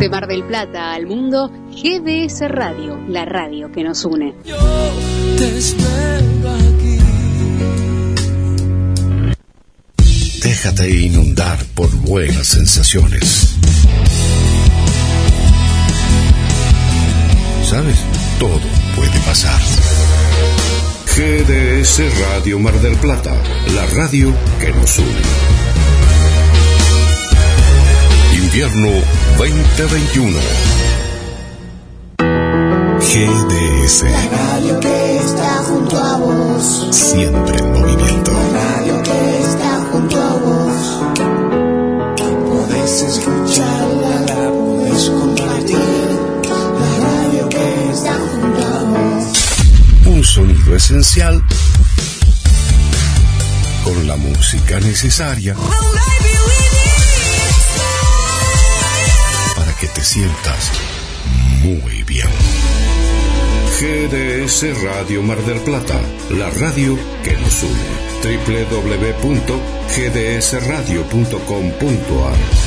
De Mar del Plata al mundo, GDS Radio, la radio que nos une. Yo te espero aquí. Déjate inundar por buenas sensaciones. ¿Sabes? Todo puede pasar. GDS Radio Mar del Plata, la radio que nos une. Invierno 2021. GDS. La radio que está junto a vos. Siempre en movimiento. La radio que está junto a vos. Podés escucharla, la podés compartir. La radio que está junto a vos. Un sonido esencial con la música necesaria sientas muy bien. GDS Radio Mar del Plata, la radio que nos une. www.gdsradio.com.ar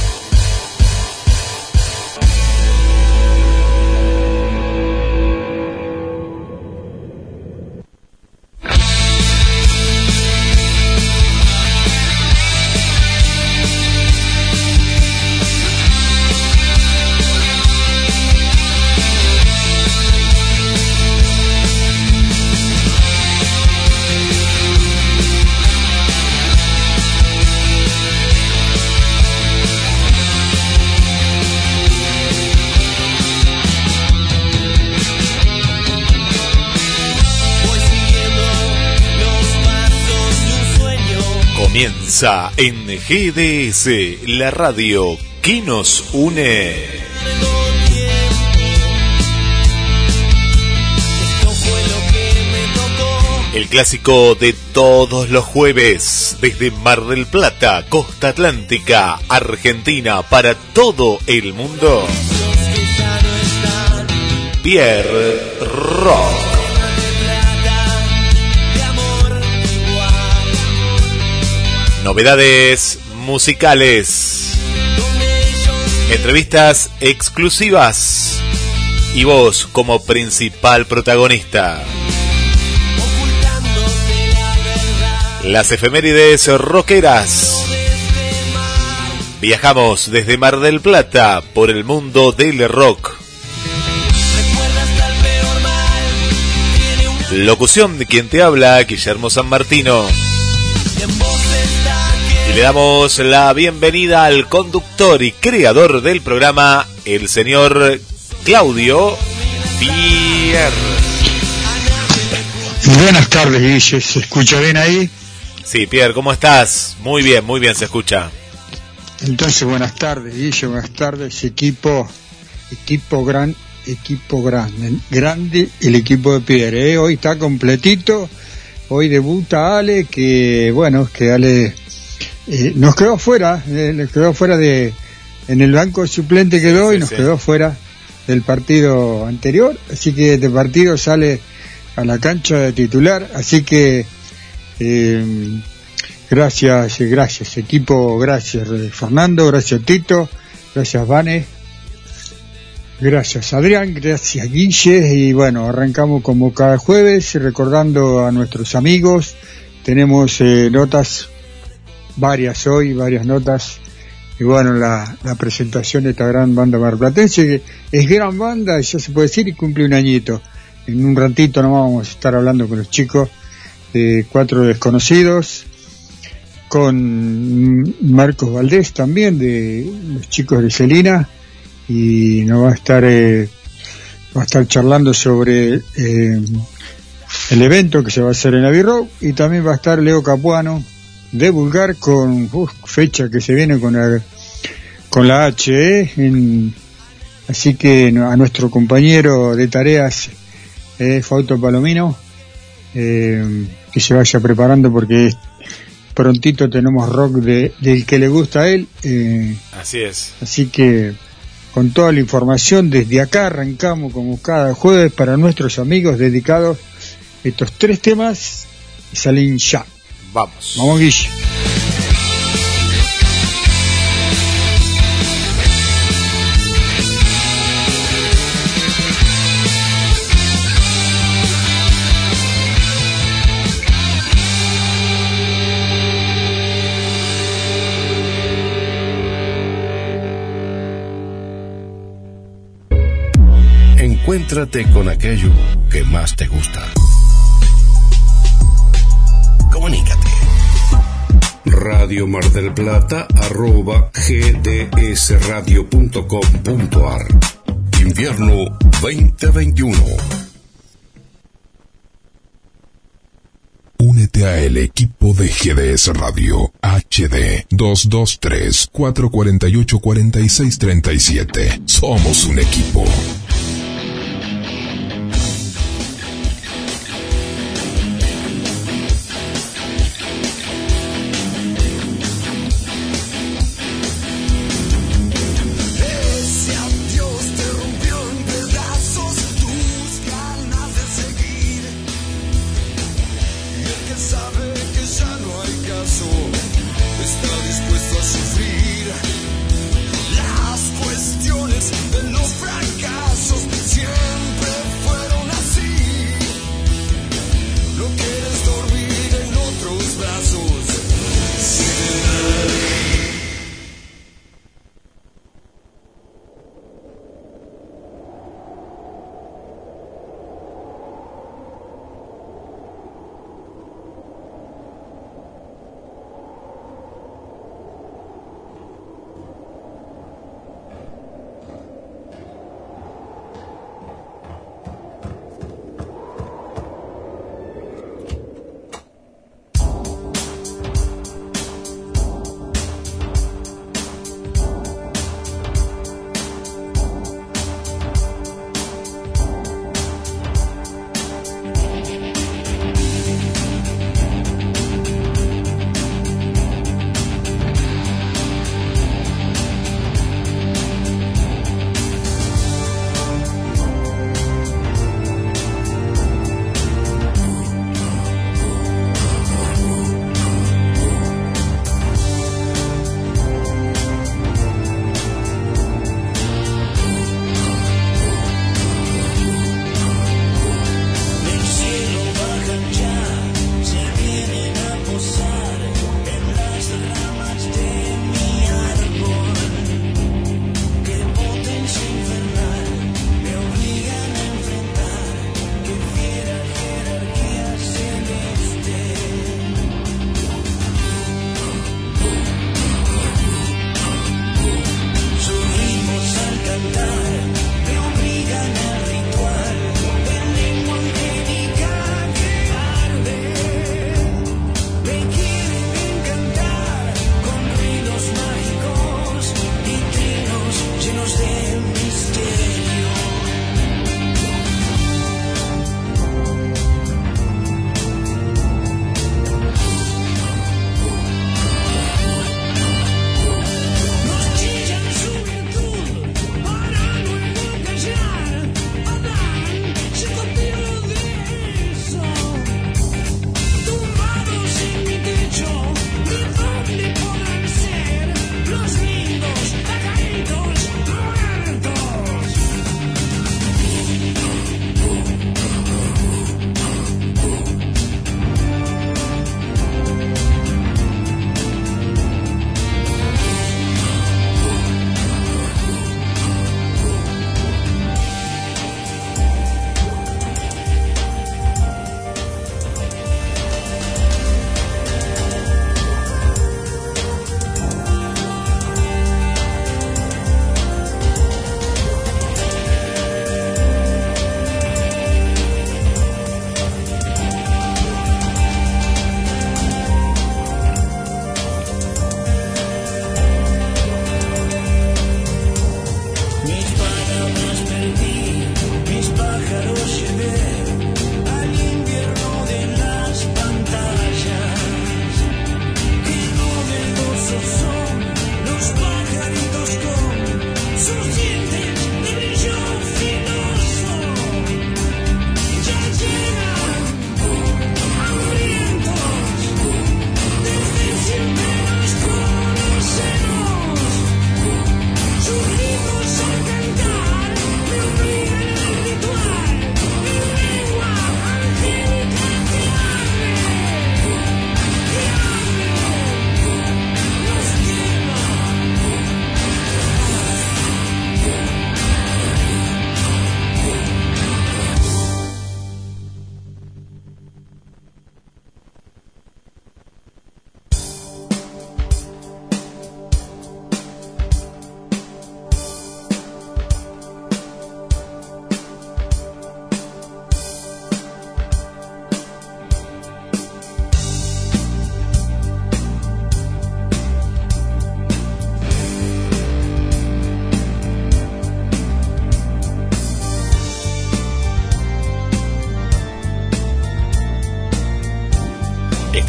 En GDS, la radio que nos une. El clásico de todos los jueves, desde Mar del Plata, Costa Atlántica, Argentina, para todo el mundo. Pierre Rock. Novedades musicales, entrevistas exclusivas y vos como principal protagonista. Las efemérides rockeras. Viajamos desde Mar del Plata por el mundo del rock. Locución de quien te habla, Guillermo San Martino. Le damos la bienvenida al conductor y creador del programa, el señor Claudio Pierre. Buenas tardes, Guille. ¿Se escucha bien ahí? Sí, Pierre, ¿cómo estás? Muy bien, muy bien, se escucha. Entonces, buenas tardes, Guille. Buenas tardes, equipo, equipo gran, equipo grande, grande el equipo de Pierre. ¿eh? Hoy está completito. Hoy debuta Ale, que bueno, que Ale eh, nos quedó fuera, eh, nos quedó fuera de, en el banco suplente quedó Sí, y nos sí. quedó fuera del partido anterior. Así que este partido sale a la cancha de titular. Así que eh, Gracias, gracias equipo, gracias eh, Fernando, gracias Tito, gracias Vane, gracias Adrián, gracias Guille. Y bueno, arrancamos como cada jueves recordando a nuestros amigos, tenemos eh, notas, varias hoy, varias notas y bueno, la, la presentación de esta gran banda marplatense que es gran banda, ya se puede decir, y cumple un añito. En un ratito nomás vamos a estar hablando con los chicos de Cuatro Desconocidos, con Marcos Valdés también, de los chicos de Celina, y nos va a estar, eh, va a estar charlando sobre eh, el evento que se va a hacer en Abbey Road, y también va a estar Leo Capuano, de Vulgar, con uf, fecha que se viene con la, con la HE, en- así que a nuestro compañero de tareas, eh, Fausto Palomino, eh, que se vaya preparando porque es- prontito tenemos rock de, del que le gusta a él, eh, Así es. así que con toda la información desde acá arrancamos como cada jueves para nuestros amigos dedicados estos tres temas y salen ya. Vamos. Vamos, Guille. Encuéntrate con aquello que más te gusta. Comunícate Radio Mar del Plata arroba gdsradio.com.ar Invierno 2021 Únete a el equipo de GDS Radio HD 223 448 4637. Somos un equipo.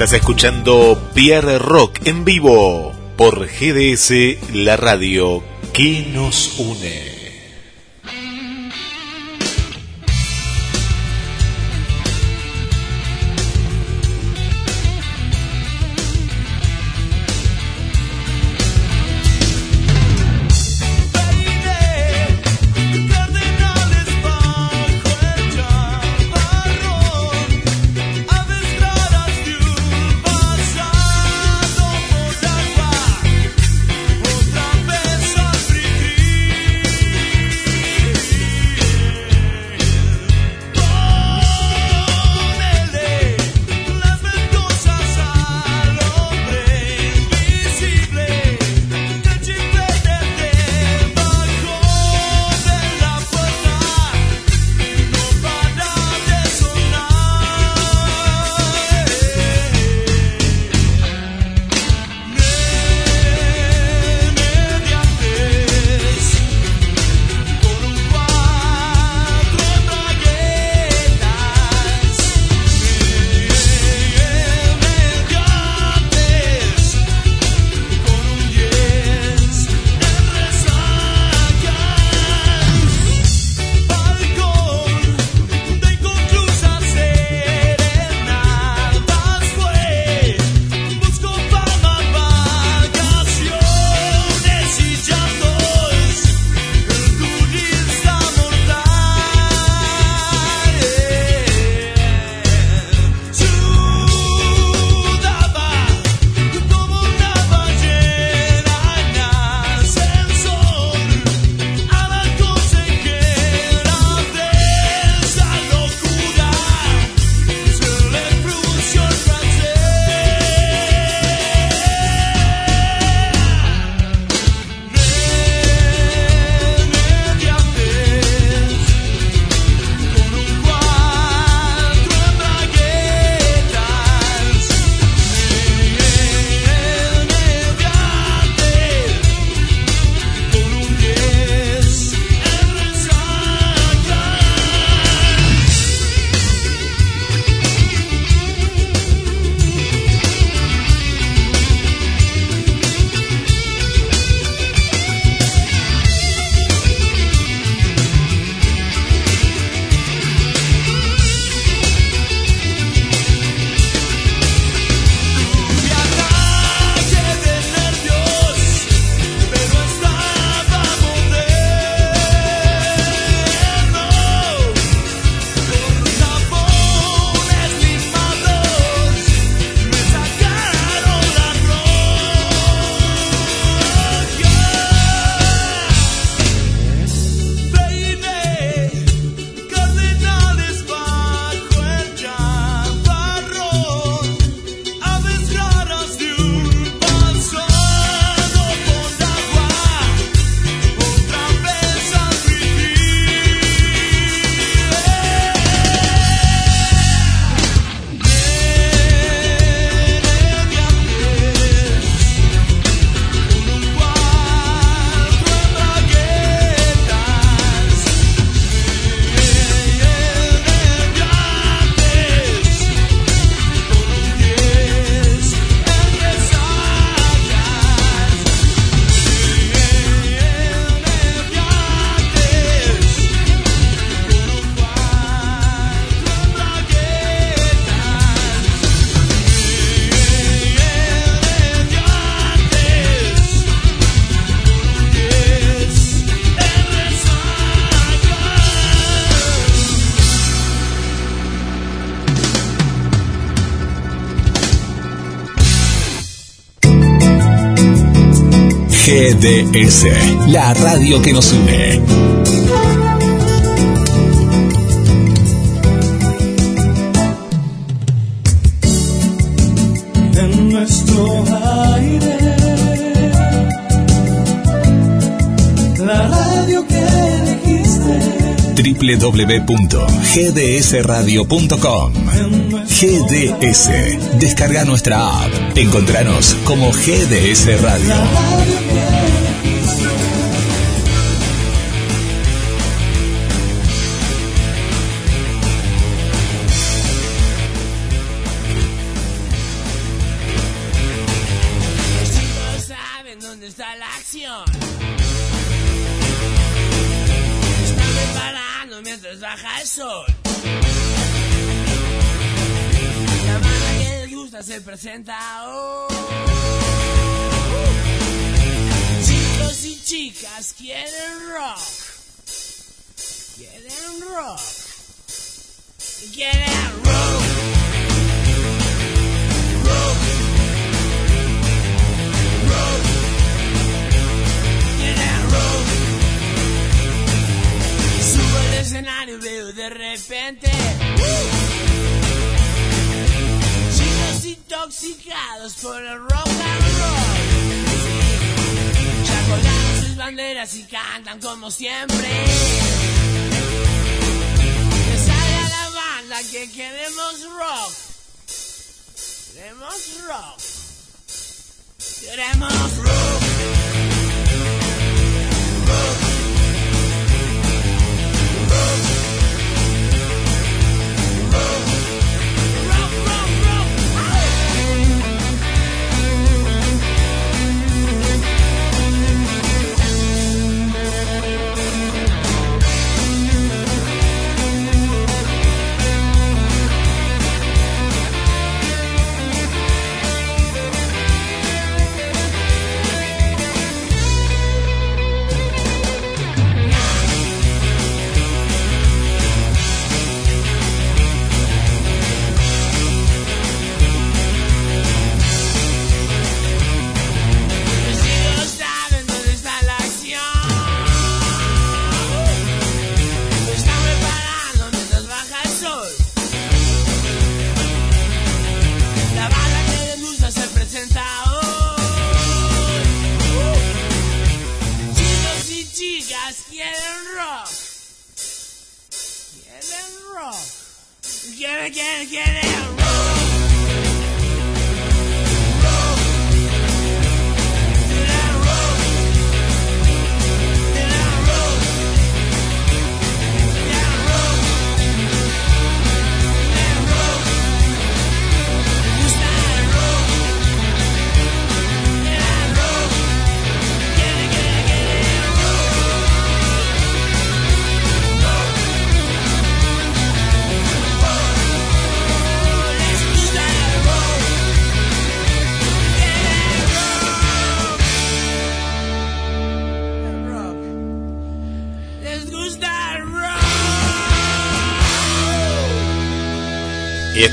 Estás escuchando Pierre Rock en vivo por GDS, la radio que nos une. GDS, la radio que nos une. En nuestro aire, la radio que elegiste. www.gdsradio.com GDS. Descarga nuestra app. Encontranos como GDS Radio.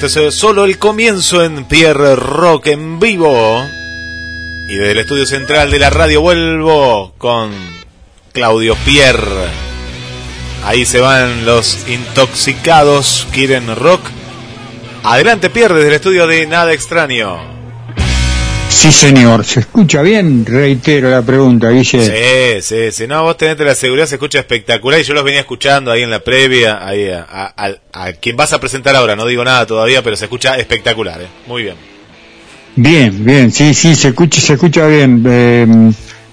Este es solo el comienzo en Pierre Rock en vivo. Y desde el estudio central de la radio vuelvo con Claudio Pierre. Ahí se van los intoxicados, quieren rock. Adelante Pierre desde el estudio de Nada Extraño. Sí, señor. ¿Se escucha bien? Reitero la pregunta, Guille. Sí, sí, sí. No, vos tenés la seguridad, se escucha espectacular. Y yo los venía escuchando ahí en la previa. Ahí a, a- a- a quien vas a presentar ahora. No digo nada todavía, pero se escucha espectacular. ¿eh? Muy bien. Bien, bien, sí, sí, se escucha, se escucha bien. Eh,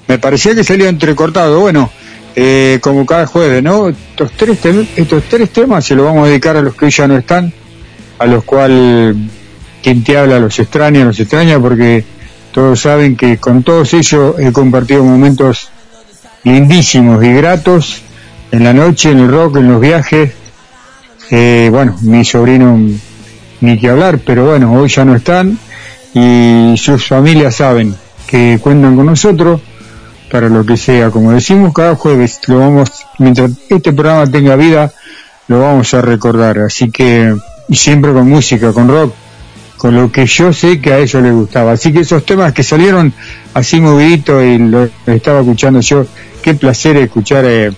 me parecía que salía entrecortado. Bueno, eh, como cada jueves, ¿no? Estos tres, tem- estos tres temas se los vamos a dedicar a los que hoy ya no están, a los cuales quien te habla los extraña, los extraña, porque todos saben que con todos ellos he compartido momentos lindísimos y gratos en la noche, en el rock, en los viajes. Eh, bueno, mi sobrino ni que hablar, pero bueno, hoy ya no están y sus familias saben que cuentan con nosotros para lo que sea. Como decimos, cada jueves lo vamos, mientras este programa tenga vida, lo vamos a recordar. Así que, y siempre con música, con rock, con lo que yo sé que a ellos les gustaba. Así que esos temas que salieron así moviditos y lo estaba escuchando yo, qué placer escuchar eh,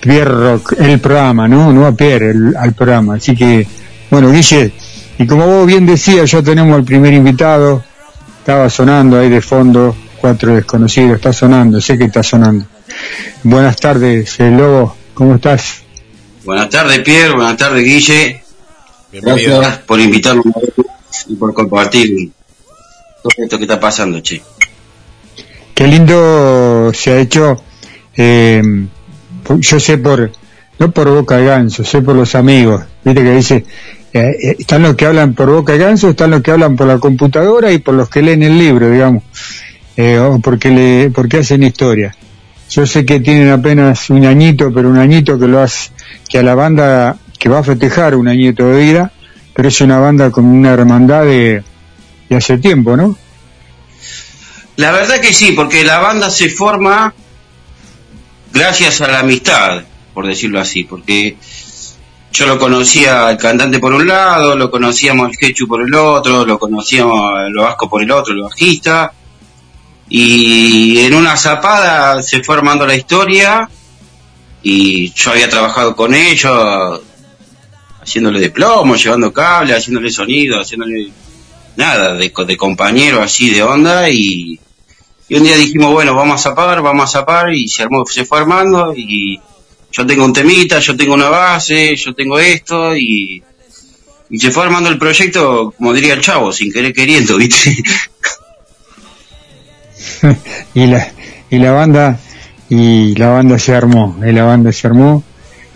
Pierre Rock, el programa, ¿no? No a Pierre, el- al programa. Así que, bueno, Guille, y como vos bien decías, ya tenemos al primer invitado, estaba sonando ahí de fondo, cuatro desconocidos, está sonando, sé que está sonando. Buenas tardes, el Lobo, ¿cómo estás? Buenas tardes, Pierre. Buenas tardes, Guille. Bienvenido. Gracias por invitarnos y por compartir todo esto que está pasando, che. Qué lindo se ha hecho, eh, yo sé por, no por boca de ganso, sé por los amigos, viste que dice, eh, eh, están los que hablan por boca de ganso, están los que hablan por la computadora y por los que leen el libro, digamos. eh, o porque le, porque hacen historia. Yo sé que tienen apenas un añito, pero un añito que lo hace, que a la banda que va a festejar un añito de vida, pero es una banda con una hermandad de, hace tiempo, ¿no? La verdad que sí, porque la banda se forma gracias a la amistad, por decirlo así, porque yo lo conocía al cantante por un lado, lo conocíamos al Quechu por el otro, lo conocíamos al Vasco por el otro, el bajista, y en una zapada se fue armando la historia y yo había trabajado con ellos haciéndole de plomo, llevando cable, haciéndole sonido, haciéndole nada, de, de compañero así de onda y, un día dijimos, bueno, vamos a zapar, vamos a zapar y se armó, se fue armando y yo tengo un temita, yo tengo una base, yo tengo esto y, y se fue armando el proyecto, como diría el chavo, sin querer queriendo, ¿viste? y la y la banda y la banda se armó y la banda se armó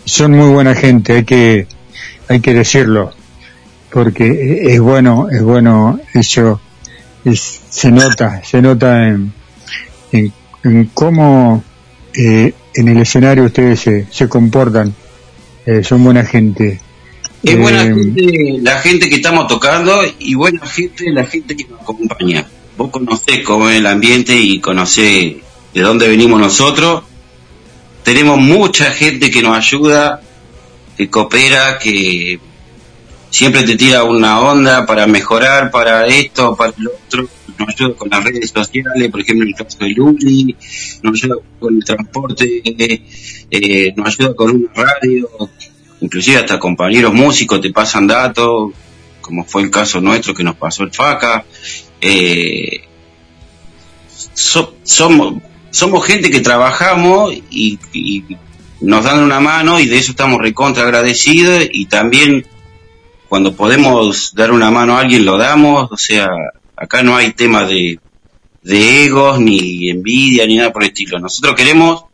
son muy buena gente hay que hay que decirlo porque es bueno es bueno eso es, se nota se nota en, en, en cómo eh, en el escenario ustedes se, se comportan eh, son buena gente Es buena Eh, gente la gente que estamos tocando y buena gente la gente que nos acompaña. Vos conocés cómo es el ambiente y conocés de dónde venimos nosotros. Tenemos mucha gente que nos ayuda, que coopera, que siempre te tira una onda para mejorar, para esto, para lo otro. Nos ayuda con las redes sociales, por ejemplo, en el caso de Luli, nos ayuda con el transporte, eh, nos ayuda con una radio, inclusive hasta compañeros músicos te pasan datos, como fue el caso nuestro que nos pasó el FACA. Eh, so- somos, somos gente que trabajamos y nos dan una mano y de eso estamos recontra agradecidos y también cuando podemos dar una mano a alguien lo damos, o sea, acá no hay tema de, de egos ni envidia ni nada por el estilo. Nosotros queremos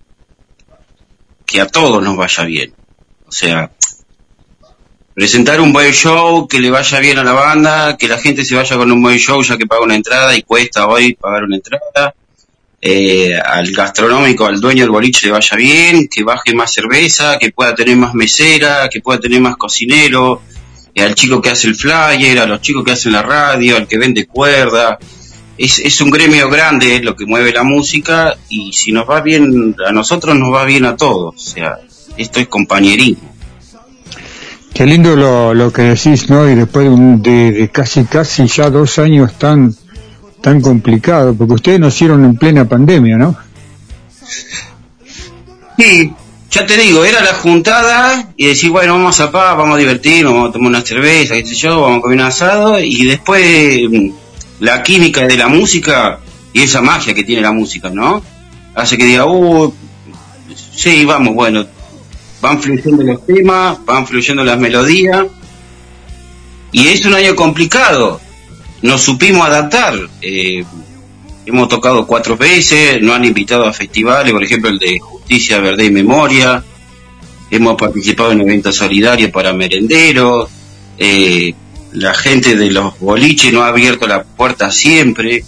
que a todos nos vaya bien. O sea, presentar un buen show, que le vaya bien a la banda, que la gente se vaya con un buen show ya que paga una entrada y cuesta hoy pagar una entrada. Eh, al gastronómico, al dueño del boliche le vaya bien, que baje más cerveza, que pueda tener más mesera, que pueda tener más cocinero, al chico que hace el flyer, a los chicos que hacen la radio, al que vende cuerda. Es, es un gremio grande lo que mueve la música y si nos va bien a nosotros, nos va bien a todos. O sea, esto es compañerismo. Qué lindo lo, lo que decís, ¿no? Y después de, de, de casi, casi ya dos años tan, tan complicado, porque ustedes nacieron en plena pandemia, ¿no? Sí, ya te digo, era la juntada y decir, bueno, vamos a paz, vamos a divertirnos, vamos a tomar una cerveza, qué sé yo, vamos a comer un asado y después mm, la química de la música y esa magia que tiene la música, ¿no? Hace que diga, uh, sí, vamos, bueno, van fluyendo los temas, van fluyendo las melodías y es un año complicado, nos supimos adaptar. eh, Hemos tocado cuatro veces, nos han invitado a festivales, por ejemplo el de Justicia, Verdad y Memoria. Hemos participado en eventos solidarios para merenderos. eh, la gente de los boliches nos ha abierto la puerta siempre.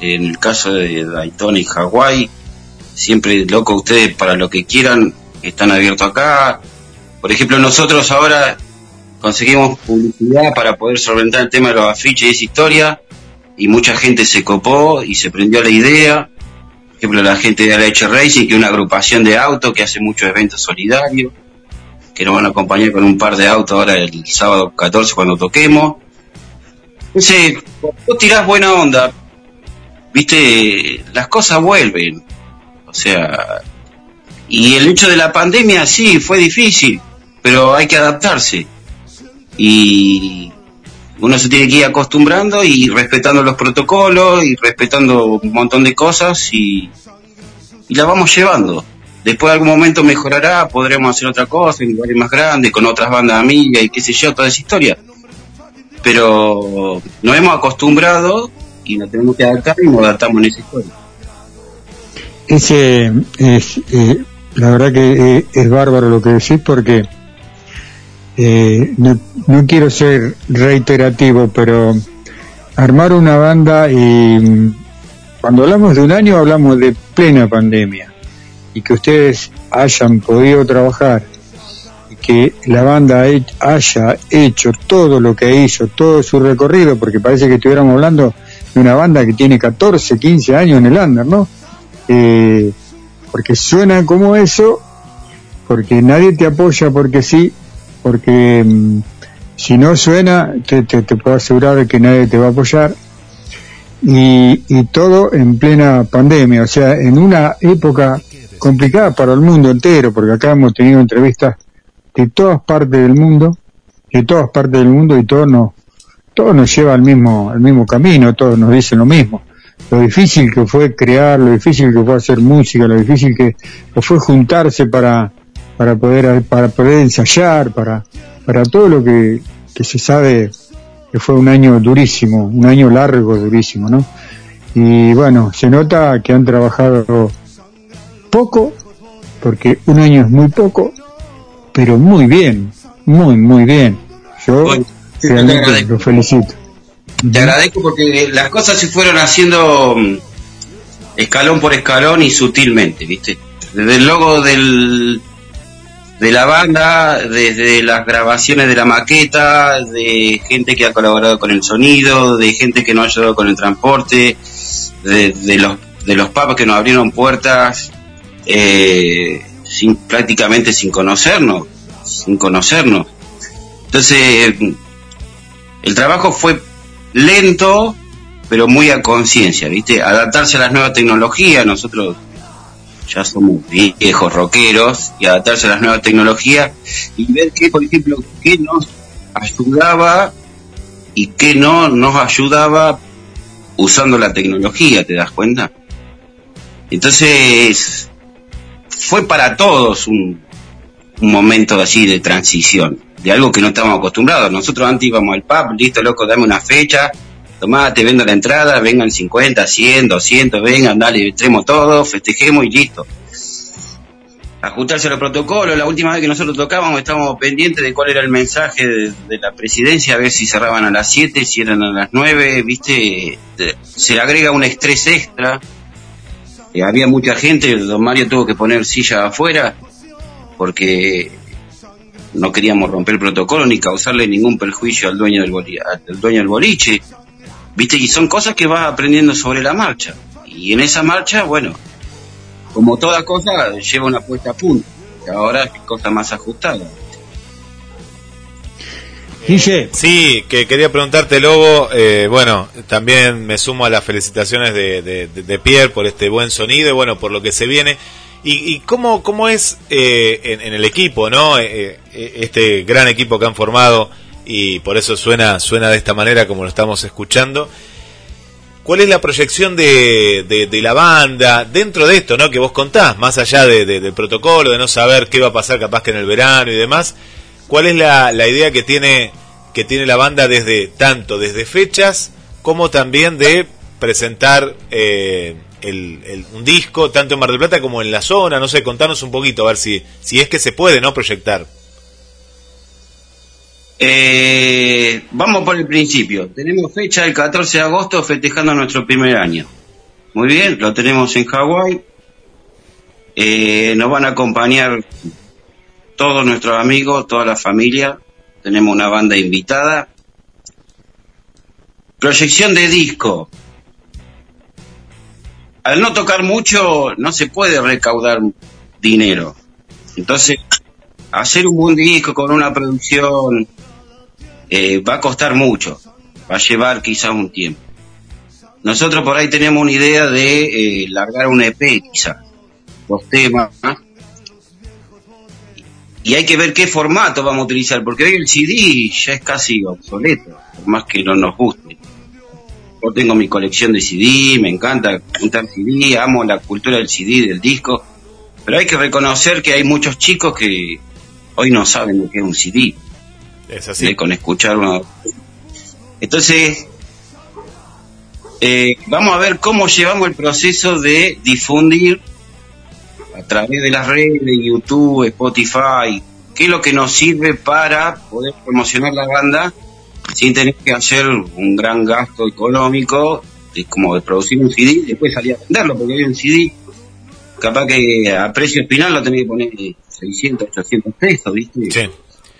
En el caso de Daytona y Hawái, siempre loco ustedes para lo que quieran, están abiertos acá. Por ejemplo, nosotros ahora conseguimos publicidad para poder solventar el tema de los afiches y esa historia y mucha gente se copó y se prendió la idea. Por ejemplo, la gente de LH Racing, que es una agrupación de autos que hace muchos eventos solidarios, que nos van a acompañar con un par de autos ahora el sábado 14 cuando toquemos. Entonces, vos tirás buena onda, viste, las cosas vuelven. O sea, y el hecho de la pandemia sí, fue difícil, pero hay que adaptarse. Y uno se tiene que ir acostumbrando y respetando los protocolos y respetando un montón de cosas y, y la vamos llevando. Después de algún momento mejorará, podremos hacer otra cosa en lugares más grandes, con otras bandas amigas y qué sé yo, toda esa historia. Pero nos hemos acostumbrado y nos tenemos que adaptar y nos adaptamos en esa historia. Ese es, eh, la verdad que eh, es bárbaro lo que decís porque eh, no, quiero ser reiterativo, pero armar una banda y, cuando hablamos de un año hablamos de plena pandemia y que ustedes hayan podido trabajar y que la banda haya hecho todo lo que hizo, todo su recorrido, porque parece que estuviéramos hablando de una banda que tiene 14, 15 años en el under, ¿no? Eh, porque suena como eso, porque nadie te apoya porque sí, porque mm, si no suena, te, te, puedo asegurar de que nadie te va a apoyar. Y, y todo en plena pandemia, o sea, en una época complicada para el mundo entero, porque acá hemos tenido entrevistas de todas partes del mundo, de todas partes del mundo y todo nos, todo nos lleva al mismo, al mismo camino, todos nos dicen lo mismo. Lo difícil que fue crear, lo difícil que fue hacer música, lo difícil que fue juntarse para, para poder, para poder ensayar, para, para todo lo que, que se sabe que fue un año durísimo, un año largo, durísimo, ¿no? Y bueno, se nota que han trabajado poco, porque un año es muy poco, pero muy bien, muy, muy bien. Yo realmente lo felicito. Te agradezco porque las cosas se fueron haciendo mm, escalón por escalón y sutilmente, ¿viste? Desde el logo del, de la banda, desde las grabaciones de la maqueta, de gente que ha colaborado con el sonido, de gente que nos ha ayudado con el transporte, de, de los de los papas que nos abrieron puertas eh, sin prácticamente sin conocernos, sin conocernos. Entonces, el trabajo fue lento, pero muy a conciencia, ¿viste? Adaptarse a las nuevas tecnologías, nosotros ya somos viejos rockeros, y adaptarse a las nuevas tecnologías y ver qué, por ejemplo, qué nos ayudaba y qué no nos ayudaba usando la tecnología, ¿te das cuenta? Entonces, fue para todos un, un momento así de transición, de algo que no estábamos acostumbrados. Nosotros antes íbamos al pub, listo, loco, dame una fecha, tomá, te vendo la entrada, vengan 50, 100, 200, vengan, dale, entremos todos, festejemos y listo. Ajustarse a los protocolos, la última vez que nosotros tocábamos estábamos pendientes de cuál era el mensaje de, la presidencia, a ver si cerraban a las 7, si eran a las 9, viste, Te- se agrega un estrés extra. Eh, había mucha gente, don Mario tuvo que poner silla afuera porque no queríamos romper el protocolo ni causarle ningún perjuicio al dueño del, boli- al dueño del boliche. ¿Viste? Y son cosas que vas aprendiendo sobre la marcha. Y en esa marcha, bueno, como toda cosa, lleva una puesta a punto. Ahora es cosa más ajustada. Guille, Sí, que quería preguntarte, Lobo. eh, bueno, también me sumo a las felicitaciones de, de, de- de Pierre por este buen sonido y bueno, por lo que se viene. ¿Y, y cómo, cómo es eh, en, en el equipo, no? Eh, eh, este gran equipo que han formado y por eso suena, suena de esta manera como lo estamos escuchando. ¿Cuál es la proyección de, de, de la banda dentro de esto, no? Que vos contás, más allá de, de- del protocolo, de no saber qué va a pasar capaz que en el verano y demás. ¿Cuál es la, la idea que tiene que tiene la banda desde tanto desde fechas como también de presentar eh, el, el- un disco tanto en Mar del Plata como en la zona? No sé, contanos un poquito a ver si si es que se puede, no proyectar. Eh, vamos por el principio. Tenemos fecha el 14 de agosto festejando nuestro primer año. Muy bien, lo tenemos en Hawái. Eh, nos van a acompañar todos nuestros amigos, toda la familia. Tenemos una banda invitada. Proyección de disco. Al no tocar mucho, no se puede recaudar dinero. Entonces, hacer un buen disco con una producción eh, va a costar mucho, va a llevar quizás un tiempo. Nosotros por ahí tenemos una idea de eh, largar un EP quizás, dos temas, y hay que ver qué formato vamos a utilizar, porque hoy el CD ya es casi obsoleto, por más que no nos guste. Yo tengo mi colección de CD, me encanta juntar CD, amo la cultura del CD, del disco, pero hay que reconocer que hay muchos chicos que hoy no saben lo que es un CD Es así. con escuchar una... Entonces, eh, vamos a ver cómo llevamos el proceso de difundir a través de las redes, de YouTube, Spotify, qué es lo que nos sirve para poder promocionar la banda sin tener que hacer un gran gasto económico de como de producir un CD y después salir a venderlo, porque había un CD, capaz que a precio final lo tenés que poner 600, 800 pesos, ¿viste? Sí.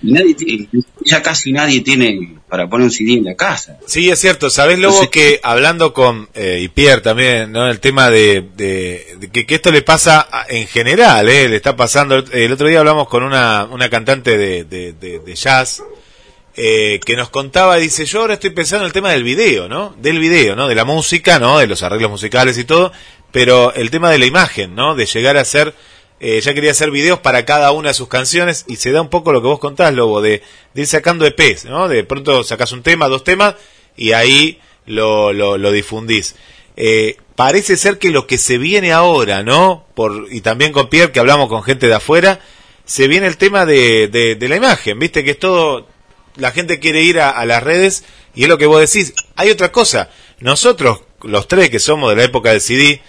Y nadie tiene- ya casi nadie tiene para poner un CD en la casa. Sí, es cierto. ¿Sabés, Lobo, que hablando con eh, y Pierre también, ¿no? El tema de, de- de que, que esto le pasa a- en general, ¿eh? Le está pasando. El otro día hablamos con una, una cantante de, de, de- de jazz eh, que nos contaba, dice, yo ahora estoy pensando en el tema del video, ¿no? Del video, ¿no? De la música, ¿no? De los arreglos musicales y todo, pero el tema de la imagen, ¿no? De llegar a hacer, eh, ya quería hacer videos para cada una de sus canciones y se da un poco lo que vos contás, Lobo, de, de ir sacando EPs, ¿no? De pronto sacás un tema, dos temas y ahí lo, lo, difundís. Eh, parece ser que lo que se viene ahora, ¿no? Por, y también con Pierre, que hablamos con gente de afuera, se viene el tema de, de, de la imagen, ¿viste? Que es todo, la gente quiere ir a, a las redes y es lo que vos decís. Hay otra cosa, nosotros, los tres que somos de la época del CD,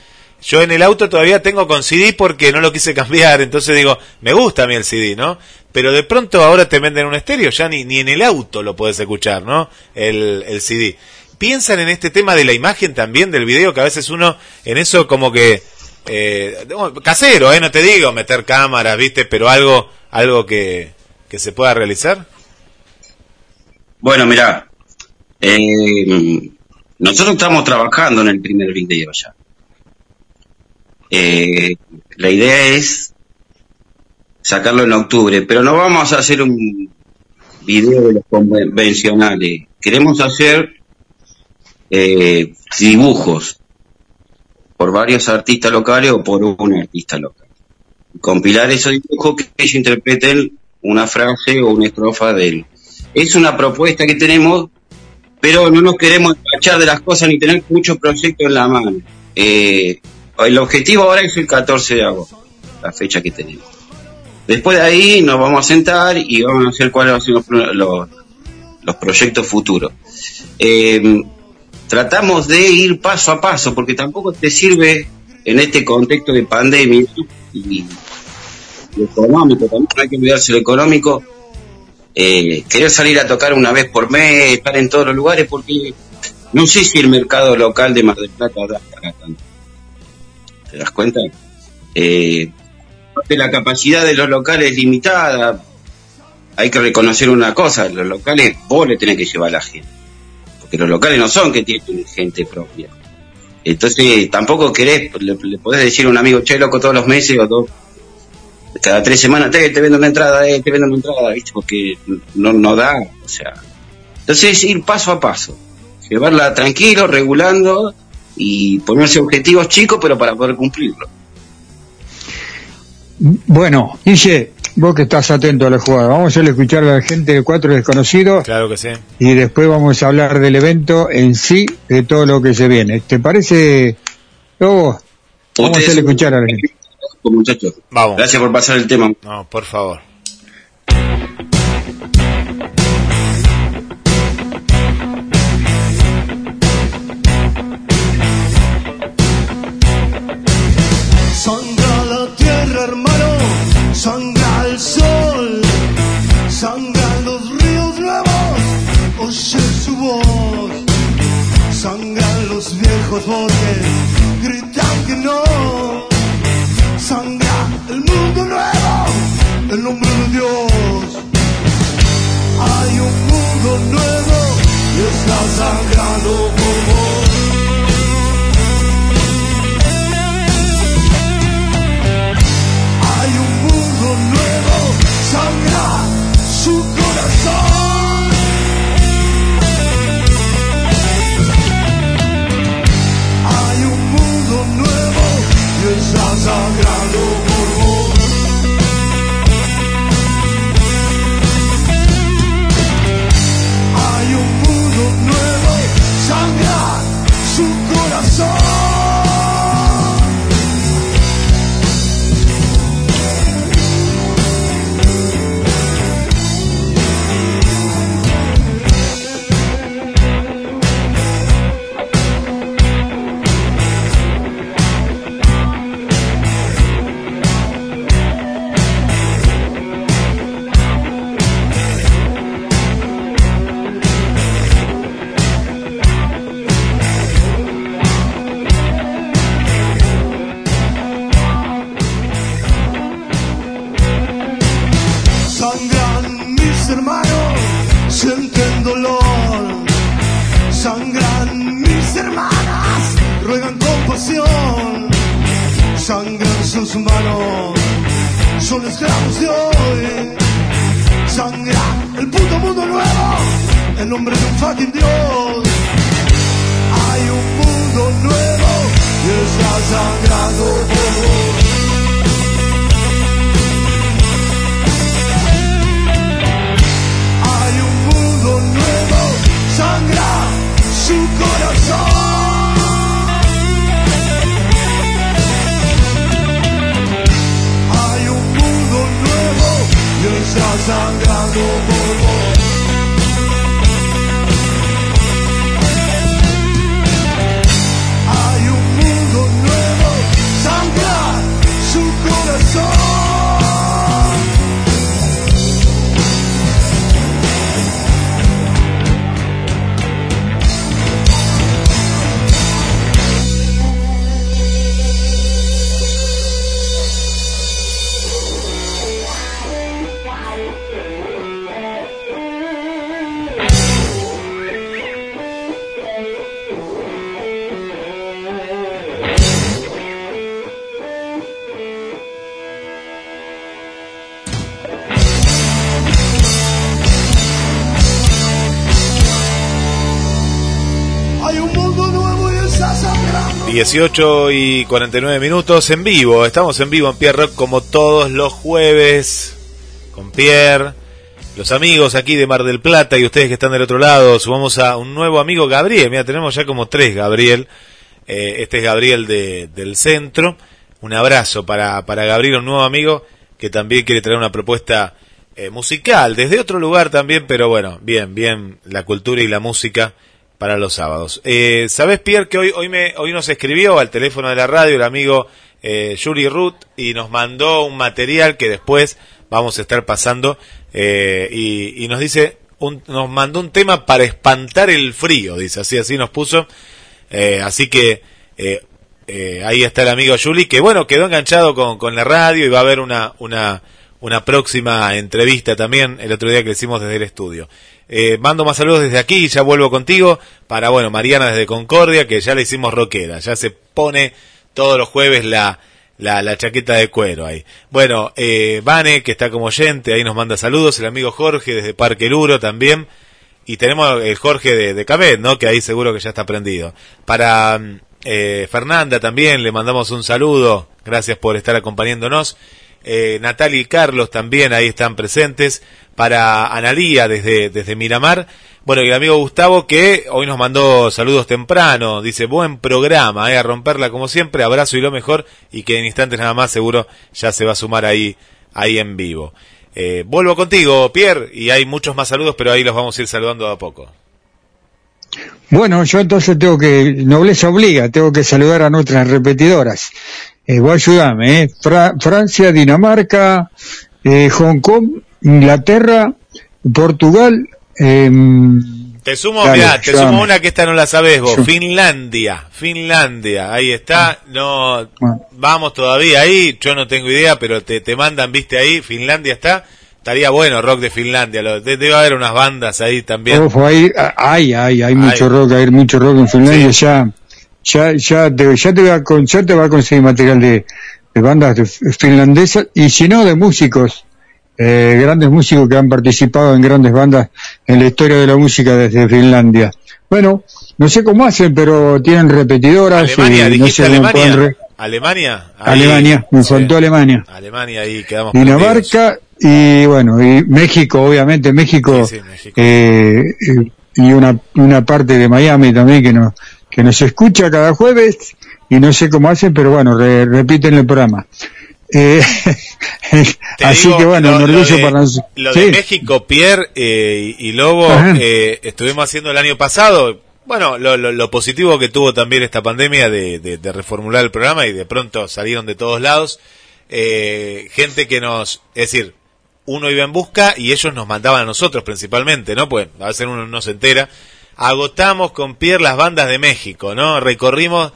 yo en el auto todavía tengo con CD porque no lo quise cambiar, entonces digo, me gusta a mí el CD, ¿no? Pero de pronto ahora te venden un estéreo, ya ni, ni en el auto lo podés escuchar, ¿no? El, el CD. Piensan en este tema de la imagen también del video, que a veces uno en eso como que eh, casero, eh, no te digo meter cámaras, viste, pero algo, algo que, que se pueda realizar. Bueno, mira, nosotros estamos trabajando en el primer video ya. Eh, la idea es sacarlo en octubre, pero no vamos a hacer un video de los convencionales. Queremos hacer eh, dibujos por varios artistas locales o por un artista local. Compilar esos dibujos que ellos interpreten una frase o una estrofa de él. Es una propuesta que tenemos, pero no nos queremos despachar de las cosas ni tener muchos proyectos en la mano. Eh, el objetivo ahora es el 14 de agosto, la fecha que tenemos. Después de ahí nos vamos a sentar y vamos a hacer cuáles van a ser los, los, proyectos futuros. Eh, tratamos de ir paso a paso, porque tampoco te sirve en este contexto de pandemia y, y económico, también hay que olvidarse lo económico, eh, querer salir a tocar una vez por mes, estar en todos los lugares, porque no sé si el mercado local de Mar del Plata da para tanto. ¿Te das cuenta? Eh, la capacidad de los locales es limitada. Hay que reconocer una cosa, los locales vos le tenés que llevar a la gente. Porque los locales no son que tienen gente propia. Entonces tampoco querés, le, le podés decir a un amigo, che, loco, todos los meses o dos, cada tres semanas, te, te vendo una entrada, eh, te vendo una entrada, ¿viste? Porque no, no da, o sea. Entonces ir paso a paso, llevarla tranquilo, regulando y ponerse objetivos chicos, pero para poder cumplirlos. Bueno, Guille, vos que estás atento a la jugada, vamos a escuchar a la gente de Cuatro Desconocidos Claro que sí. y después vamos a hablar del evento en sí, de todo lo que se viene. ¿Te parece, Lobo? Vamos a escuchar a la gente. muchachos. Vamos. Gracias por pasar el tema. No, por favor. Sangran los ríos nuevos, oye su voz, sangran los viejos bosques, gritan que no, 18 y 49 minutos en vivo. Estamos en vivo en Pierre Rock como todos los jueves con Pierre, los amigos aquí de Mar del Plata y ustedes que están del otro lado. Sumamos a un nuevo amigo Gabriel. Mira, tenemos ya como tres Gabriel. Eh, este es Gabriel de- del centro. Un abrazo para, para Gabriel, un nuevo amigo que también quiere traer una propuesta eh, musical desde otro lugar también, pero bueno, bien, bien la cultura y la música para los sábados. Eh, ¿Sabes, Pierre, que hoy, hoy, me, hoy nos escribió al teléfono de la radio el amigo eh, Yuri Ruth y nos mandó un material que después vamos a estar pasando eh, y, y nos dice, un, nos mandó un tema para espantar el frío, dice, así, así nos puso. Eh, así que eh, eh, ahí está el amigo Juli, que bueno, quedó enganchado con, con la radio y va a haber una, una, una próxima entrevista también el otro día que hicimos desde el estudio. Eh, mando más saludos desde aquí, ya vuelvo contigo para, bueno, Mariana desde Concordia, que ya le hicimos rockera, ya se pone todos los jueves la, la, la chaqueta de cuero ahí. Bueno, eh, Vane, que está como oyente, ahí nos manda saludos, el amigo Jorge desde Parque Luro también, y tenemos el Jorge de, de Cabet, ¿no? Que ahí seguro que ya está prendido. Para mm, eh, Fernanda también le mandamos un saludo, gracias por estar acompañándonos. Eh, Natalia y Carlos también ahí están presentes. Para Analía desde, desde Miramar. Bueno, y el amigo Gustavo que hoy nos mandó saludos temprano. Dice, buen programa, eh, a romperla como siempre. Abrazo y lo mejor. Y que en instantes nada más seguro ya se va a sumar ahí, ahí en vivo. Eh, vuelvo contigo, Pierre, y hay muchos más saludos, pero ahí los vamos a ir saludando a poco. Bueno, yo entonces tengo que, nobleza obliga, tengo que saludar a nuestras repetidoras. Eh, voy a ayudarme, ¿eh? Fra- Francia, Dinamarca, eh, Hong Kong, Inglaterra, Portugal, em, Te sumo, Dale, mirá, te ayúdame. sumo una que esta no la sabés vos. Yo- Finlandia, Finlandia, ahí está. No, Bueno. vamos todavía ahí. Yo no tengo idea, pero te, te mandan, viste ahí. Finlandia está. Estaría bueno rock de Finlandia. Lo, de- debe haber unas bandas ahí también. ojo, ahí, ah, hay, hay, hay mucho rock, hay mucho rock en Finlandia, Sí. ya, ya, ya te, ya te va a, con- ya te va a conseguir material de, de bandas de- finlandesas, y si no, de músicos, eh, grandes músicos que han participado en grandes bandas en la historia de la música desde Finlandia. Bueno, no sé cómo hacen, pero tienen repetidoras. Alemania, y no sé Alemania. re- Alemania. ahí. Alemania, me faltó Alemania. Alemania, ahí quedamos. Dinamarca y bueno, y México, obviamente, México, Sí, sí, México. eh, eh, y una, una parte de Miami también que nos, que nos escucha cada jueves y no sé cómo hacen, pero bueno, re- repiten el programa. Eh, así digo, que bueno, lo- un lo orgullo de- para nosotros. Lo Sí. de México, Pierre eh, y Lobo, eh, estuvimos haciendo el año pasado. Bueno, lo, lo- lo positivo que tuvo también esta pandemia de, de- de reformular el programa y de pronto salieron de todos lados eh, gente que nos, es decir, uno iba en busca y ellos nos mandaban a nosotros principalmente, ¿no? Pues a veces uno no se entera. Agotamos con Pierre las bandas de México, ¿no? Recorrimos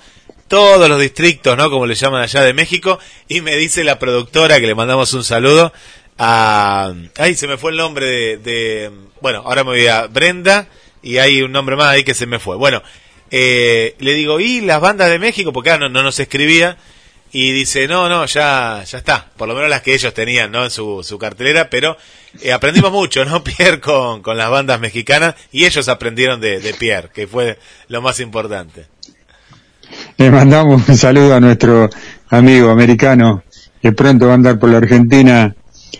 todos los distritos, ¿no? Como le llaman allá de México. Y me dice la productora que le mandamos un saludo a... Ay, se me fue el nombre de... de- bueno, ahora me voy a Brenda y hay un nombre más ahí que se me fue. Bueno, eh, le digo, ¿y las bandas de México? Porque ah, no, no nos escribía. y dice, no, no, ya, ya está, por lo menos las que ellos tenían, ¿no? En su, su cartelera, pero eh, aprendimos mucho, ¿no? Pierre con, con las bandas mexicanas y ellos aprendieron de, de Pierre, que fue lo más importante. Le mandamos un saludo a nuestro amigo americano que pronto va a andar por la Argentina,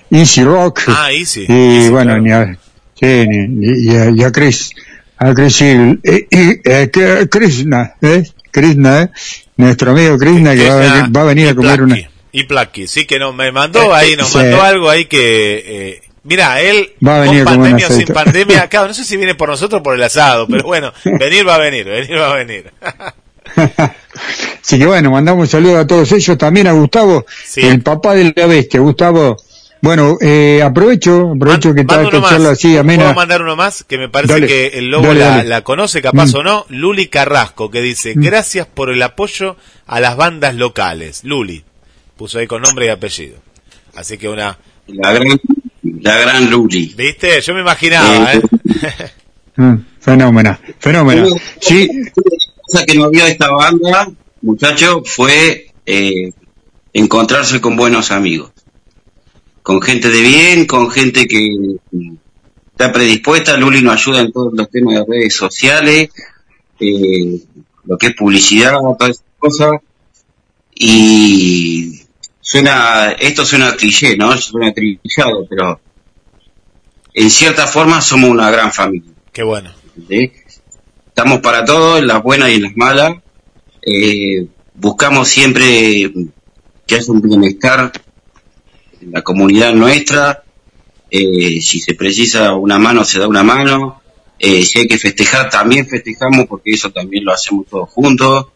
Easy Rock. Ah, Easy. Y Easy, bueno, claro. ni a, sí, ni- y, a, y a Chris, a Chris, eh, eh, eh, que- Krishna, ¿eh? Krishna, ¿eh? Nuestro amigo Krishna que va a Krishna venir, va a, venir a comer una... Plaki, Y Plaki, sí que no, me mandó ahí, nos Sí. mandó algo ahí que, eh, mira, él, Va a venir con pandemia o sin pandemia, claro, no sé si viene por nosotros o por el asado, pero bueno, venir va a venir, venir va a venir. Así que bueno, mandamos un saludo a todos ellos, también a Gustavo, Sí. el papá de la bestia. Gustavo, bueno, eh, aprovecho, aprovecho que está esta charla así amena. ¿Puedo mandar uno más? Que me parece Dale, que el lobo dale, la, dale. la conoce, capaz Mm. o no. Luli Carrasco, que dice, gracias por el apoyo a las bandas locales. Luli, puso ahí con nombre y apellido. Así que una, La gran, la gran Luli. ¿viste? Yo me imaginaba, ¿eh? Mm, fenómeno, fenómeno. Sí, cosa que no vio esta banda, muchacho, fue eh, encontrarse con buenos amigos. Con gente de bien, con gente que mm, está predispuesta. Luli nos ayuda en todos los temas de redes sociales, eh, lo que es publicidad, todas esas cosas. Y suena, esto suena cliché, ¿no? Suena trillado, pero en cierta forma somos una gran familia. Qué bueno. ¿sí? Estamos para todo, en las buenas y en las malas. Eh, buscamos siempre que haya un bienestar en la comunidad nuestra. Eh, si se precisa una mano, se da una mano. Eh, si hay que festejar, también festejamos porque eso también lo hacemos todos juntos.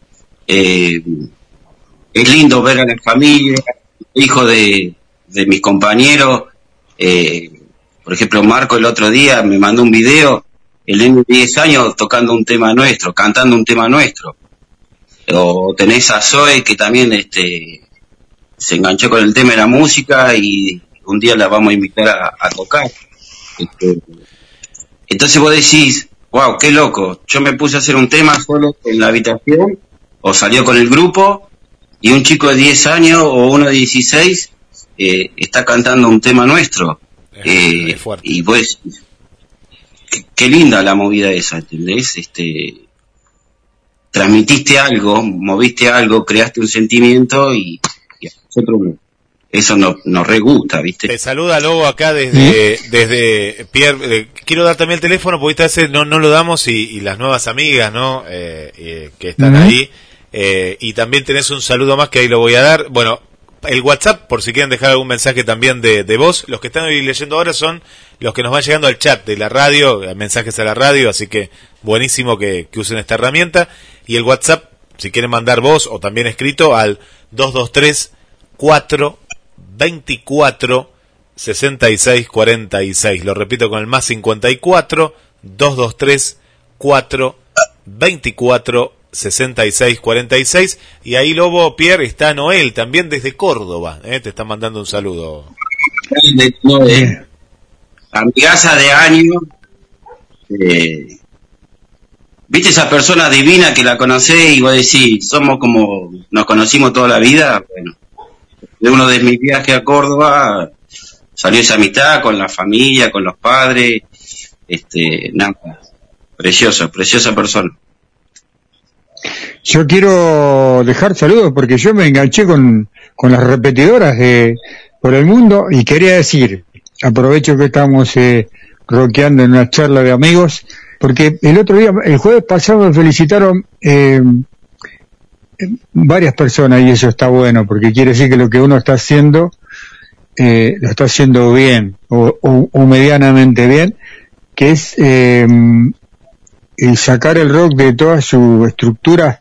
Es lindo ver a la familia, hijo de, de mis compañeros. Eh, por ejemplo, Marco el otro día me mandó un video, el de 10 años tocando un tema nuestro, cantando un tema nuestro. O tenés a Zoe que también este, se enganchó con el tema de la música y un día la vamos a invitar a, a tocar. Este, entonces vos decís, wow, qué loco, yo me puse a hacer un tema solo en la habitación, o salió con el grupo, y un chico de 10 años o uno de 16 eh, está cantando un tema nuestro. Eh, y pues, qué, qué linda la movida esa, ¿entendés? Este, transmitiste algo, moviste algo, creaste un sentimiento y, y a nosotros no- eso nos, nos re gusta, ¿viste? Te saluda Lobo acá desde, desde Pierre. eh, quiero dar también el teléfono porque esta vez no, no lo damos y, y las nuevas amigas, ¿no? Eh, eh, que están Ujú. ahí. Y también tenés un saludo más que ahí lo voy a dar. Bueno, el WhatsApp, por si quieren dejar algún mensaje también de, de voz. Los que están hoy leyendo ahora son los que nos van llegando al chat de la radio, eh, mensajes a la radio, así que buenísimo que, usen esta herramienta. Y el WhatsApp, si quieren mandar voz o también escrito, al 223 4 24 66 46. Lo repito con el más 54 223 4 24 66 46. Y ahí Lobo Pierre está Noel, también desde Córdoba. ¿eh? Te está mandando un saludo. No, eh, amigaza de años. eh, ¿Viste esa persona divina que la conocés y vos decís, somos como nos conocimos toda la vida? Bueno, de uno de mis viajes a Córdoba salió esa amistad con la familia, con los padres. Este, nada, precioso, preciosa persona. Yo quiero dejar saludos porque yo me enganché con, con las repetidoras de por el mundo y quería decir, aprovecho que estamos eh, rockeando en una charla de amigos, porque el otro día, el jueves pasado me felicitaron eh, varias personas y eso está bueno, porque quiere decir que lo que uno está haciendo eh, lo está haciendo bien o medianamente bien, que es eh, el sacar el rock de toda su estructura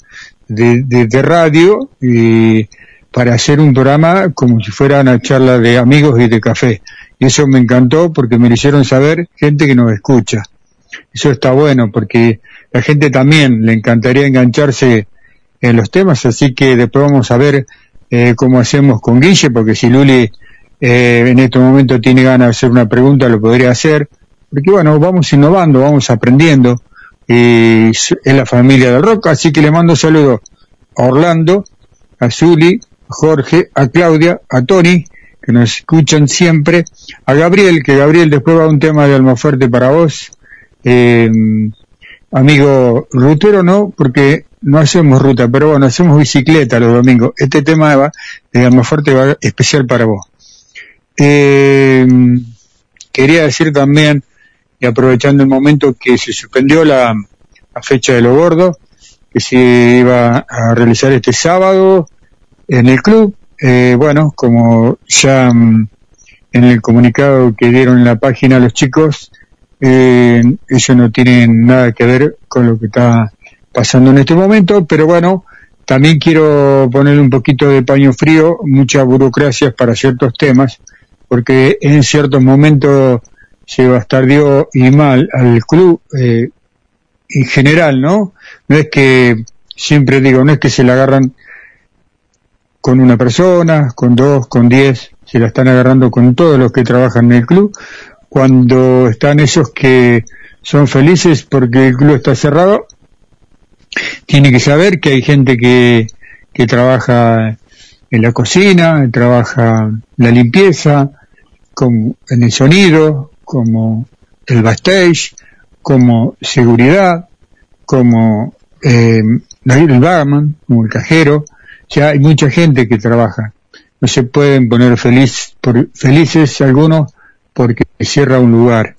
de, de- de radio y para hacer un programa como si fuera una charla de amigos y de café. Y eso me encantó porque me lo hicieron saber gente que nos escucha. Eso está bueno porque la gente también le encantaría engancharse en los temas, así que después vamos a ver eh, cómo hacemos con Guille, porque si Luli eh, en este momento tiene ganas de hacer una pregunta, lo podría hacer. Porque bueno, vamos innovando, vamos aprendiendo y es la familia del rock, así que le mando saludos a Orlando, a Zuli, Jorge, a Claudia, a Tony, que nos escuchan siempre, a Gabriel, que Gabriel después va a un tema de Almafuerte para vos, eh, amigo rutero no, porque no hacemos ruta, pero bueno, hacemos bicicleta los domingos. Este tema de Almafuerte va especial para vos. Eh, quería decir también, y aprovechando el momento, que se suspendió la, fecha de lo gordo, que se iba a realizar este sábado en el club. Eh, bueno, como ya mm, en el comunicado que dieron en la página los chicos, eh, eso no tiene nada que ver con lo que está pasando en este momento, pero bueno, también quiero poner un poquito de paño frío, muchas burocracias para ciertos temas, porque en ciertos momentos se bastardió y mal al club eh, en general, ¿no? No es que, siempre digo, no es que se la agarran con una persona, con dos, con diez, se la están agarrando con todos los que trabajan en el club, cuando están esos que son felices porque el club está cerrado, tiene que saber que hay gente que, que trabaja en la cocina, trabaja la limpieza, como en el sonido, como el backstage, como seguridad, como eh, el barman, como el cajero, ya hay mucha gente que trabaja. No se pueden poner feliz, por, felices algunos porque cierra un lugar.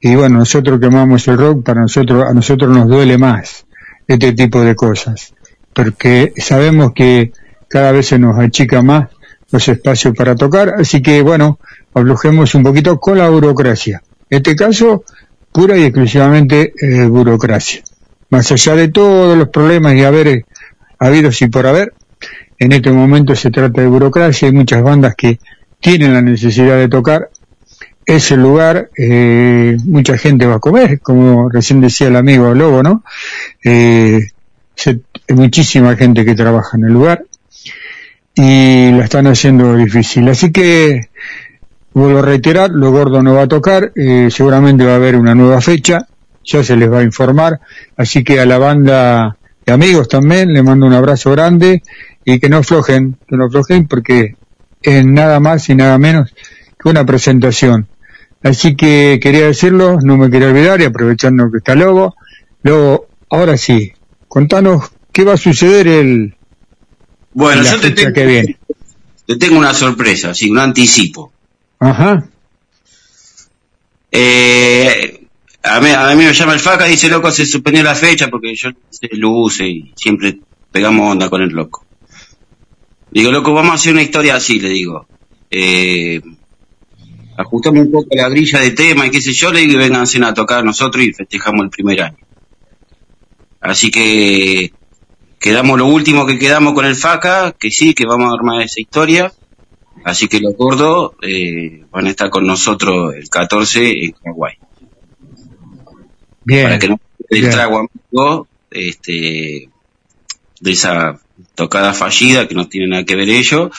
Y bueno, nosotros que amamos el rock, para nosotros, a nosotros nos duele más este tipo de cosas, porque sabemos que cada vez se nos achica más los espacios para tocar, así que bueno, aflojemos un poquito con la burocracia. En este caso, pura y exclusivamente eh, burocracia. Más allá de todos los problemas y haber habido y por haber, en este momento se trata de burocracia, hay muchas bandas que tienen la necesidad de tocar ese lugar, eh, mucha gente va a comer, como recién decía el amigo Lobo, ¿no? Eh, muchísima gente que trabaja en el lugar y la están haciendo difícil. Así que, vuelvo a reiterar, lo gordo no va a tocar, eh, seguramente va a haber una nueva fecha, ya se les va a informar, así que a la banda de amigos también le mando un abrazo grande y que no aflojen, que no aflojen porque es nada más y nada menos que una presentación. Así que quería decirlo, no me quería olvidar y aprovechando que está Lobo. Lobo, ahora sí, contanos qué va a suceder el... Bueno, yo te tengo, que viene. te tengo una sorpresa, sí, un anticipo. Ajá, Eh, a, mí, a mí me llama el faca y dice, loco, se suspendió la fecha porque yo sé luce y siempre pegamos onda con el loco. Digo, loco, vamos a hacer una historia así, le digo. Eh, ajustamos un poco la grilla de tema y qué sé yo, le digo, y vénganse a tocar nosotros y festejamos el primer año. Así que quedamos lo último que quedamos con el faca, que sí, que vamos a armar esa historia. Así que los gordos eh, van a estar con nosotros el 14 en Hawái. bien. Para que no se bien. distrago amigo, este, de esa tocada fallida que no tiene nada que ver ellos.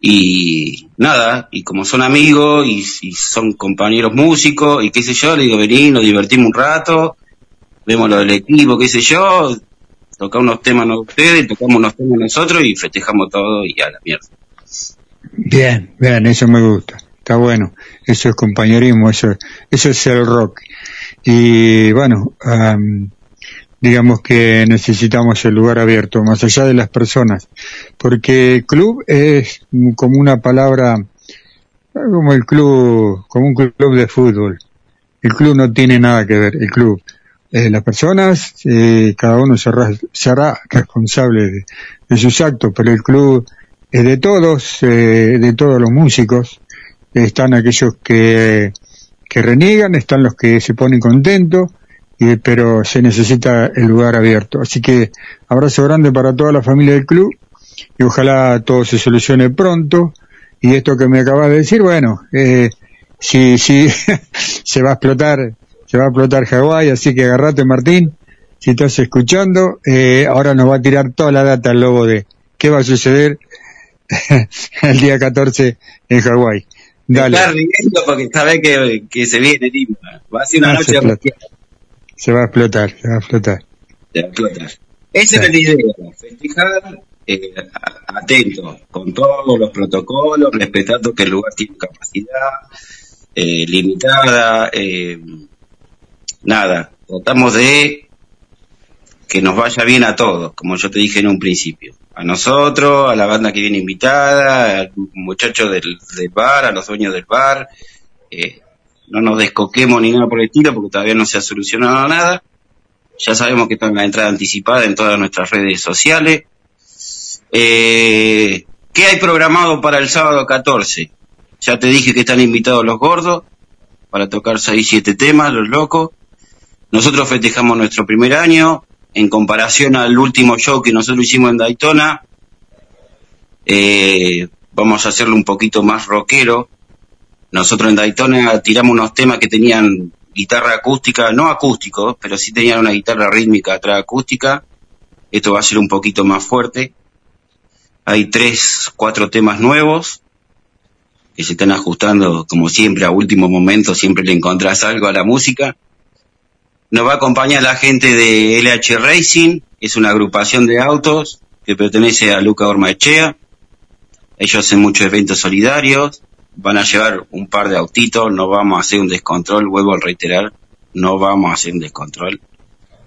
Y nada, y como son amigos y, y son compañeros músicos y qué sé yo, le digo, vení, nos divertimos un rato, vemos lo del equipo, qué sé yo, tocamos unos temas no ustedes, tocamos unos temas nosotros y festejamos todo y a la mierda. Bien, bien, eso me gusta. Está bueno. Eso es compañerismo, eso, eso es el rock. Y bueno, am, digamos que necesitamos el lugar abierto, más allá de las personas. Porque club es como una palabra, como el club, como un club de fútbol. El club no tiene nada que ver, el club. Eh, las personas, eh, cada uno será, será responsable de, sus actos, pero el club es de todos, eh, de todos los músicos. Están aquellos que, que reniegan, están los que se ponen contentos, y, pero se necesita el lugar abierto. Así que abrazo grande para toda la familia del club y ojalá todo se solucione pronto. Y esto que me acabas de decir, bueno, eh, si, si se va a explotar, se va a explotar Hawái, así que agarrate Martín, si estás escuchando, eh, ahora nos va a tirar toda la data el lobo de qué va a suceder el día 14 en Hawái. Dale, Está riendo porque sabe que, que se viene lindo. Va a ser una Ah, noche se se va a explotar, se va a explotar. de explotar. Esa es la idea, festejar eh, atento con todos los protocolos, respetando que el lugar tiene capacidad eh, limitada, eh, nada, tratamos de que nos vaya bien a todos, como yo te dije en un principio. A nosotros, a la banda que viene invitada, al muchacho del, del bar, a los dueños del bar. Eh, no nos descoquemos ni nada por el estilo porque todavía no se ha solucionado nada. Ya sabemos que está en la entrada anticipada en todas nuestras redes sociales. Eh, ¿Qué hay programado para el sábado 14? Ya te dije que están invitados los gordos para tocar 6, 7 temas, los locos. Nosotros festejamos nuestro primer año en comparación al último show que nosotros hicimos en Daytona. Eh, vamos a hacerlo un poquito más rockero. Nosotros en Daytona tiramos unos temas que tenían guitarra acústica, no acústico, pero sí tenían una guitarra rítmica atrás acústica. Esto va a ser un poquito más fuerte. Hay tres, cuatro temas nuevos que se están ajustando, como siempre, a último momento, siempre le encontrás algo a la música. Nos va a acompañar la gente de LH Racing, es una agrupación de autos que pertenece a Luca Ormaechea. Ellos hacen muchos eventos solidarios, van a llevar un par de autitos, no vamos a hacer un descontrol, vuelvo a reiterar, no vamos a hacer un descontrol.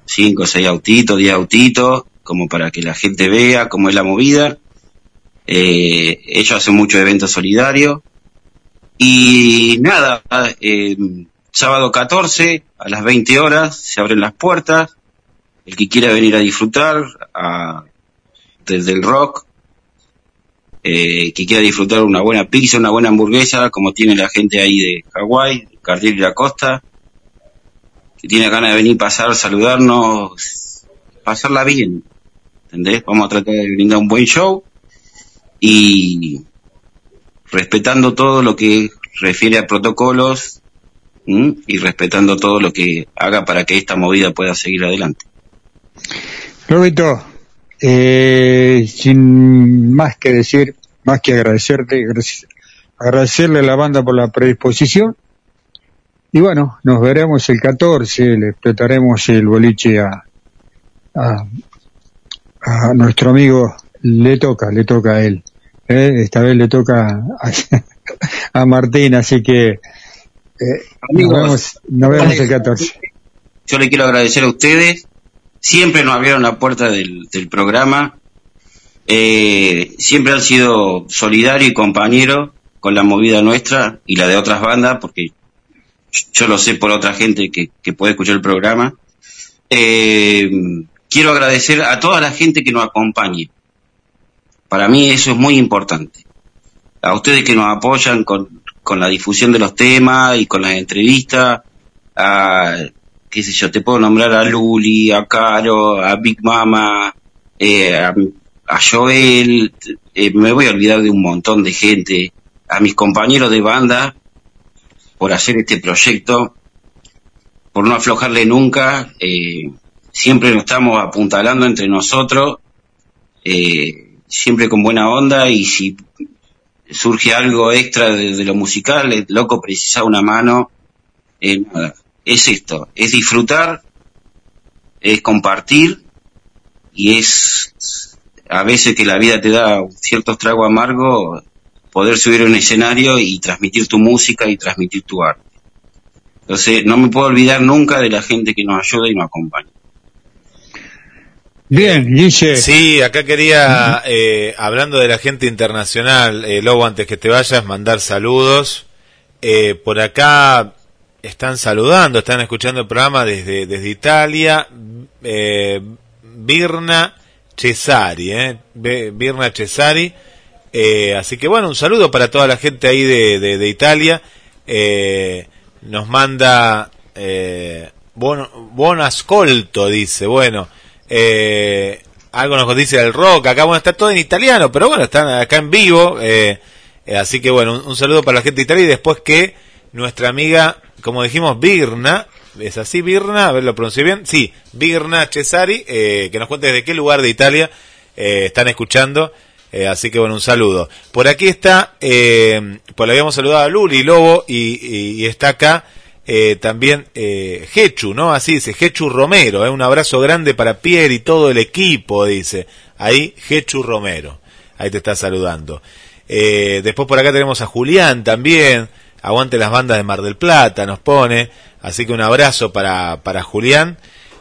Cinco seis autitos, diez autitos, como para que la gente vea cómo es la movida. Eh, ellos hacen muchos eventos solidarios. Y nada, eh, sábado 14 a las 20 horas se abren las puertas. El que quiera venir a disfrutar a, desde el rock, eh, que quiera disfrutar una buena pizza, una buena hamburguesa, como tiene la gente ahí de Hawái, Cardiel y la Costa, que tiene ganas de venir pasar, saludarnos, pasarla bien. ¿Entendés? Vamos a tratar de brindar un buen show y respetando todo lo que refiere a protocolos y respetando todo lo que haga para que esta movida pueda seguir adelante. Roberto, eh, sin más que decir, más que agradecerte, agradecerle a la banda por la predisposición. Y bueno, nos veremos el 14, le explotaremos el boliche a, a, a nuestro amigo, le toca, le toca a él. ¿eh? Esta vez le toca a, a Martín, así que eh, nos Amigos, vemos, nos vemos el 14. Yo le quiero agradecer a ustedes. Siempre nos abrieron la puerta del, del programa. Eh, siempre han sido solidarios y compañeros con la movida nuestra y la de otras bandas, porque yo lo sé por otra gente que, que puede escuchar el programa. Eh, quiero agradecer a toda la gente que nos acompañe. Para mí eso es muy importante. A ustedes que nos apoyan con, con la difusión de los temas y con las entrevistas, a, qué sé yo, te puedo nombrar a Luli, a Caro, a Big Mama, eh, a, Joel, eh, me voy a olvidar de un montón de gente, a mis compañeros de banda por hacer este proyecto, por no aflojarle nunca, eh, siempre nos estamos apuntalando entre nosotros, eh, siempre con buena onda y si surge algo extra de, lo musical, el loco precisa una mano, eh, nada, es esto, es disfrutar, es compartir y es a veces que la vida te da ciertos tragos amargos, poder subir a un escenario y transmitir tu música y transmitir tu arte. Entonces, no me puedo olvidar nunca de la gente que nos ayuda y nos acompaña. Bien, Guille. Sí, acá quería, eh, hablando de la gente internacional, eh, Lobo, antes que te vayas, mandar saludos. Eh, por acá están saludando, están escuchando el programa desde, desde Italia. Eh, Birna Cesari, eh, Birna Cesari. Eh, así que bueno, un saludo para toda la gente ahí de, de, Italia. Eh, nos manda eh, ascolto, dice. Bueno, eh, algo nos dice el rock. Acá bueno, está todo en italiano, pero bueno, están acá en vivo. Eh, eh, así que bueno, un, saludo para la gente de Italia y después que nuestra amiga, como dijimos, Birna, ¿es así Birna? A ver, lo pronuncié bien. Sí, Birna Cesari, eh, que nos cuente desde qué lugar de Italia eh, están escuchando. Eh, así que bueno, un saludo. Por aquí está, pues le habíamos saludado a Luli Lobo y está acá eh, también eh, Hechu, ¿no? Así dice, Hechu Romero. Eh, un abrazo grande para Pierre y todo el equipo, dice. Ahí, Gechu Romero. Ahí te está saludando. Eh, después por acá tenemos a Julián también. Aguante las bandas de Mar del Plata, nos pone. Así que un abrazo para, para Julián.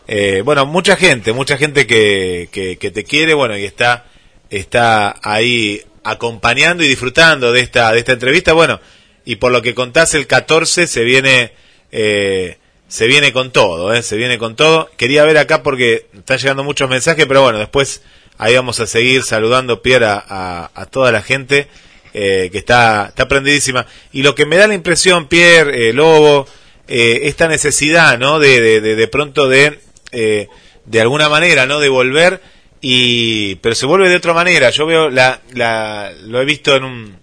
Eh, bueno, mucha gente, mucha gente que, que, que, te quiere, bueno, y está, está ahí acompañando y disfrutando de esta, de esta entrevista. Bueno, y por lo que contás, el 14 se viene, eh, se viene con todo, ¿eh? se viene con todo. Quería ver acá porque están llegando muchos mensajes, pero bueno, después ahí vamos a seguir saludando, Pierre, a, a, toda la gente eh, que está, está prendidísima. Y lo que me da la impresión, Pierre, eh, Lobo, eh, esta necesidad, ¿no? De, de, de, de pronto de, eh, de alguna manera, ¿no? De volver y, pero se vuelve de otra manera. Yo veo la, la, lo he visto en un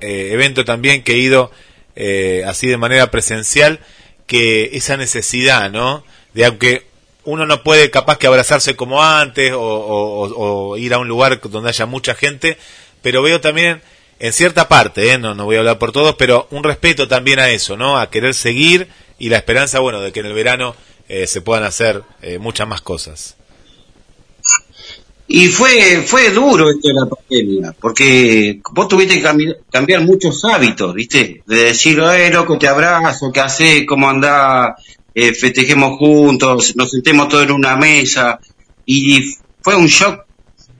eh, evento también que he ido eh, así de manera presencial, que esa necesidad, ¿no? De aunque uno no puede capaz que abrazarse como antes o, ir a un lugar donde haya mucha gente, pero veo también en cierta parte, ¿eh? no, no voy a hablar por todos, pero un respeto también a eso, ¿no? A querer seguir y la esperanza, bueno, de que en el verano eh, se puedan hacer eh, muchas más cosas. Y fue fue duro esto de la pandemia, porque vos tuviste que cambiar, cambiar muchos hábitos, ¿viste? De decir, eh, loco, te abrazo, ¿qué haces? ¿Cómo andás? Eh, festejemos juntos, nos sentemos todos en una mesa. Y fue un shock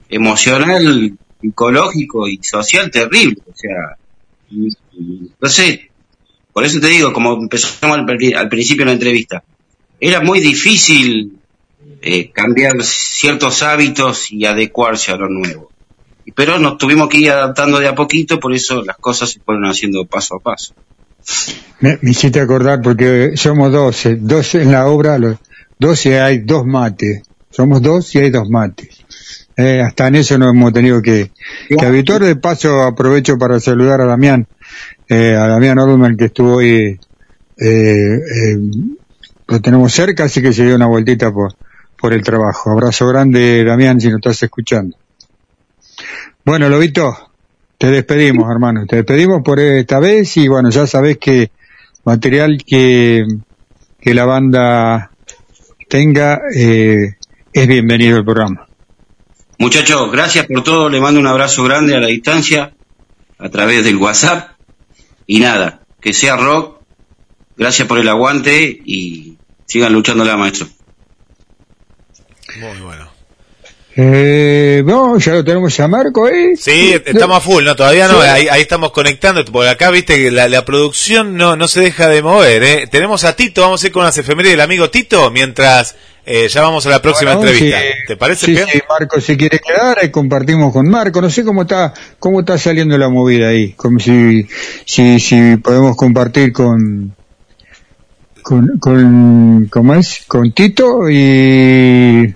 emocional, psicológico y social terrible. O sea, y, y, sé, por eso te digo, como empezamos al, al principio de la entrevista, era muy difícil eh, cambiar ciertos hábitos y adecuarse a lo nuevo. Pero nos tuvimos que ir adaptando de a poquito, por eso las cosas se fueron haciendo paso a paso. Me, me hiciste acordar porque somos 12, 12 en la obra, los 12 hay dos mates, somos dos y hay dos mates. Eh, hasta en eso nos hemos tenido que, que habituar. De paso aprovecho para saludar a Damián, eh, a Damián Oldman que estuvo hoy, eh, eh, lo tenemos cerca, así que se dio una vueltita por, por el trabajo. Abrazo grande, Damián, si nos estás escuchando. Bueno, Lobito, te despedimos, hermano. Te despedimos por esta vez y bueno, ya sabes que material que, que la banda tenga eh, es bienvenido al programa. Muchachos, gracias por todo. Le mando un abrazo grande a la distancia a través del WhatsApp. Y nada, que sea rock. Gracias por el aguante y sigan luchando la maestro. Muy bueno. Eh, no, ya lo tenemos a Marco ahí. Sí, estamos a full, no, todavía no, sí. ahí, ahí, estamos conectando, porque acá viste que la, la, producción no, no se deja de mover, ¿eh? Tenemos a Tito, vamos a ir con las efemérides del amigo Tito, mientras eh, ya vamos a la próxima bueno, entrevista. ¿Te parece sí, bien? Sí, Marco, si quiere quedar, ahí compartimos con Marco, no sé cómo está, cómo está saliendo la movida ahí, como si, si, si podemos compartir con, con, con, ¿cómo es? Con Tito y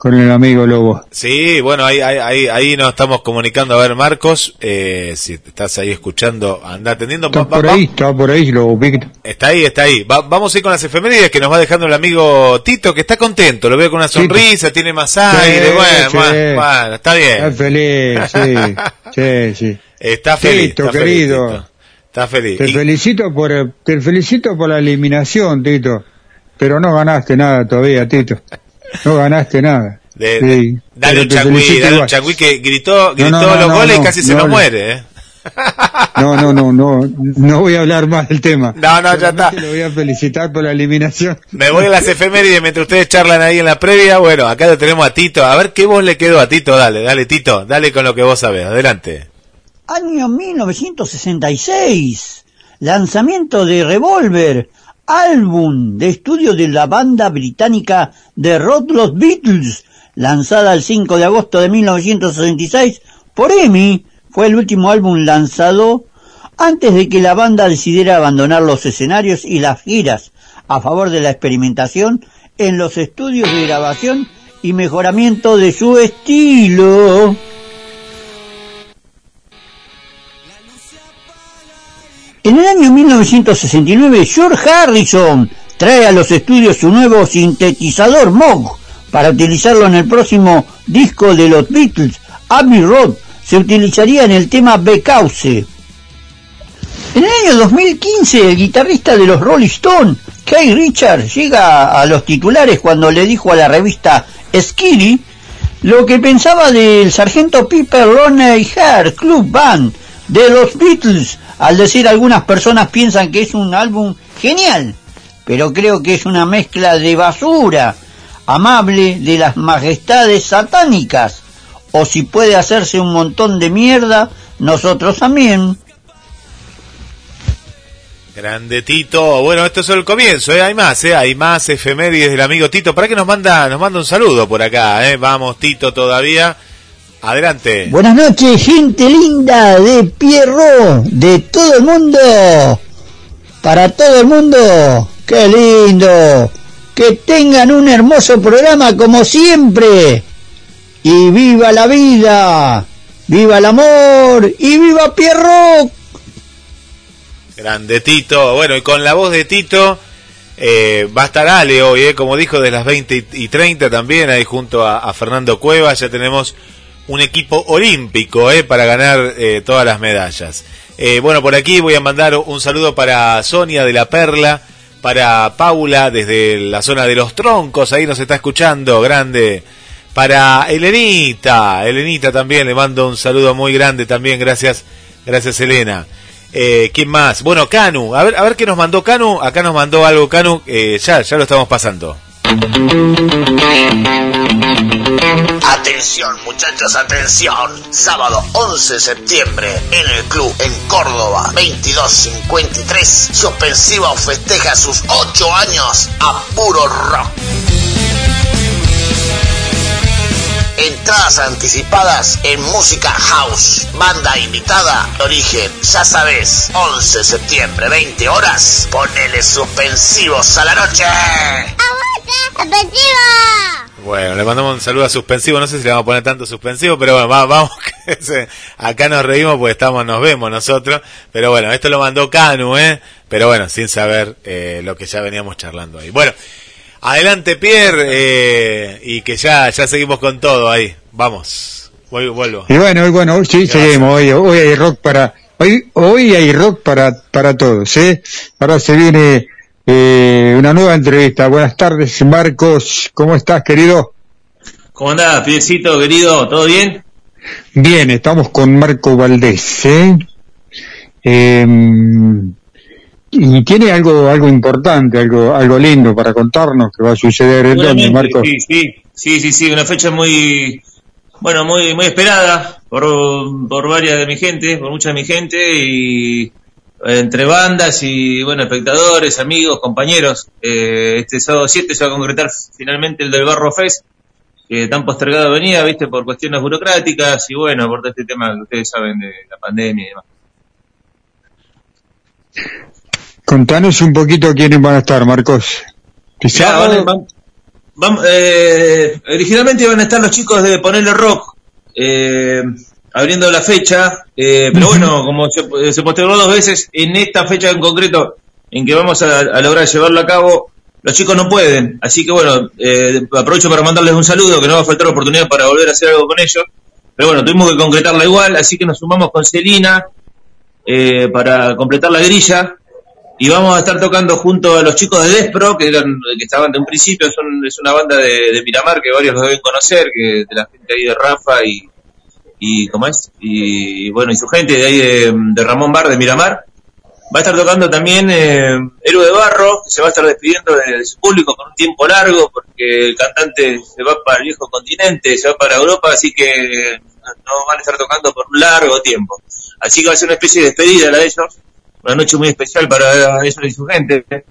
con el amigo Lobo. Sí, bueno, ahí, ahí, ahí nos estamos comunicando. A ver, Marcos, eh, si estás ahí escuchando, anda atendiendo. Está va, por va, ahí, está por ahí, Lobo. Está ahí, está ahí. Va, vamos a ir con las efemérides que nos va dejando el amigo Tito, que está contento. Lo veo con una sonrisa, Tito. tiene más aire. Sí, bueno, sí. bueno, bueno, está bien. Está feliz, sí. sí, sí. Está feliz. Tito, está querido. Feliz, Tito. Está feliz. Te y... felicito por, te felicito por la eliminación, Tito. Pero no ganaste nada todavía, Tito. No ganaste nada. De, sí, dale un changüí, dale un changüí que gritó, gritó no, no, no, los goles y casi se nos muere, ¿eh? No, no, no, no, no voy a hablar más del tema. No, no, ya está. Lo voy a felicitar por la eliminación. Me voy a las efemérides mientras ustedes charlan ahí en la previa. Bueno, acá lo tenemos a Tito. A ver qué voz le quedó a Tito. Dale, dale, Tito. Dale con lo que vos sabés. Adelante. Año 1966. Lanzamiento de Revolver. Álbum de estudio de la banda británica de rock Los Beatles. Lanzada el 5 de agosto de 1966 por EMI. Fue el último álbum lanzado antes de que la banda decidiera abandonar los escenarios y las giras a favor de la experimentación en los estudios de grabación y mejoramiento de su estilo. En el año 1969, George Harrison trae a los estudios su nuevo sintetizador Moog para utilizarlo en el próximo disco de los Beatles, Abbey Road, se utilizaría en el tema Becauce. En el año 2015, el guitarrista de los Rolling Stones, Kay Richards, llega a los titulares cuando le dijo a la revista Skiddy lo que pensaba del sargento Piper Roney Hair Club Band de los Beatles, al decir algunas personas piensan que es un álbum genial, pero creo que es una mezcla de basura, amable de las majestades satánicas, o si puede hacerse un montón de mierda, nosotros también. Grande Tito. Bueno, esto es el comienzo, ¿eh? Hay más, ¿eh? Hay más efemérides del amigo Tito. ¿Para qué nos manda, nos manda un saludo por acá, ¿eh? Vamos, Tito, todavía. Adelante. Buenas noches, gente linda de Pierro, de todo el mundo. Para todo el mundo. Qué lindo. Que tengan un hermoso programa como siempre. Y viva la vida. Viva el amor. Y viva Pierro. Grande Tito. Bueno, y con la voz de Tito eh, va a estar Ale hoy, eh, como dijo, de las 20 y 30 también, ahí junto a, a Fernando Cuevas. Ya tenemos un equipo olímpico eh, para ganar eh, todas las medallas. Eh, bueno, por aquí voy a mandar un saludo para Sonia de la Perla, para Paula desde la zona de los troncos, ahí nos está escuchando, grande. Para Elenita, Elenita también le mando un saludo muy grande también, gracias, gracias Elena. Eh, ¿Quién más? Bueno, Canu, a ver, a ver qué nos mandó Canu, acá nos mandó algo Canu, eh, ya, ya lo estamos pasando. Atención muchachos, atención. Sábado 11 de septiembre en el club en Córdoba 2253. Suspensiva festeja sus 8 años a puro rock. Entradas anticipadas en Música House. Banda invitada, Origen. Ya sabes, 11 de septiembre, 20 horas. Ponele suspensivos a la noche. Bueno, le mandamos un saludo a suspensivo, no sé si le vamos a poner tanto suspensivo, pero bueno, va- vamos, que se- acá nos reímos porque estamos, nos vemos nosotros, pero bueno, esto lo mandó Canu, ¿eh? Pero bueno, sin saber eh, lo que ya veníamos charlando ahí. Bueno, adelante Pierre, eh, y que ya, ya seguimos con todo ahí, vamos, Vuel- vuelvo. Y bueno, y bueno, sí, seguimos. Hoy, hoy hay rock para, hoy, hoy hay rock para, para todos, ¿eh? Ahora se viene, eh, una nueva entrevista. Buenas tardes, Marcos. ¿Cómo estás, querido? ¿Cómo andás, piecito querido? ¿Todo bien? Bien, estamos con Marco Valdés, ¿eh? Em, y tiene algo, algo importante, algo, algo lindo para contarnos que va a suceder en donde, Seguramente, Marcos. Sí, sí, sí, sí, sí, una fecha muy, bueno, muy, muy esperada por, por varias de mi gente, por mucha de mi gente y eh, entre bandas y, bueno, espectadores, amigos, compañeros. Eh, este sábado 7 se va a concretar finalmente el del Barro Fest, que tan postergado venía, viste, por cuestiones burocráticas y, bueno, por todo este tema que ustedes saben de la pandemia y demás. Contanos un poquito quiénes van a estar, Marcos. Ya, van a- van- vam- eh, originalmente iban a estar los chicos de Ponerle Rock eh, abriendo la fecha, eh, pero bueno, como se, eh, se postergó dos veces, en esta fecha en concreto en que vamos a, a lograr llevarlo a cabo, los chicos no pueden. Así que bueno, eh, aprovecho para mandarles un saludo, que no va a faltar oportunidad para volver a hacer algo con ellos. Pero bueno, tuvimos que concretarla igual, así que nos sumamos con Celina eh, para completar la grilla y vamos a estar tocando junto a los chicos de Despro, que eran que estaban de un principio, son, es una banda de, Miramar que varios lo deben conocer, que de la gente ahí de Rafa y, y ¿cómo es? Y, bueno, y su gente de ahí de, Ramón Bar de Miramar. Va a estar tocando también eh, Héroe de Barro, que se va a estar despidiendo de, de su público con un tiempo largo, porque el cantante se va para el viejo continente, se va para Europa, así que no van a estar tocando por un largo tiempo. Así que va a ser una especie de despedida la de ellos, una noche muy especial para ellos y su gente. Va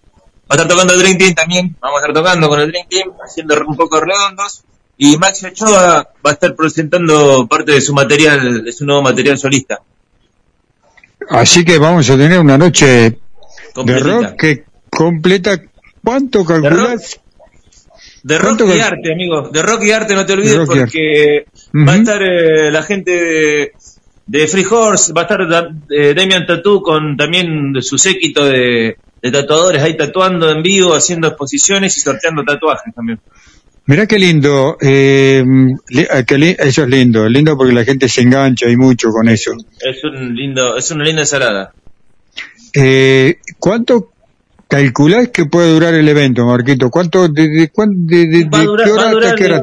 a estar tocando el Dream Team también, vamos a estar tocando con el Dream Team, haciendo un poco redondos. Y Maxi Ochoa va a estar presentando parte de su material, de su nuevo material solista. Así que vamos a tener una noche de rock que completa. ¿Cuánto calculás? De rock ¿Cuánto y arte, amigo. De rock y arte, no te olvides, porque va a estar eh, la gente de, de Free Horse, va a estar eh, Damian Tattoo con también su séquito de, de tatuadores ahí tatuando en vivo, haciendo exposiciones y sorteando tatuajes también. Mirá qué lindo, eh, eh, qué li- eso es lindo, lindo porque la gente se engancha y mucho con eso. Es un lindo, es una linda ensalada. Eh, ¿Cuánto calculás que puede durar el evento, Marquito? ¿Cuánto, de, de, de, de- durar- qué hora hasta qué hora?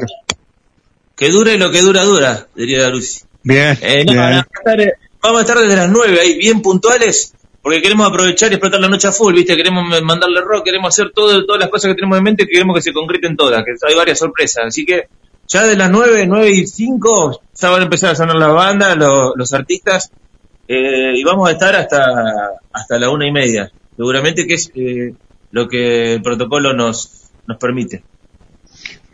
que dure lo que dura, dura, diría Lucy. Bien, Eh, no, bien. vamos, a estar, eh, vamos a estar desde las 9 ahí, bien puntuales, porque queremos aprovechar y explotar la noche a full, ¿viste? Queremos mandarle rock, queremos hacer todo, todas las cosas que tenemos en mente y queremos que se concreten todas, que hay varias sorpresas. Así que ya de las 9, 9 y 5, ya van a empezar a sonar las bandas, los, los artistas, eh, y vamos a estar hasta, hasta la una y media. Seguramente que es eh, lo que el protocolo nos, nos permite.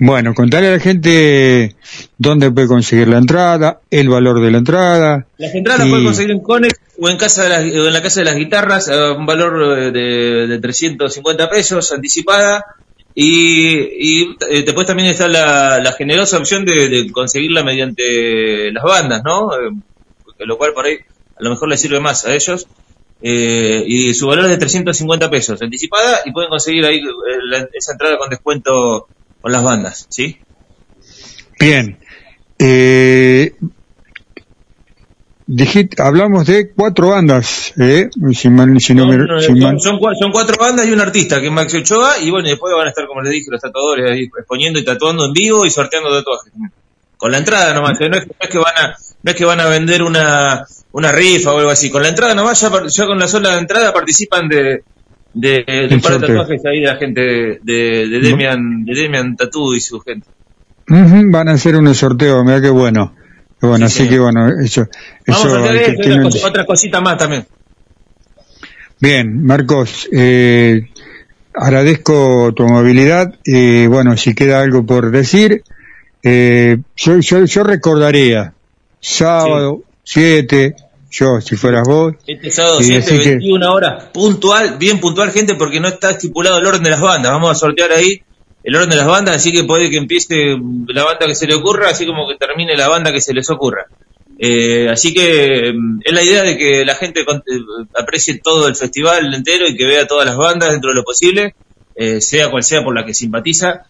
Bueno, contarle a la gente dónde puede conseguir la entrada, el valor de la entrada. Las entradas las y- pueden conseguir en Conex o en casa de las- o en la casa de las guitarras a un valor eh, de, de 350 pesos anticipada y, y eh, después también está la, la generosa opción de, de conseguirla mediante las bandas, ¿no? Eh, lo cual por ahí a lo mejor les sirve más a ellos. Eh, y su valor es de 350 pesos anticipada y pueden conseguir ahí eh, la- esa entrada con descuento con las bandas, ¿sí? Bien. Eh, hablamos de cuatro bandas, ¿eh? Si mal- si no me- No, no, si son, cuatro bandas y un artista, que es Maxi Ochoa, y bueno, después van a estar, como les dije, los tatuadores ahí exponiendo y tatuando en vivo y sorteando tatuajes. Con la entrada nomás, ¿eh? no, es, no es que van a no es que van a vender una, una rifa o algo así, con la entrada nomás, ya, ya con la sola entrada participan de, de, de par de tatuajes ahí la gente de, de, de Demian, de Demian Tattoo y su gente. Van a hacer unos sorteos, mira qué bueno. Qué bueno, Sí, así que bueno, eso, Vamos eso a hacer eso cosa- otra cosita más también. Bien, Marcos, eh, agradezco tu amabilidad. Eh, bueno, si queda algo por decir, eh, yo, yo, yo recordaría sábado 7, yo, si fueras vos. Este sábado Y 7, así que- 21 horas, puntual, bien puntual, gente, porque no está estipulado el orden de las bandas. Vamos a sortear ahí el orden de las bandas, así que puede que empiece la banda que se le ocurra, así como que termine la banda que se les ocurra. Eh, así que mm, es la idea de que la gente eh, aprecie todo el festival entero y que vea todas las bandas dentro de lo posible, eh, sea cual sea por la que simpatiza.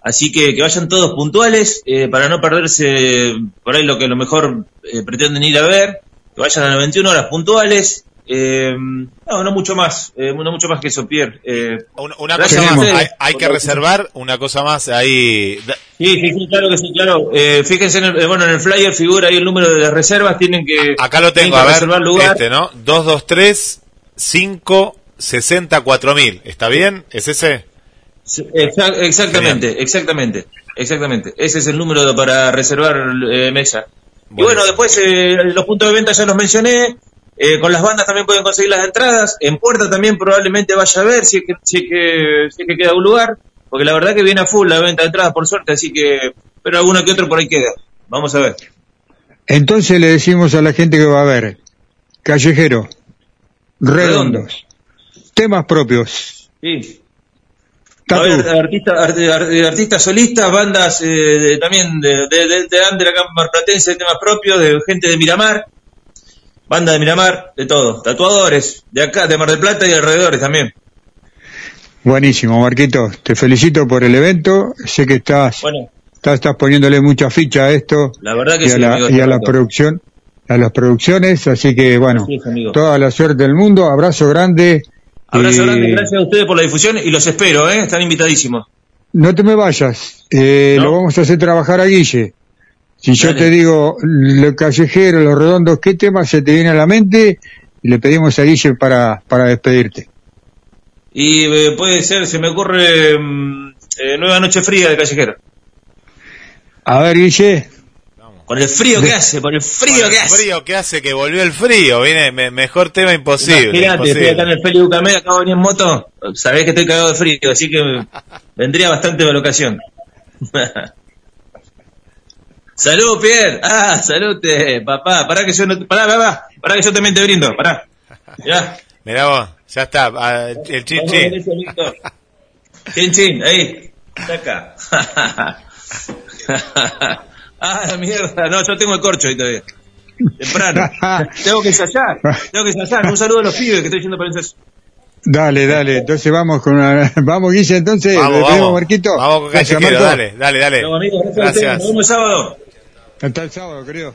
Así que que vayan todos puntuales eh, para no perderse por ahí lo que a lo mejor eh, pretenden ir a ver. Que vayan a las 21 horas puntuales. Eh, no, no mucho más, eh, no mucho más que eso, Pierre. Eh, Una, cosa más, hay, hay que reservar una cosa más ahí. Sí, sí, sí, claro que sí, claro. Eh, fíjense, en el, bueno, en el flyer figura ahí el número de las reservas, tienen que, Acá lo tengo, a ver, lugar. este, ¿no? 223 5 60 4000. ¿Está bien? ¿Es ese? Sí, exactamente, exactamente, exactamente. Ese es el número para reservar eh, mesa. Y bueno, después eh, los puntos de venta ya los mencioné. Eh, con las bandas también pueden conseguir las entradas. En puerta también probablemente vaya a ver si es que, si es que, si es que queda un lugar. Porque la verdad que viene a full la venta de entradas por suerte, así que... Pero alguno que otro por ahí queda. Vamos a ver. Entonces le decimos a la gente que va a ver, callejero, redondos, temas propios, Sí. A artistas arti- arti- artistas solistas, bandas eh, de- también de, de, de, marplatense, de temas propios, de gente de Miramar, banda de Miramar, de todo, tatuadores, de acá, de Mar del Plata y alrededores también. Buenísimo, Marquito. Te felicito por el evento. Sé que estás, Bueno, estás, estás poniéndole mucha ficha a esto la verdad que y a la, amigo, y a la Roberto. producción, a las producciones. Así que bueno, toda la suerte del mundo. Abrazo grande. Abrazo Eh, grande, gracias a ustedes por la difusión y los espero, ¿eh? están invitadísimos. No te me vayas. Eh, ¿No? Lo vamos a hacer trabajar a Guille. Si yo te digo lo callejero, los redondos, ¿qué tema se te viene a la mente? Y le pedimos a Guille para, para despedirte. Y eh, puede ser, se me ocurre mm, eh, Nueva Noche Fría de Callejero. A ver, Guille. Con el frío que hace, con el frío Con que el hace. frío que hace que volvió el frío. Viene me- mejor tema imposible. Imagínate, estoy acá en el Félix Ucamé, acabo de venir en moto, sabés que estoy cagado de frío, así que vendría bastante de la ocasión. salud, Pierre. Ah, salud, eh, papá. Pará que yo no, pará, pará, pará que yo también te brindo, pará. Ya. Mirá vos, ya está. ah, el chin chin. Chin, chin, ahí. Saca. ah, la mierda. No, yo tengo el corcho ahí todavía. Temprano. tengo que ensayar. Tengo que ensayar. Un saludo a los pibes que estoy yendo para ensayar. Dale, dale. Entonces vamos con una... Vamos, Guille, entonces. Vamos, ¿Le pedimos, vamos. Marquito? Vamos con Marco. dale, dale, dale. Gracias. Gracias. Nos vemos el sábado. Hasta el sábado, querido.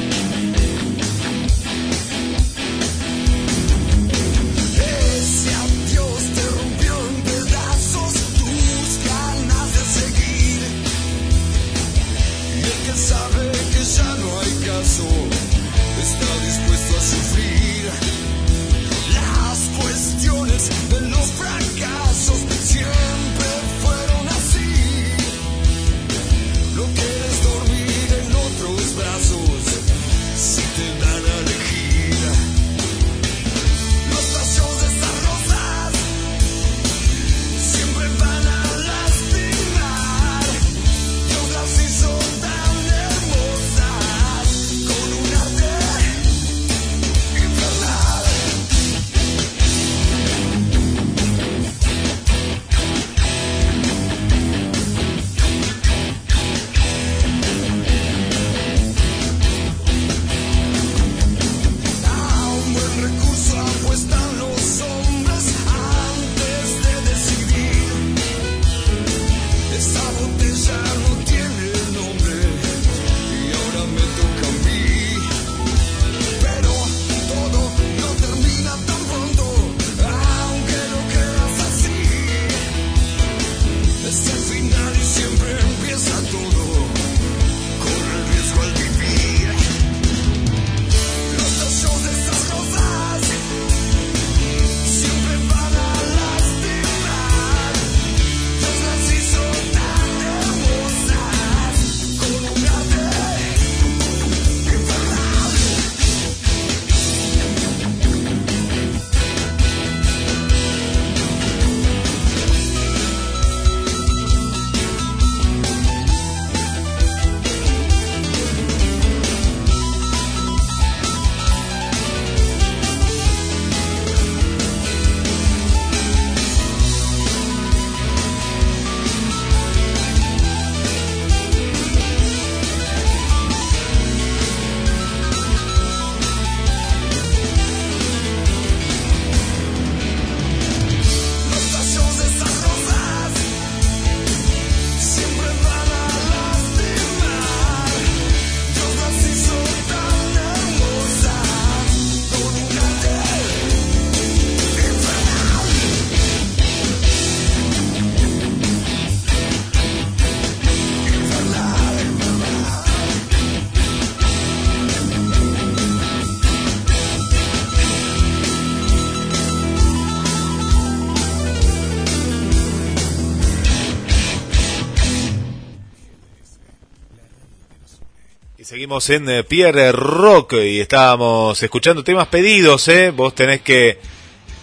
Seguimos en eh, Pierre Rock y estábamos escuchando temas pedidos, ¿eh? Vos tenés que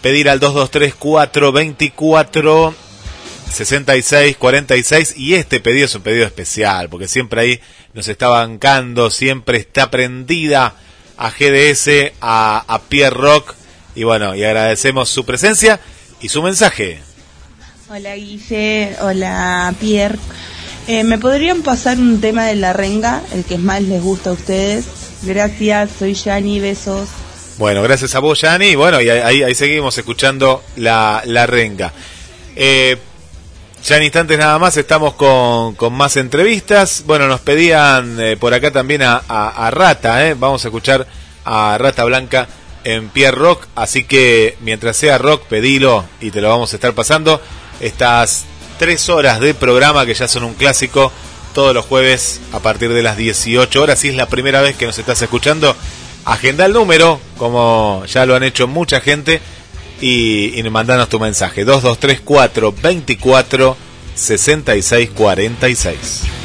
pedir al 223-424 6646 y este pedido es un pedido especial porque siempre ahí nos está bancando, siempre está prendida a GDS, a, a Pierre Rock y bueno, y agradecemos su presencia y su mensaje. Hola Guille, hola Pierre. Eh, ¿Me podrían pasar un tema de la renga, el que más les gusta a ustedes? Gracias, soy Yani, besos. Bueno, gracias a vos, Yani. Bueno, y ahí, seguimos escuchando la, renga. Eh, ya en instantes nada más estamos con, más entrevistas. Bueno, nos pedían eh, por acá también a, Rata. Vamos a escuchar a Rata Blanca en Pierre Rock. Así que mientras sea rock, pedilo y te lo vamos a estar pasando. Estas tres horas de programa que ya son un clásico todos los jueves a partir de las 18 horas. Si es la primera vez que nos estás escuchando, agenda el número, como ya lo han hecho mucha gente, y, y mandanos tu mensaje. 2234 24 66 46.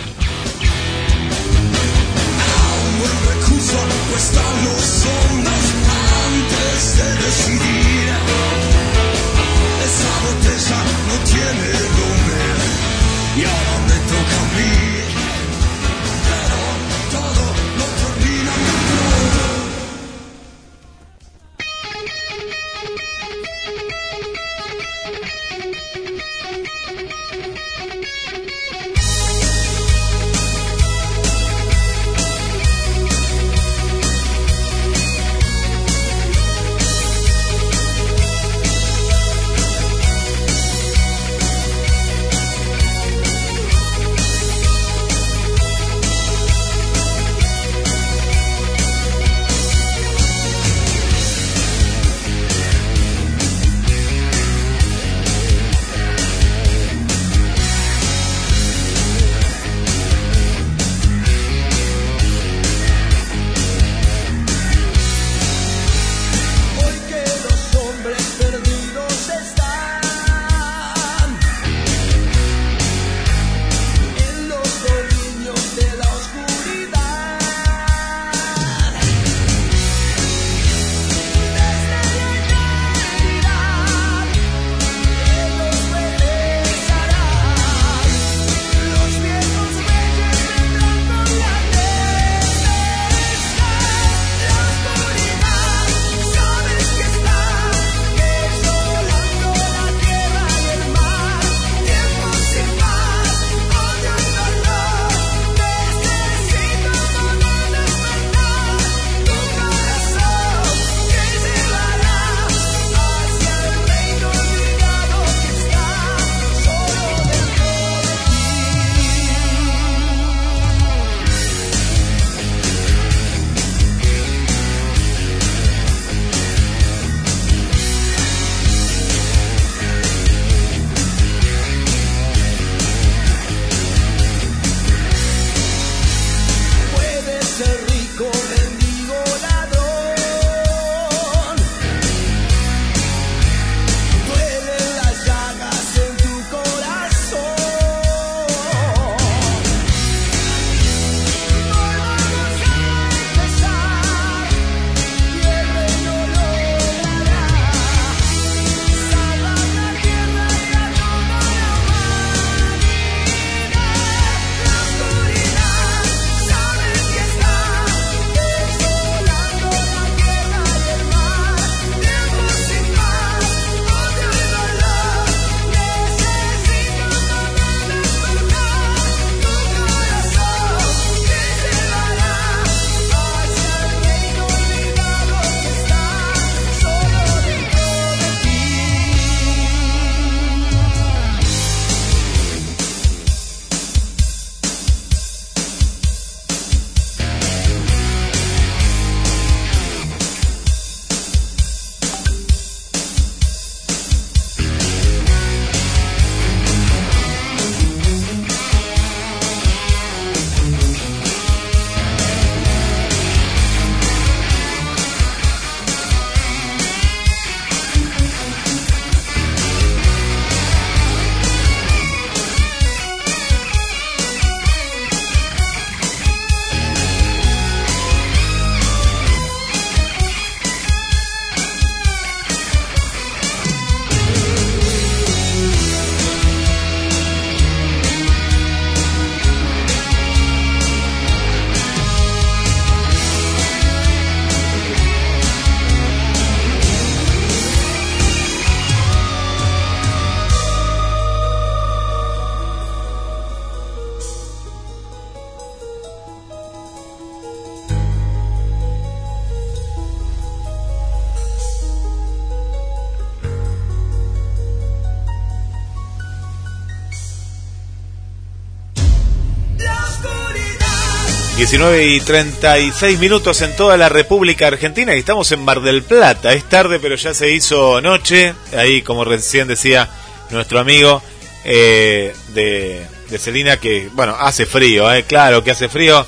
19 y 36 minutos en toda la República Argentina y estamos en Mar del Plata. Es tarde, pero ya se hizo noche. Ahí, como recién decía nuestro amigo eh, de, de Celina, que, bueno, hace frío, eh, claro que hace frío,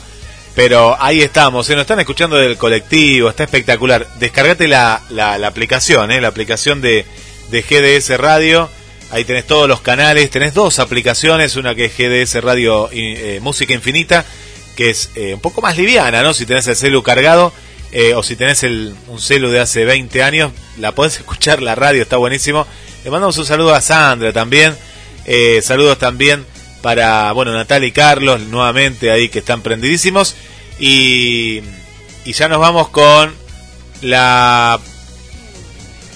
pero ahí estamos. Se nos están escuchando del colectivo, está espectacular. Descargate la, la, la aplicación, eh, la aplicación de, de GDS Radio. Ahí tenés todos los canales, tenés dos aplicaciones, una que es GDS Radio eh, Música Infinita, que es eh, un poco más liviana, ¿no? Si tenés el celu cargado eh, o si tenés el, un celu de hace 20 años, la podés escuchar, la radio está buenísimo. Le mandamos un saludo a Sandra también, eh, saludos también para, bueno, Natalia y Carlos, nuevamente ahí que están prendidísimos. Y, y ya nos vamos con la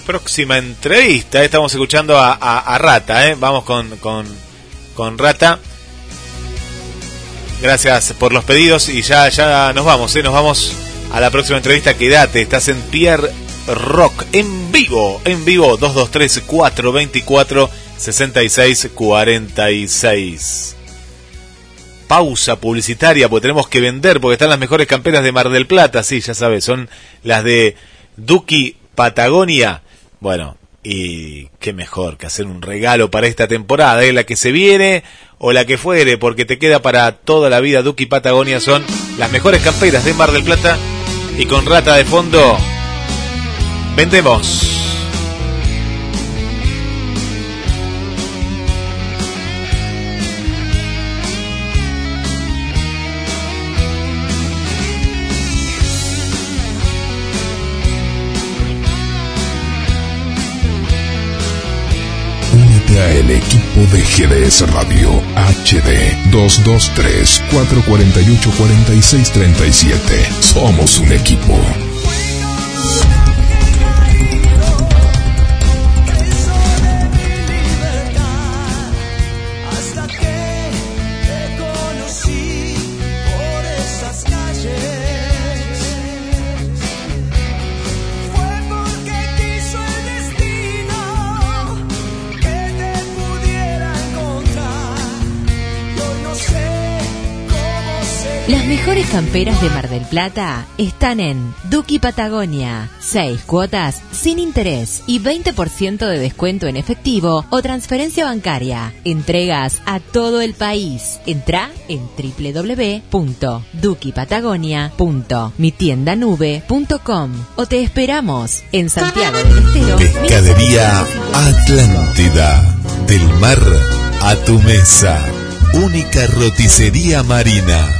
próxima entrevista. Estamos escuchando a, Rata, ¿eh? Vamos con, con Rata. Gracias por los pedidos y ya, ya nos vamos, ¿eh? Nos vamos a la próxima entrevista. Quédate, estás en Pierre Rock en vivo, en vivo 223 424 6646. Pausa publicitaria porque tenemos que vender porque están las mejores camperas de Mar del Plata, sí, ya sabes, son las de Duki Patagonia. Bueno, y qué mejor que hacer un regalo para esta temporada, ¿eh? la que se viene o la que fuere, porque te queda para toda la vida. Duki Patagonia son las mejores camperas de Mar del Plata y con rata de fondo vendemos. El equipo de GDS Radio HD 223 448 4637. Somos un equipo. Las mejores camperas de Mar del Plata están en Duki Patagonia. 6 cuotas sin interés y 20% de descuento en efectivo o transferencia bancaria. Entregas a todo el país. Entra en www.dukipatagonia.mitiendanube.com o te esperamos en Santiago del Estero. Pescadería Atlántida. Del mar a tu mesa. Única roticería marina.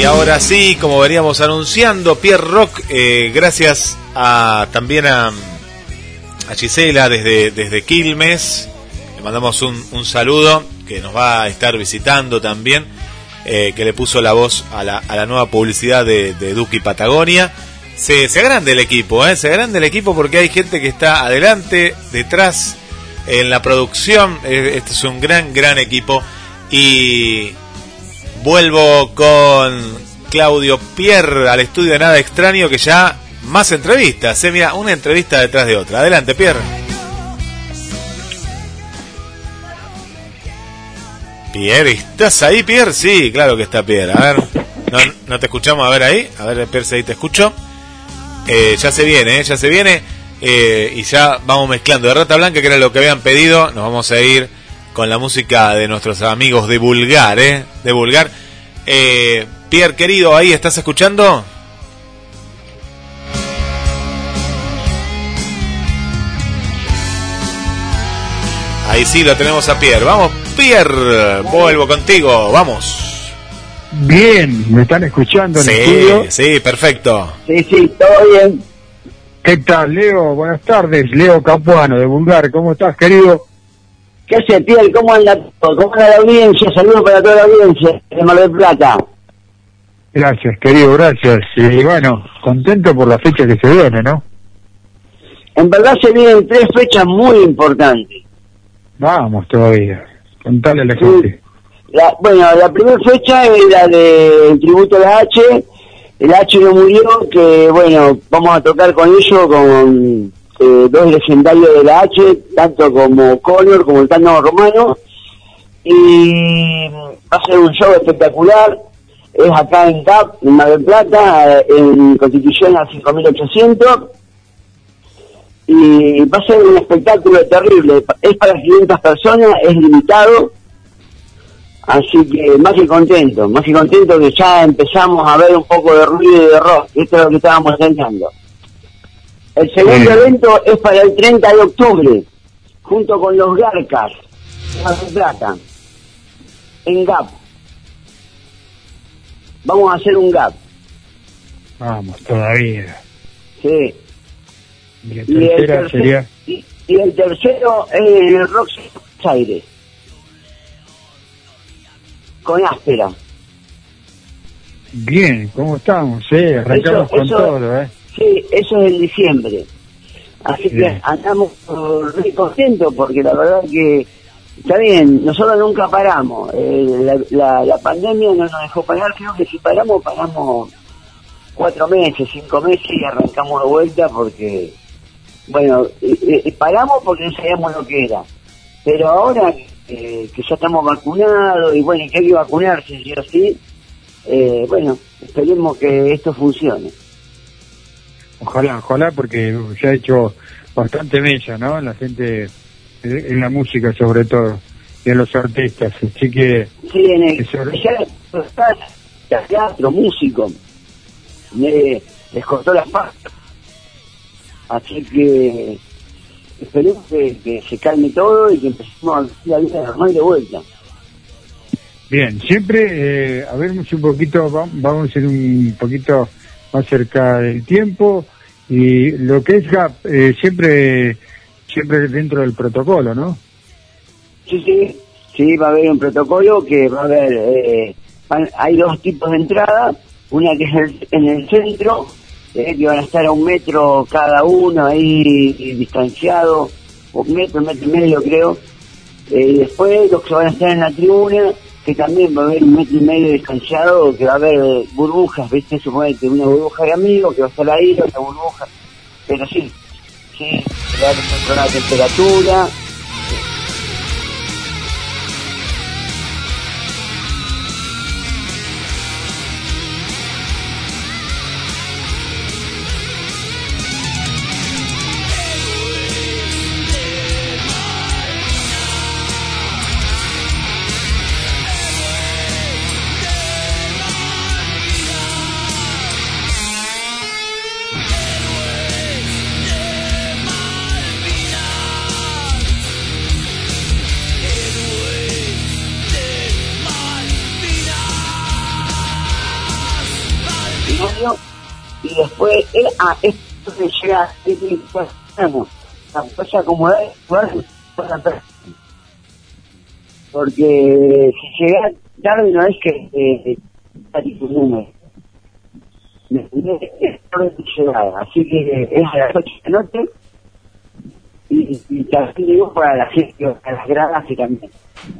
Y ahora sí, como veníamos anunciando, Pierre Rock, eh, gracias a, también a, a Gisela desde, desde Quilmes, le mandamos un, saludo, que nos va a estar visitando también, eh, que le puso la voz a la, a la nueva publicidad de, de Duki Patagonia. Se, se agrande el equipo, ¿eh? se agrande el equipo porque hay gente que está adelante, detrás, en la producción. Este es un gran, gran equipo. Y vuelvo con Claudio Pierre al estudio de Nada Extraño que ya más entrevistas. ¿eh? Mira, una entrevista detrás de otra. Adelante, Pierre. Pierre, ¿estás ahí, Pierre? Sí, claro que está Pierre. A ver, no, te escuchamos. A ver ahí. A ver, Pierre, si ahí te escucho. Eh, ya se viene, eh, ya se viene. Eh, y ya vamos mezclando de Rata Blanca, que era lo que habían pedido. Nos vamos a ir con la música de nuestros amigos de Vulgar, ¿eh? De Vulgar. Eh, Pierre, querido, ¿ahí estás escuchando? Ahí sí lo tenemos a Pierre. Vamos, Pierre, vuelvo contigo, vamos. Bien, ¿me están escuchando en el Sí, estudio? sí, perfecto. Sí, sí, todo bien. ¿Qué tal, Leo? Buenas tardes, Leo Capuano de Vulgar. ¿Cómo estás, querido? ¿Qué hace, Pierre? ¿Cómo anda todo? ¿Cómo anda la audiencia? Saludos para toda la audiencia de Mar del Plata. Gracias, querido, gracias. Y bueno, contento por la fecha que se viene, ¿no? En verdad se vienen tres fechas muy importantes. Vamos todavía. Contale a la gente. La, bueno, la primera fecha es la del tributo a la H. El H no murió, que bueno, vamos a tocar con ellos, con eh, dos legendarios de la H, tanto como Connor como el Tano Romano. Y va a ser un show espectacular. Es acá en CAP, en Mar del Plata, en Constitución a 5800 y va a ser un espectáculo terrible. Es para 500 personas, es limitado, así que más que contento, más que contento que ya empezamos a ver un poco de ruido y de rock, esto es lo que estábamos intentando. El segundo evento es para el 30 de octubre, junto con los Garcas, Mar Plata, en GAP. Vamos a hacer un GAP, Vamos, todavía. sí. Y el, tercera tercer- sería... y, y el tercero es en el Roxy Aires. Con áspera. Bien, ¿cómo estamos? Sí, arrancamos Eso- con eso- todo, ¿eh? Sí, eso es en diciembre. Así que andamos muy contentos porque la verdad que está bien, nosotros nunca paramos. Eh, la, la, la pandemia no nos dejó parar, creo que si paramos, paramos cuatro meses, cinco meses y arrancamos de vuelta porque, bueno, eh, eh, paramos porque no sabíamos lo que era. Pero ahora que ya estamos vacunados y bueno, y que hay que vacunarse, sí o sí, eh, bueno, esperemos que esto funcione. Ojalá, ojalá, porque se ha hecho bastante mella, ¿no? La gente, eh, en la música sobre todo, y en los artistas. Así que, Sí, en el, se- ya teatro, músico, me, les cortó las patas. Así que esperemos que, que se calme todo y que empecemos a vivir la vida normal de vuelta. bien, siempre, eh, a ver un poquito, va- vamos a ir un poquito más cerca del tiempo, y lo que es GAP, eh, siempre, siempre dentro del protocolo, ¿no? Sí, sí, sí, va a haber un protocolo que va a haber, eh, van- hay dos tipos de entrada, una que es el- en el centro, eh, que van a estar a un metro cada uno ahí distanciado, un metro, un metro y medio creo, Eh, y después los que van a estar en la tribuna, que también va a haber un metro y medio distanciado, que va a haber burbujas, ¿viste? Suponete una burbuja de amigos que va a estar ahí, otra burbuja, pero sí, sí, va a controlar la temperatura, después, eh, ah, esto que llega, que pasamos, la cosa acomodar, porque si llega tarde no es que eh, está tu número. Así que es a las 8 de la noche y, y también digo para la gente, para las gradas que también.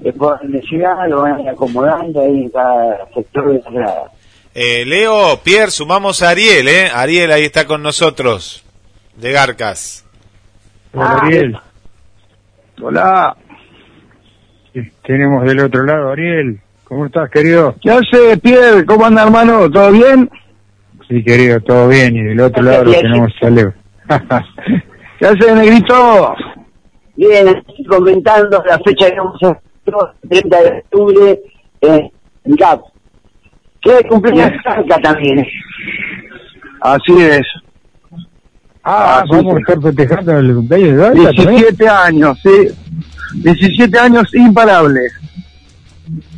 Después de llegada lo van a acomodando ahí en cada sector de las gradas. Eh, Leo, Pierre, sumamos a Ariel, ¿eh? Ariel ahí está con nosotros, de Garcas. Hola, Ariel. Hola. Tenemos del otro lado, Ariel. ¿Cómo estás, querido? ¿Qué hace, Pierre? ¿Cómo anda, hermano? ¿Todo bien? Sí, querido, todo bien. Y del otro lado lo tenemos a Leo. ¿Qué hace, negrito? Bien, comentando la fecha que vamos a hacer, 30 de octubre, eh, en CAP. Que cumpleaños acá también. Así es. Ah, sí, vamos a sí. estar festejando el cumpleaños de Garcas también. 17 años, sí. 17 años imparables.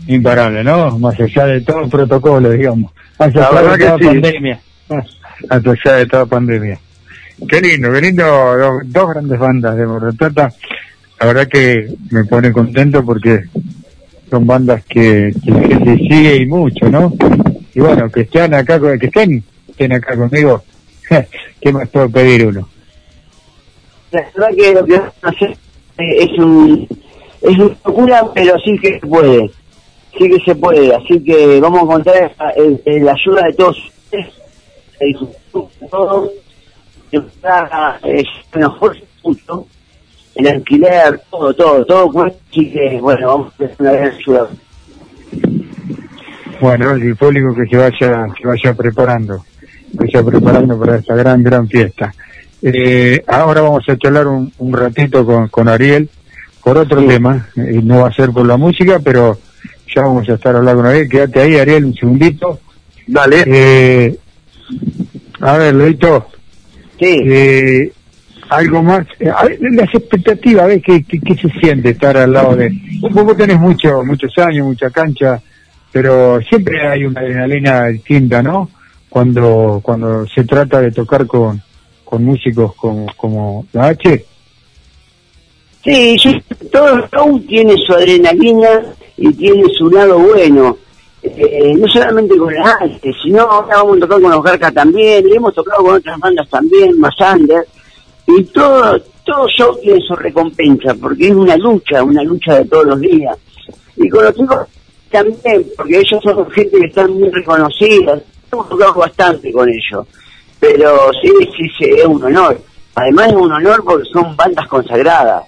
Imparable, ¿no? Más allá de todo protocolo, digamos. Más La allá verdad de que toda sí. pandemia. Más allá de toda pandemia. Qué lindo, qué lindo. do- Dos grandes bandas de Plata. La verdad que me pone contento porque son bandas que, que la gente sigue y mucho, ¿no? Y bueno, que estén acá, que estén, estén acá conmigo. ¿Qué más puedo pedir uno? La verdad que lo que vamos a hacer es un es una locura, pero sí que se puede. Sí que se puede. Así que vamos a contar la ayuda de todos ustedes. eh, todo. Eh, nos fuerza mucho. El alquiler, todo, todo, todo cuesta. Así que, bueno, vamos a hacer una gran ayuda. Bueno, el público que se vaya, se vaya preparando, que se vaya preparando para esta gran, gran fiesta. Eh, ahora vamos a charlar un, un ratito con, con Ariel por otro tema, eh, no va a ser por la música, pero ya vamos a estar hablando con Ariel. Quédate ahí, Ariel, un segundito. Dale. Eh, a ver, Leito. Sí. Eh, algo más, eh, las expectativas, ¿ves? ¿Qué, qué, qué se siente estar al lado de... Vos, tenés mucho, muchos años, mucha cancha, pero siempre hay una adrenalina distinta, ¿no? Cuando, cuando se trata de tocar con, con músicos como, como la H. Sí, sí, todo show tiene su adrenalina y tiene su lado bueno. Eh, no solamente con la arte, sino ahora vamos a tocar con los Garcas también, y hemos tocado con otras bandas también, más under, y todo, todo show tiene su recompensa, porque es una lucha, una lucha de todos los días. Y con los chicos también, porque ellos son gente que están muy reconocidas, hemos tocado bastante con ellos, pero sí, sí, sí, es un honor. Además es un honor porque son bandas consagradas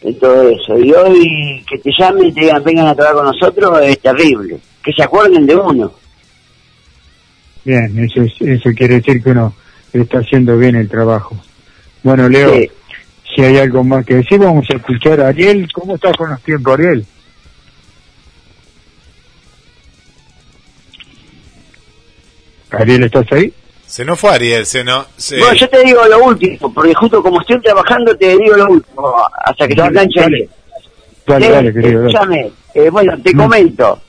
en todo eso. Y hoy que te llamen y te digan vengan a tocar con nosotros es terrible. Que se acuerden de uno. Bien, eso, es- eso quiere decir que uno está haciendo bien el trabajo. Bueno, Leo, Sí. si hay algo más que decir, vamos a escuchar a Ariel. ¿Cómo estás con los tiempos, Ariel? Ariel, ¿estás ahí? Se nos fue Ariel, se no... Se... Bueno, yo te digo lo último, porque justo como estoy trabajando te digo lo último, hasta que se Dale, enganche dale. ahí. Dale, Eh, dale, querido. dale. escúchame, eh, bueno, te Mm. comento.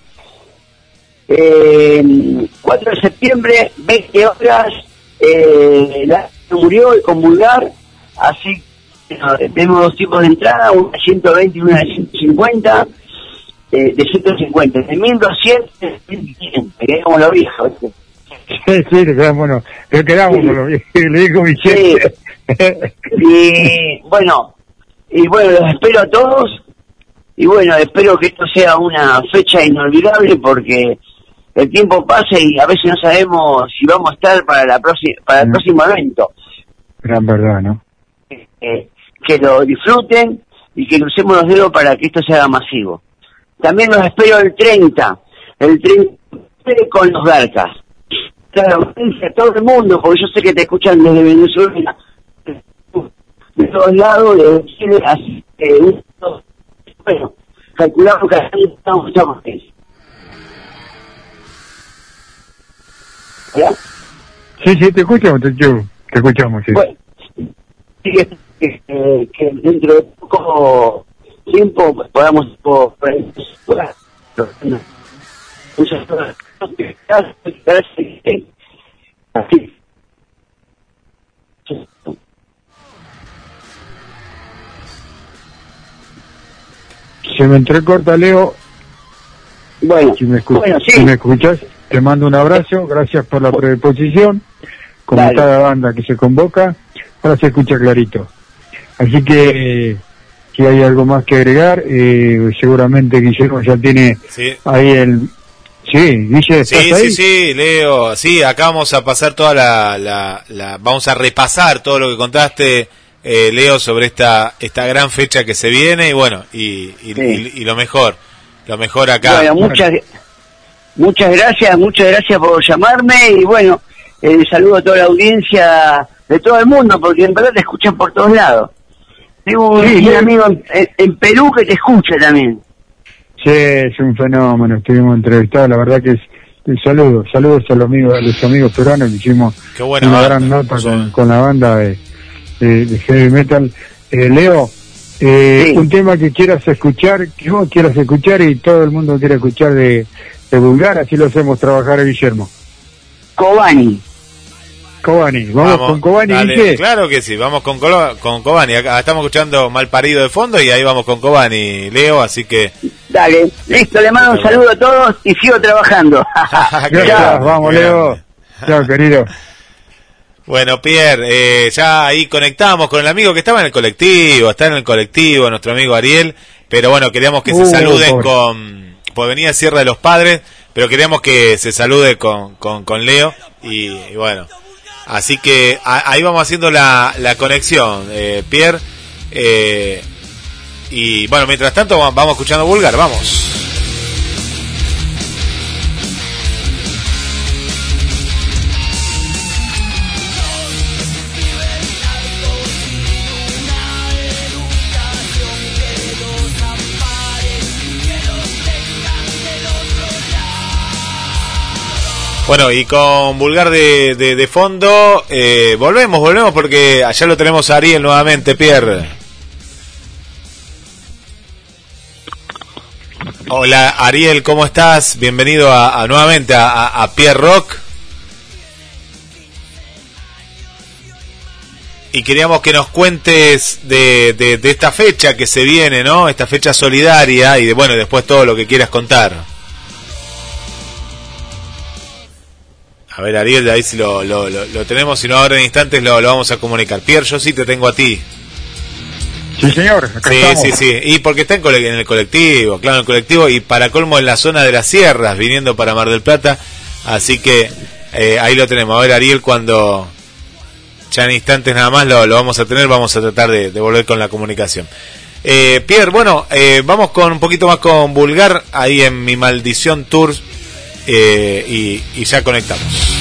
Eh, 4 de septiembre, 20 horas, eh, la murió el convulgar, así que no, tenemos dos tipos de entrada, una de 120 y una de 150, eh, de 150, de 1200 de 1500, que es como lo viejo. Sí, sí, quedamos, bueno, le quedamos con lo le dijo Vicente. Y bueno, y bueno, los espero a todos. Y bueno, espero que esto sea una fecha inolvidable porque el tiempo pasa y a veces no sabemos si vamos a estar para la próxima para el Mm. próximo evento. Gran verdad, ¿no? Eh, que lo disfruten y que crucemos los dedos para que esto se haga masivo. También los espero el 30, el 30 con los Garcas. Claro, a todo el mundo, porque yo sé que te escuchan desde Venezuela, de todos lados, de Chile, así que bueno, calculamos que estamos, estamos. ¿Ya? Sí, sí, te escuchamos, te, yo- te escuchamos, sí. Bueno, sí que, dentro de poco tiempo podamos muchas cosas así se me entrecorta Leo. Bueno si me, escuch bueno, si me escuchas te mando un abrazo. Gracias por la preposición como cada banda que se convoca. Ahora se escucha clarito. Así que, si hay algo más que agregar, eh, seguramente Guillermo ya tiene Sí. ahí el... Sí, Guille, ¿estás Sí, ahí? sí, sí, Leo. Sí, acá vamos a pasar toda la, la, la- vamos a repasar todo lo que contaste, eh, Leo, sobre esta esta gran fecha que se viene y bueno, y, y, y- y lo mejor, lo mejor acá. Bueno, muchas, muchas gracias, muchas gracias por llamarme y bueno, eh, saludo a toda la audiencia de todo el mundo porque en verdad te escuchan por todos lados. Tengo un, Sí, amigo en, Perú que te escucha también. Sí, es un fenómeno, estuvimos entrevistados, la verdad que es... un saludo, saludos a los amigos, a los amigos peruanos que hicimos buena una banda, gran nota con, con la banda de, de- de heavy metal. Eh, Leo, eh, un tema que quieras escuchar, que vos quieras escuchar y todo el mundo quiera escuchar de, de Bulgar, así lo hacemos trabajar a Guillermo. Kobani. Kobani, vamos, con Kobani, dale. Claro que sí, vamos con, Colo- con Cobani. Acá estamos escuchando Mal Parido de fondo y ahí vamos con Cobani, Leo, así que Dale, listo, le mando un saludo a todos y sigo trabajando. Gracias, vamos Leo. Chao, querido. Bueno, Pierre, eh, ya ahí conectamos con el amigo que estaba en el colectivo, está en el colectivo, nuestro amigo Ariel, pero bueno, queríamos que se Uh, saluden pobre. con, pues venía Sierra de los Padres, pero queríamos que se salude con, con, con Leo y, y bueno, así que ahí vamos haciendo la, la conexión, eh, Pierre, eh, y bueno, mientras tanto va- vamos escuchando Vulgar, vamos. Bueno, y con Vulgar de, de, fondo, eh, volvemos, volvemos porque allá lo tenemos a Ariel nuevamente, Pierre. Hola Ariel, ¿cómo estás? Bienvenido a, nuevamente a, a, a Pierre Rock. Y queríamos que nos cuentes de, de, de esta fecha que se viene, ¿no? Esta fecha solidaria y de, bueno, después todo lo que quieras contar. A ver, Ariel, de ahí si lo, lo, lo, lo tenemos, si no ahora en instantes lo, lo vamos a comunicar. Pierre, yo sí te tengo a ti. Sí, señor, acá Sí, estamos. sí, sí. Y porque está en el colectivo, claro, en el colectivo y para colmo en la zona de las sierras, viniendo para Mar del Plata. Así que eh, ahí lo tenemos. A ver, Ariel, cuando ya en instantes nada más lo, lo vamos a tener, vamos a tratar de, de volver con la comunicación. Eh, Pierre, bueno, eh, vamos con un poquito más con Vulgar ahí en mi Maldición Tours eh, y, y ya conectamos.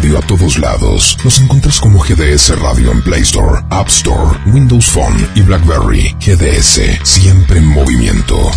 Radio a todos lados. Nos encuentras como GDS Radio en Play Store, App Store, Windows Phone y BlackBerry. GDS, siempre en movimiento.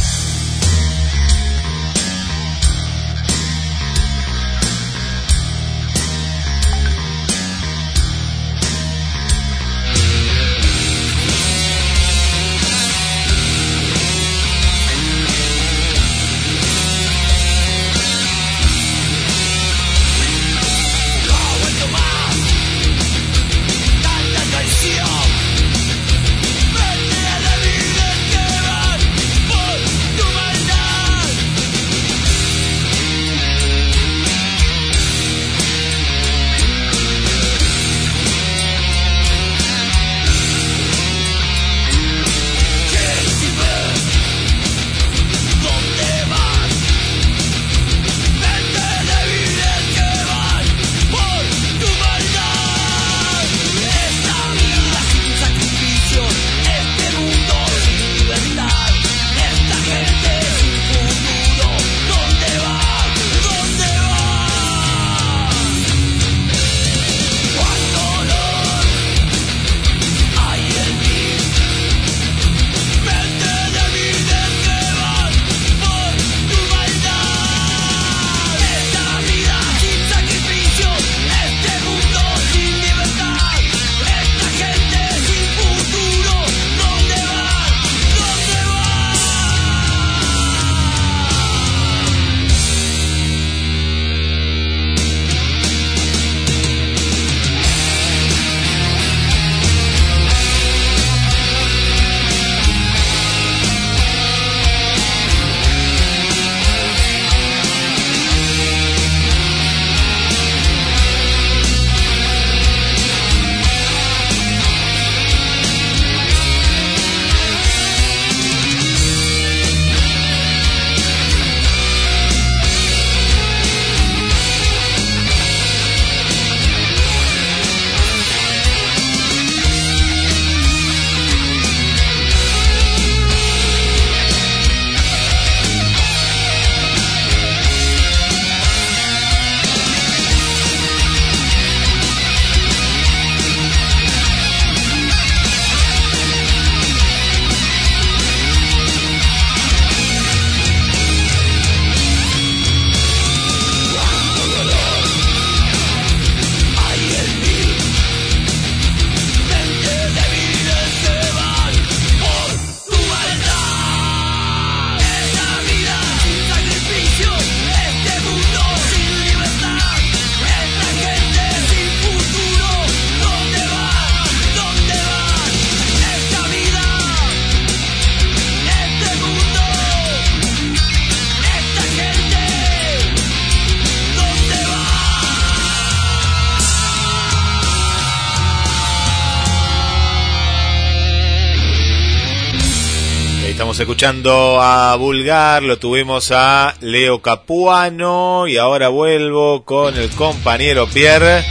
Escuchando a Vulgar, lo tuvimos a Leo Capuano y ahora vuelvo con el compañero Pierre.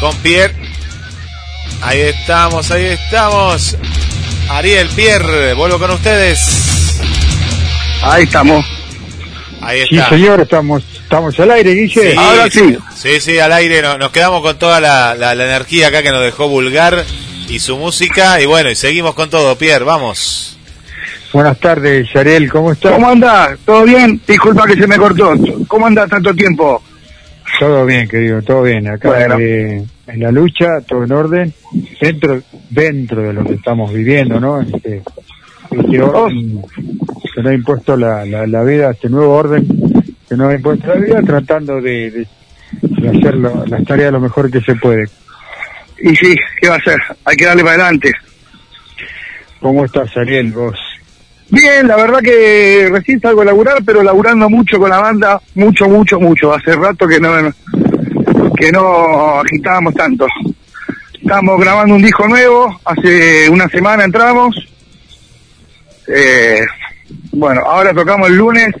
Con Pierre. Ahí estamos, ahí estamos. Ariel Pierre, vuelvo con ustedes. Ahí estamos. Ahí Sí, está. señor, estamos, estamos al aire, Guille. Sí, Sí, sí, al aire. no- Nos quedamos con toda la, la- la energía acá que nos dejó Vulgar y su música. Y bueno, y seguimos con todo. Pierre, vamos. Buenas tardes, Ariel, ¿cómo estás? ¿Cómo anda? ¿Todo bien? Disculpa que se me cortó. ¿Cómo anda tanto tiempo? Todo bien, querido, todo bien. Acá Bueno. eh, en la lucha, todo en orden, dentro dentro de lo que estamos viviendo, ¿no? Este, este orden que nos ha impuesto la, la, la vida, este nuevo orden que nos ha impuesto la vida, tratando de, de, de hacer lo- las tareas lo mejor que se puede. Y sí, ¿qué va a hacer? Hay que darle para adelante. ¿Cómo estás, Ariel, vos? Bien, la verdad que recién salgo a laburar, pero laburando mucho con la banda, mucho, mucho, mucho. Hace rato que no que no agitábamos tanto. Estamos grabando un disco nuevo, hace una semana entramos. Eh, bueno, ahora tocamos el lunes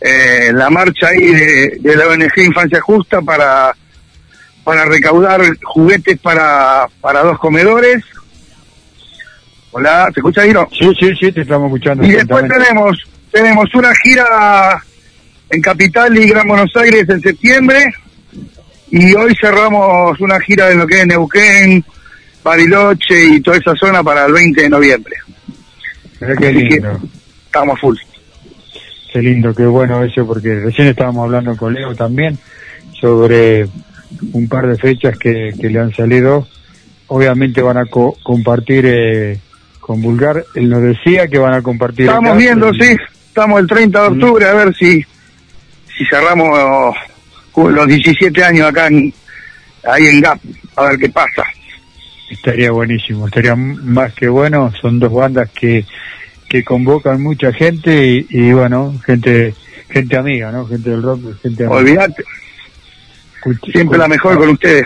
eh, la marcha ahí de, la ONG Infancia Justa para, para recaudar juguetes para, para dos comedores. Hola, ¿se escucha, Guiro? Sí, sí, sí, te estamos escuchando. Y después tenemos, tenemos una gira en Capital y Gran Buenos Aires en septiembre. Y hoy cerramos una gira de lo que es Neuquén, Bariloche y toda esa zona para el 20 de noviembre. Qué Así que estamos full. Qué lindo, qué bueno eso, porque recién estábamos hablando con Leo también sobre un par de fechas que, que le han salido. Obviamente van a co- compartir eh, con Vulgar. Él nos decía que van a compartir. Estamos acá, viendo, sí, estamos el 30 de octubre a ver si, si cerramos uh, los 17 años acá en, ahí en GAP, a ver qué pasa. Estaría buenísimo, estaría más que bueno. Son dos bandas que, que convocan mucha gente y, y bueno, gente gente amiga, ¿no? Gente del rock, gente amiga. Olvídate, siempre la mejor con ustedes.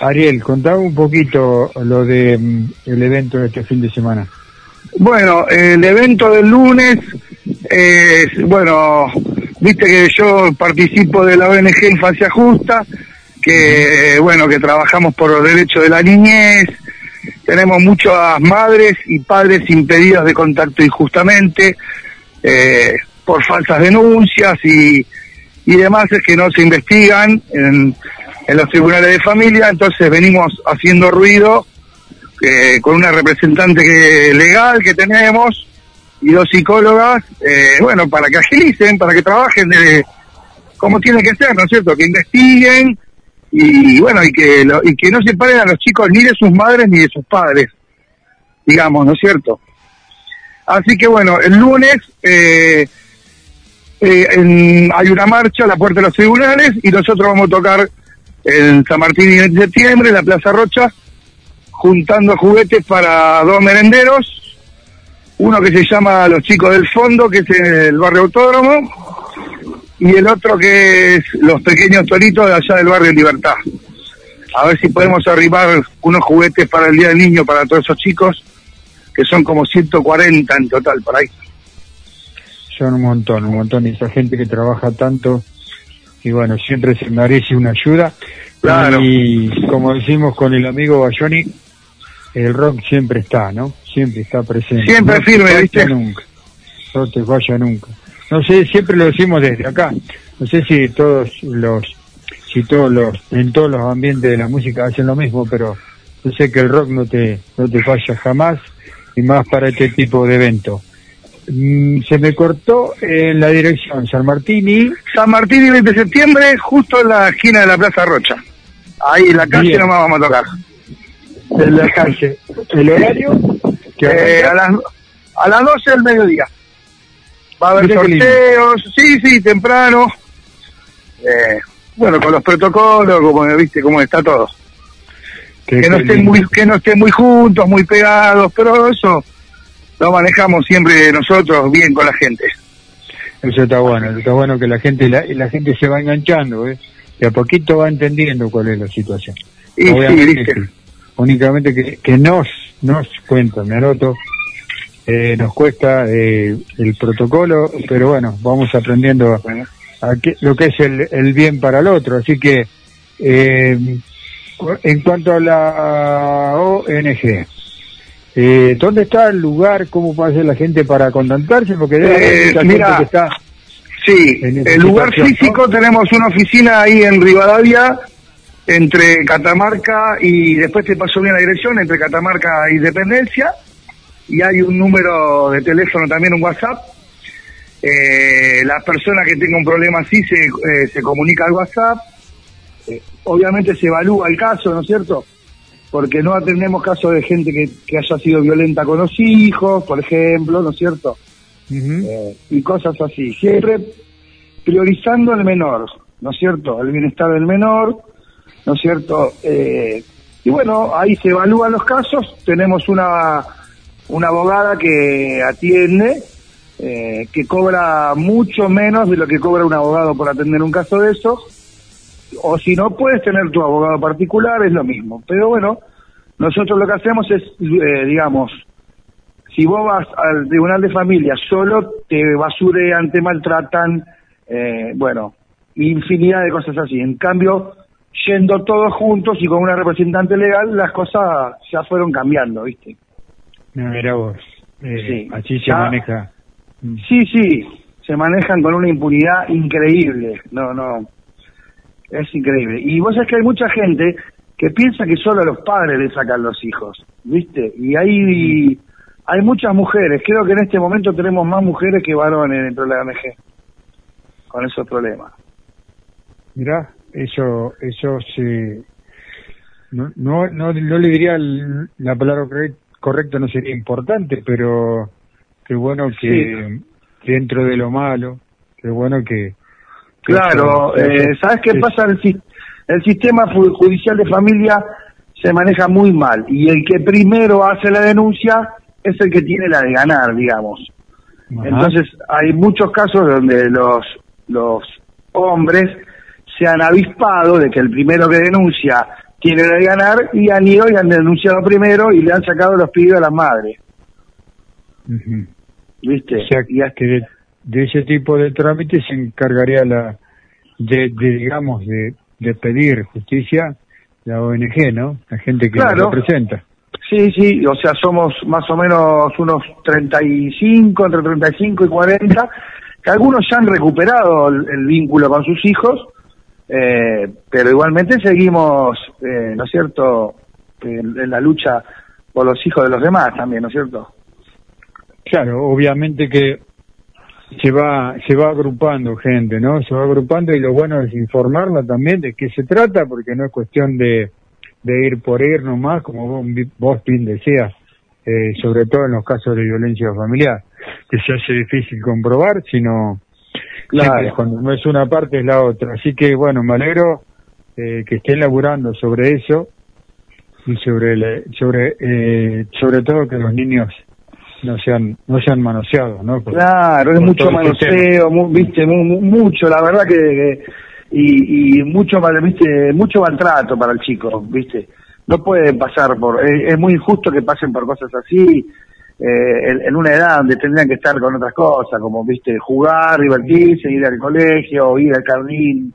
Ariel, contame un poquito lo de mm, el evento de este fin de semana. Bueno, el evento del lunes, eh, bueno, viste que yo participo de la ONG Infancia Justa, que bueno, que trabajamos por los derechos de la niñez, tenemos muchas madres y padres impedidos de contacto injustamente, eh, por falsas denuncias y, y demás es que no se investigan en, en los tribunales de familia, entonces venimos haciendo ruido eh, con una representante que, legal que tenemos y dos psicólogas, eh, bueno, para que agilicen, para que trabajen de, como tiene que ser, ¿no es cierto? Que investiguen y bueno, y que, lo- y que no separen a los chicos ni de sus madres ni de sus padres, digamos, ¿no es cierto? Así que bueno, el lunes eh, eh, en- hay una marcha a la puerta de los tribunales y nosotros vamos a tocar en San Martín y en septiembre, en la Plaza Rocha, juntando juguetes para dos merenderos, uno que se llama Los Chicos del Fondo, que es el barrio Autódromo, y el otro que es Los Pequeños Toritos de allá del barrio Libertad. A ver si podemos arribar unos juguetes para el Día del Niño para todos esos chicos, que son como 140 en total por ahí. Son un montón, un montón. Y esa gente que trabaja tanto y bueno, siempre se merece una ayuda. Claro. Y como decimos con el amigo Bayoni, el rock siempre está, ¿no? Siempre está presente. Siempre No firme, ¿viste? Nunca. No te vaya nunca. No sé, siempre lo decimos desde acá. No sé si todos los, si todos los, en todos los ambientes de la música hacen lo mismo, pero yo sé que el rock no te, no te falla jamás y más para este tipo de evento. Mm, se me cortó en la dirección San Martín y San Martín y 20 de septiembre, justo en la esquina de la Plaza Rocha. Ahí en la calle Bien. nomás vamos a tocar. en la calle. ¿El horario? Eh, a, las, a las 12 del mediodía. Va a haber sorteos, sí, sí, temprano. Eh, bueno, con los protocolos, como viste, cómo está todo. Qué- que no estén lindo. muy, que no estén muy juntos, muy pegados, pero eso lo manejamos siempre nosotros bien con la gente. Eso está bueno, está bueno que la gente la, la gente se va enganchando, ¿eh? Y a poquito va entendiendo cuál es la situación. Y sí, viste. sí. Únicamente que, que nos, nos cuentan, me anoto, eh, nos cuesta eh, el protocolo, pero bueno, vamos aprendiendo a qué- lo que es el, el bien para el otro. Así que, eh, en cuanto a la ONG, eh, ¿dónde está el lugar? ¿Cómo puede hacer la gente para contactarse? Porque debe haber Eh, gente mira, que está Sí, el lugar físico tenemos una oficina ahí en Rivadavia, entre Catamarca y después te paso bien la dirección, entre Catamarca e Independencia, y hay un número de teléfono también, un WhatsApp. Eh, las personas que tengan un problema así se, eh, se comunica al WhatsApp. Eh, obviamente se evalúa el caso, ¿no es cierto? Porque no atendemos casos de gente que, que haya sido violenta con los hijos, por ejemplo, ¿no es cierto? Eh, y cosas así. Siempre priorizando al menor, ¿no es cierto? El bienestar del menor, ¿no es cierto? Eh, y bueno, ahí se evalúan los casos. Tenemos una, una abogada que atiende, eh, que cobra mucho menos de lo que cobra un abogado por atender un caso de esos. O si no, puedes tener tu abogado particular, es lo mismo. Pero bueno, nosotros lo que hacemos es, eh, digamos, si vos vas al tribunal de familia solo, te basurean, te maltratan, eh, bueno, infinidad de cosas así. En cambio, yendo todos juntos y con una representante legal, las cosas ya fueron cambiando, ¿viste? No, mira vos, eh, Sí. así se Ya- maneja. Sí, sí, se manejan con una impunidad increíble. No, no. Es increíble. Y vos sabés que hay mucha gente que piensa que solo a los padres le sacan los hijos, ¿viste? Y hay, hay muchas mujeres, creo que en este momento tenemos más mujeres que varones dentro de la ONG con esos problemas. Mirá, eso, eso se, no, no, no, no le diría el- la palabra corre- correcta, no sería importante, pero qué bueno que dentro de lo malo, qué bueno que... Claro, eh, ¿sabes qué pasa? El, sis- el sistema judicial de familia se maneja muy mal y el que primero hace la denuncia es el que tiene la de ganar, digamos. Ajá. Entonces, hay muchos casos donde los, los hombres se han avispado de que el primero que denuncia tiene la de ganar y han ido y han denunciado primero y le han sacado los pibes a las madres, Ujú. ¿viste? O sea, que de, ese tipo de trámites se encargaría la de, de, digamos, de, de pedir justicia la ONG, ¿no? La gente que la Claro. representa. Sí, sí, o sea, somos más o menos unos 35, entre 35 y 40, que algunos ya han recuperado el, el vínculo con sus hijos, eh, pero igualmente seguimos, eh, ¿no es cierto?, en, en la lucha por los hijos de los demás también, ¿no es cierto? Claro, obviamente que se va se va agrupando gente, ¿no? Se va agrupando y lo bueno es informarla también de qué se trata, porque no es cuestión de, de ir por ir nomás, como vos, vos bien decías, eh, sobre todo en los casos de violencia familiar, que se hace difícil comprobar, sino Claro. cuando no es una parte es la otra. Así que bueno, me alegro eh, que estén laburando sobre eso y sobre la- sobre eh, sobre todo que los niños no sean no sean manoseados, ¿no? Por- Claro, es mucho manoseo, mu- viste, mu- mu- mucho, la verdad que, que- y, y mucho, mal- viste, mucho maltrato para el chico, viste. No pueden pasar por, es, es muy injusto que pasen por cosas así, eh, en, en una edad donde tendrían que estar con otras cosas, como, viste, jugar, divertirse, ir al colegio, ir al jardín.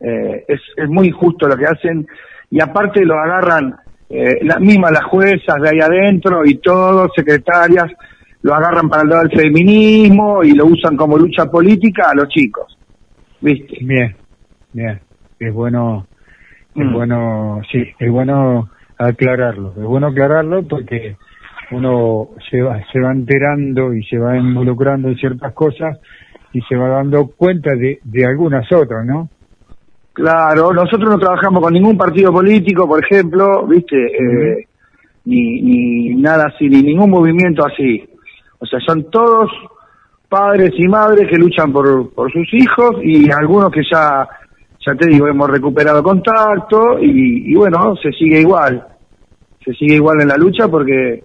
Eh, es, es muy injusto lo que hacen y aparte lo agarran eh, las mismas las juezas de ahí adentro y todos, secretarias, lo agarran para el lado del feminismo y lo usan como lucha política a los chicos. ¿Viste? Bien, bien. Es bueno, es Mm. bueno, sí, es bueno aclararlo. Es bueno aclararlo porque uno se va, se va enterando y se va involucrando en ciertas cosas y se va dando cuenta de, de algunas otras, ¿no? Claro, nosotros no trabajamos con ningún partido político, por ejemplo, ¿viste? Eh, ni, ni nada así, ni ningún movimiento así. O sea, son todos padres y madres que luchan por, por sus hijos y algunos que ya, ya te digo, hemos recuperado contacto y, y bueno, se sigue igual. Se sigue igual en la lucha porque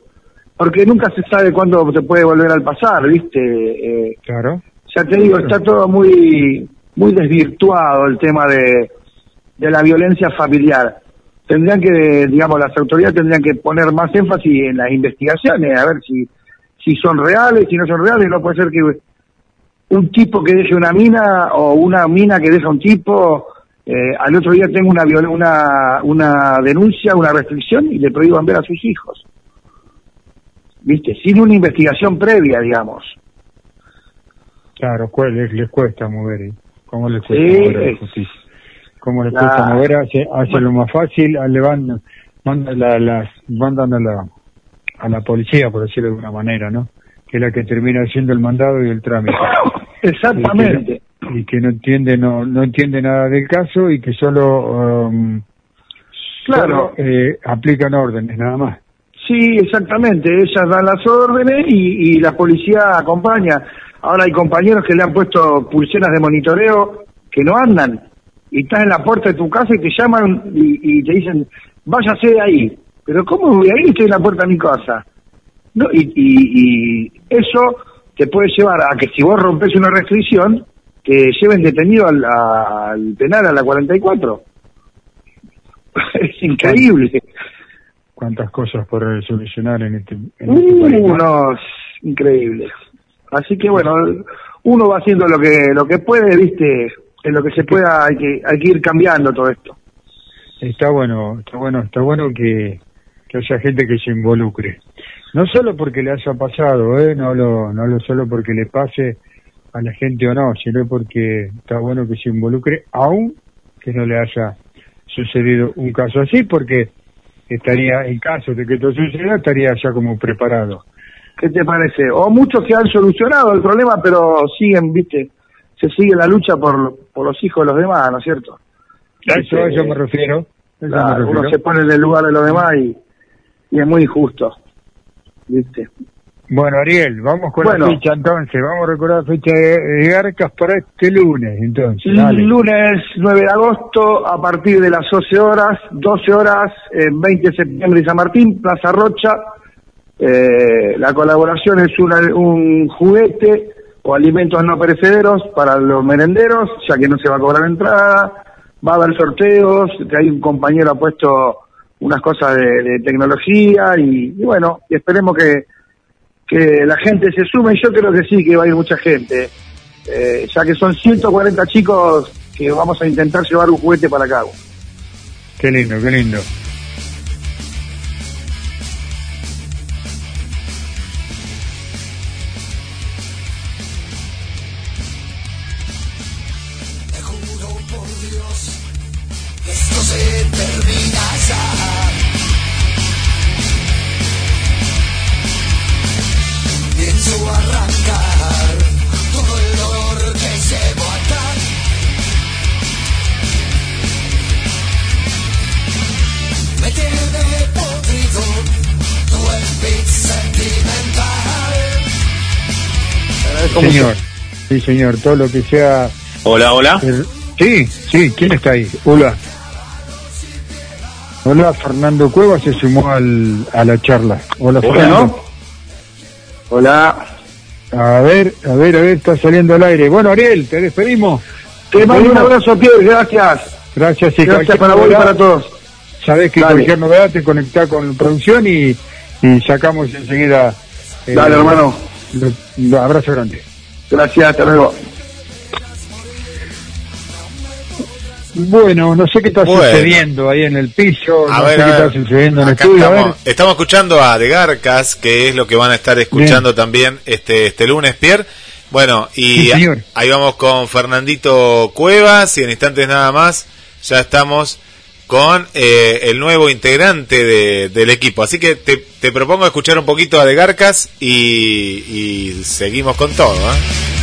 porque nunca se sabe cuándo se puede volver al pasar, ¿viste? Eh, Claro. ya te digo, está todo muy muy desvirtuado el tema de, de la violencia familiar. Tendrían que, digamos, las autoridades tendrían que poner más énfasis en las investigaciones, a ver si, si son reales, si no son reales. No puede ser que un tipo que deje una mina o una mina que deja un tipo, eh, al otro día tenga una, una, una denuncia, una restricción y le prohíban ver a sus hijos. ¿Viste? Sin una investigación previa, digamos. Claro, ¿cuál les, les cuesta mover? ¿Cómo les cuesta Sí. mover a la justicia? ¿Cómo les cuesta mover? Lo más fácil, ah, le van, mandan, la, las, mandan a la, a la policía, por decirlo de alguna manera, ¿no? Que es la que termina haciendo el mandado y el trámite. Exactamente. Y que, y que no entiende, no, no entiende nada del caso y que solo, um, Claro. solo, eh, aplican órdenes, nada más. Sí, exactamente. Ellas dan las órdenes y, y la policía acompaña. Ahora hay compañeros que le han puesto pulseras de monitoreo que no andan y estás en la puerta de tu casa y te llaman y, y te dicen, váyase de ahí. Pero ¿cómo voy a ir? Estoy en la puerta de mi casa. No, y, y, y eso te puede llevar a que si vos rompes una restricción, te lleven detenido al, al penal a la 44. es increíble. Cuántas cosas por solucionar en este, en este país. ¿no? unos increíbles. Así que bueno, uno va haciendo lo que lo que puede, viste, en lo que se pueda hay que hay que ir cambiando todo esto. Está bueno, está bueno, está bueno que, que haya gente que se involucre. No solo porque le haya pasado, ¿eh? no lo, no lo solo porque le pase a la gente o no, sino porque está bueno que se involucre, aún que no le haya sucedido un caso así, porque estaría, en caso de que esto suceda, estaría ya como preparado. ¿Qué te parece? O muchos que han solucionado el problema, pero siguen, viste, se sigue la lucha por, por los hijos de los demás, ¿no es cierto? A eso, a eso me refiero. a eso me Claro, uno refiero. se pone en el lugar de los demás y, y es muy injusto, viste. Bueno, Ariel, vamos con Bueno. la fecha entonces. Vamos a recordar la fecha de, de Garcas para este lunes, entonces. Dale. Lunes 9 de agosto, a partir de las 12 horas, 12 horas, en 20 de septiembre y San Martín, Plaza Rocha. Eh, la colaboración es un juguete o alimentos no perecederos para los merenderos, ya que no se va a cobrar entrada. Va a haber sorteos, que hay un compañero ha puesto unas cosas de, tecnología y, y bueno, y esperemos que, que la gente se sume. Yo creo que sí, que va a ir mucha gente eh, ya que son 140 chicos que vamos a intentar llevar un juguete para acá. Qué lindo, qué lindo. Sí, señor, todo lo que sea. Hola, hola. el- Sí, sí, ¿quién está ahí? Hola. Hola, Fernando Cuevas se sumó al, a la charla. Hola, Hola, Fernando. Hola. A ver, a ver, a ver, está saliendo al aire. Bueno, Ariel, te despedimos. Te mando un abrazo, Pierre, gracias. Gracias, y Gracias para vos y para todos. Sabés que Dale. cualquier novedad te conectás con producción y, y sacamos enseguida. eh, Dale, hermano. lo- abrazo grande. Gracias, hasta luego. Bueno, no sé qué está Bueno. sucediendo ahí en el piso, A no ver, sé qué está sucediendo en el estudio. A ver, estamos, estamos escuchando a De Garcas, que es lo que van a estar escuchando también este, este lunes, Pierre. Bueno, y Sí, ahí vamos con Fernandito Cuevas y en instantes nada más ya estamos con eh, el nuevo integrante de- del equipo. Así que te, propongo escuchar un poquito a De Garcas y, y seguimos con todo. ¿eh?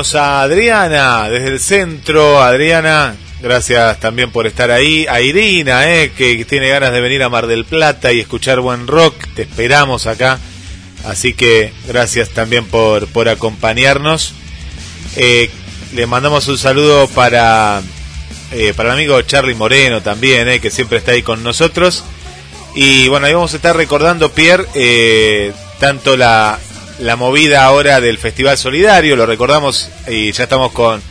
A Adriana desde el centro. Adriana, gracias también por estar ahí. A Irina, eh, que tiene ganas de venir a Mar del Plata y escuchar buen rock. Te esperamos acá. Así que gracias también por, por acompañarnos. Eh, le mandamos un saludo para, eh, para el amigo Charlie Moreno también, eh, que siempre está ahí con nosotros. Y bueno, ahí vamos a estar recordando, Pierre, eh, tanto la, la movida ahora del Festival Solidario, lo recordamos y ya estamos con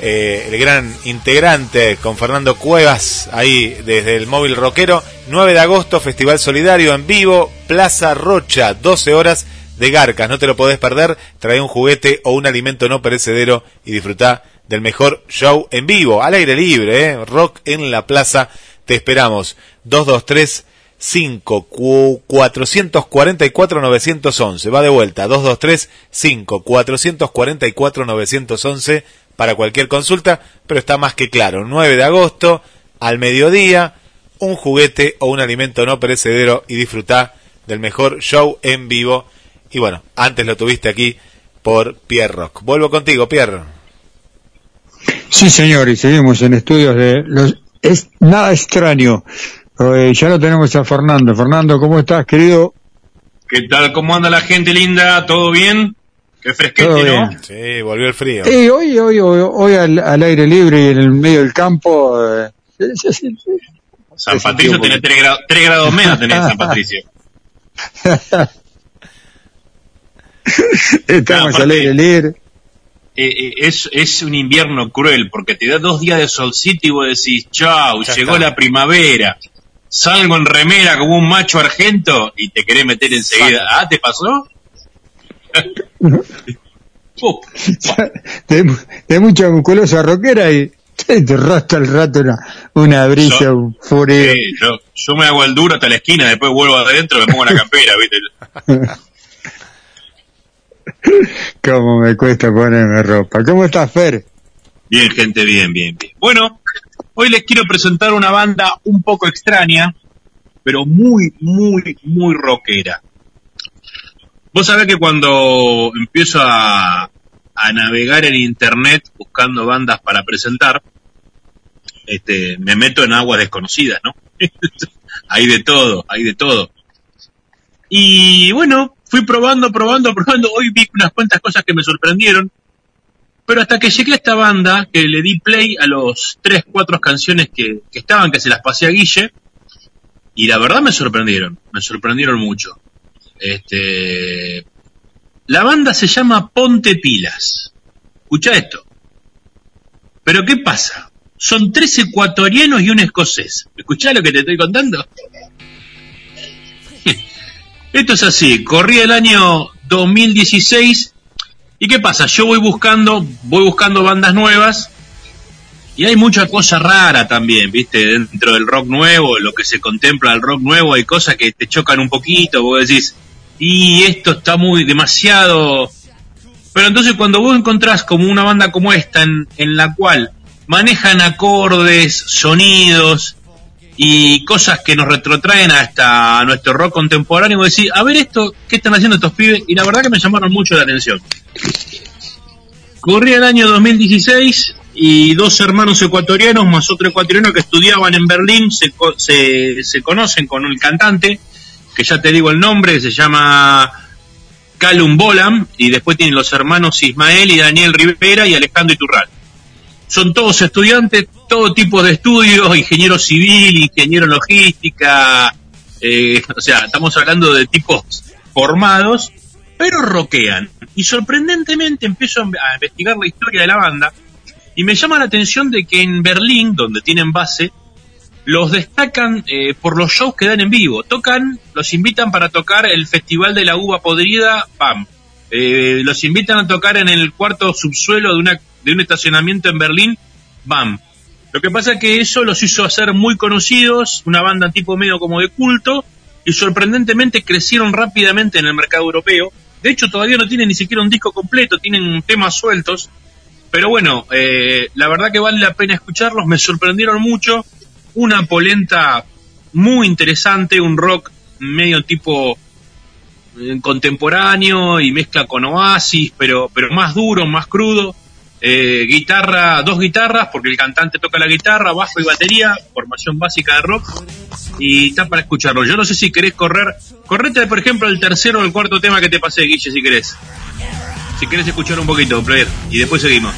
eh, el gran integrante, con Fernando Cuevas, ahí desde el móvil rockero. 9 de agosto, Festival Solidario en vivo, Plaza Rocha, 12 horas de Garcas, no te lo podés perder, trae un juguete o un alimento no perecedero y disfruta del mejor show en vivo, al aire libre, ¿eh? rock en la plaza, te esperamos. 223 5 444 911. Va de vuelta 223 5 444 911 para cualquier consulta, pero está más que claro. 9 de agosto al mediodía, un juguete o un alimento no perecedero y disfrutar del mejor show en vivo. Y bueno, antes lo tuviste aquí por Pierre Rock. Vuelvo contigo, Pierre. Sí, señor, y seguimos en estudios de los es nada extraño. Eh, ya lo tenemos a Fernando. Fernando, ¿cómo estás, querido? ¿Qué tal? ¿Cómo anda la gente linda? ¿Todo bien? Qué fresquete, ¿no? bien. Sí, volvió el frío. Eh, hoy, hoy, hoy, hoy al, al aire libre y en el medio del campo. eh, sí, sí, sí. San Patricio tiene 3 grados, tres grados menos tenés San Patricio. Estamos al aire libre. Eh, eh, es, es un invierno cruel porque te da dos días de solcito y vos decís, chau, Ya llegó está. la primavera. Salgo en remera como un macho argento y te querés meter enseguida. Ah, ¿te pasó? De, mucha musculosa rockera y te rasta al rato una, una brisa, Yo- un fureo. sí, yo, yo me hago el duro hasta la esquina, después vuelvo adentro y me pongo la campera, ¿viste? Cómo me cuesta ponerme ropa. ¿Cómo estás, Fer? Bien, gente, bien, bien, bien. Bueno, hoy les quiero presentar una banda un poco extraña, pero muy, muy, muy rockera. Vos sabés que cuando empiezo a, a navegar en internet buscando bandas para presentar, este, me meto en aguas desconocidas, ¿no? hay de todo, hay de todo. Y bueno, fui probando, probando, probando. Hoy vi unas cuantas cosas que me sorprendieron. Pero hasta que llegué a esta banda, que le di play a los tres, cuatro canciones que, que estaban, que se las pasé a Guille, y la verdad me sorprendieron, me sorprendieron mucho. Este, la banda se llama Ponte Pilas. Escucha esto. Pero ¿qué pasa? Son tres ecuatorianos y un escocés. ¿Escuchás lo que te estoy contando? Esto es así, corría el año 2016 ¿Y qué pasa? Yo voy buscando, voy buscando bandas nuevas y hay mucha cosa rara también, ¿viste? Dentro del rock nuevo, lo que se contempla el rock nuevo, hay cosas que te chocan un poquito, vos decís, y esto está muy demasiado... Pero entonces cuando vos encontrás como una banda como esta en, en la cual manejan acordes, sonidos y cosas que nos retrotraen hasta nuestro rock contemporáneo, vos decís, a ver esto, ¿qué están haciendo estos pibes? Y la verdad que me llamaron mucho la atención. Corría el año 2016 y dos hermanos ecuatorianos más otro ecuatoriano que estudiaban en Berlín se, se, se conocen con el cantante, que ya te digo el nombre, se llama Calum Bolam, y después tienen los hermanos Ismael y Daniel Rivera y Alejandro Iturral. Son todos estudiantes, todo tipo de estudios, ingeniero civil, ingeniero en logística, eh, o sea, estamos hablando de tipos formados, pero rockean. Y sorprendentemente empiezo a investigar la historia de la banda y me llama la atención de que en Berlín, donde tienen base, los destacan eh, por los shows que dan en vivo. Tocan, los invitan para tocar el Festival de la Uva Podrida, ¡pam! Eh, los invitan a tocar en el cuarto subsuelo de, una, de un estacionamiento en Berlín, ¡bam! Lo que pasa es que eso los hizo hacer muy conocidos, una banda tipo medio como de culto, y sorprendentemente crecieron rápidamente en el mercado europeo. De hecho, todavía no tienen ni siquiera un disco completo, tienen temas sueltos. Pero bueno, eh, la verdad que vale la pena escucharlos, me sorprendieron mucho. Una polenta muy interesante, un rock medio tipo eh, contemporáneo y mezcla con oasis, pero, pero más duro, más crudo. Eh, guitarra, dos guitarras, porque el cantante toca la guitarra, bajo y batería, formación básica de rock, y está para escucharlo. Yo no sé si querés correr, correte por ejemplo el tercero o el cuarto tema que te pasé, Guille, si querés. Si querés escuchar un poquito, player, y después seguimos.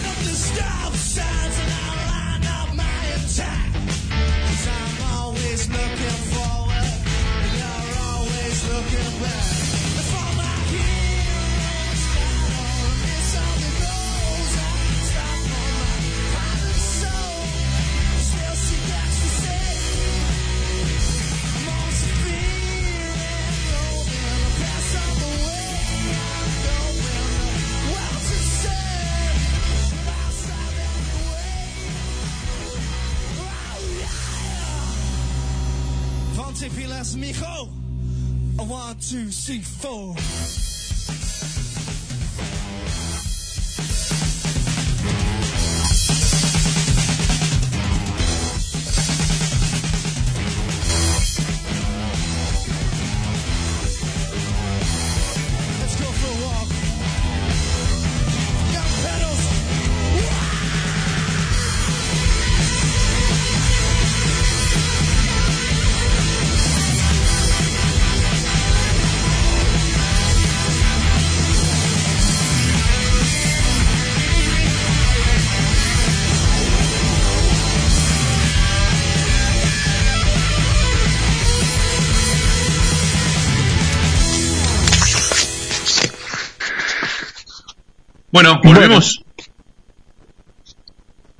Bueno, volvemos.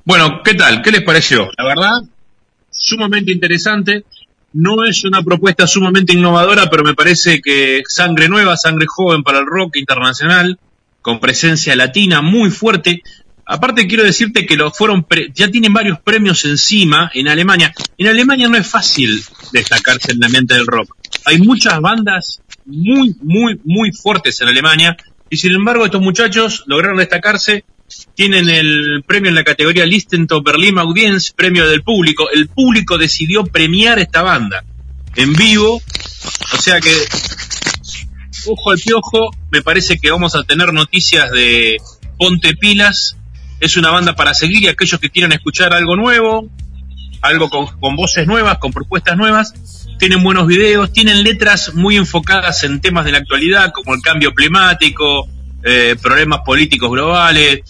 Bueno, ¿qué tal? ¿Qué les pareció? La verdad, sumamente interesante. No es una propuesta sumamente innovadora, pero me parece que sangre nueva, sangre joven para el rock internacional, con presencia latina muy fuerte. Aparte quiero decirte que lo fueron pre- ya tienen varios premios encima en Alemania. En Alemania no es fácil destacarse en la mente del rock. Hay muchas bandas muy, muy, muy fuertes en Alemania y sin embargo estos muchachos lograron destacarse. Tienen el premio en la categoría Listen to Berlin Audience, premio del público. El público decidió premiar esta banda en vivo. O sea que, ojo al piojo, me parece que vamos a tener noticias de Ponte Pilas. Es una banda para seguir y aquellos que quieran escuchar algo nuevo, algo con voces nuevas, con propuestas nuevas. Tienen buenos videos, tienen letras muy enfocadas en temas de la actualidad, como el cambio climático, eh, problemas políticos globales.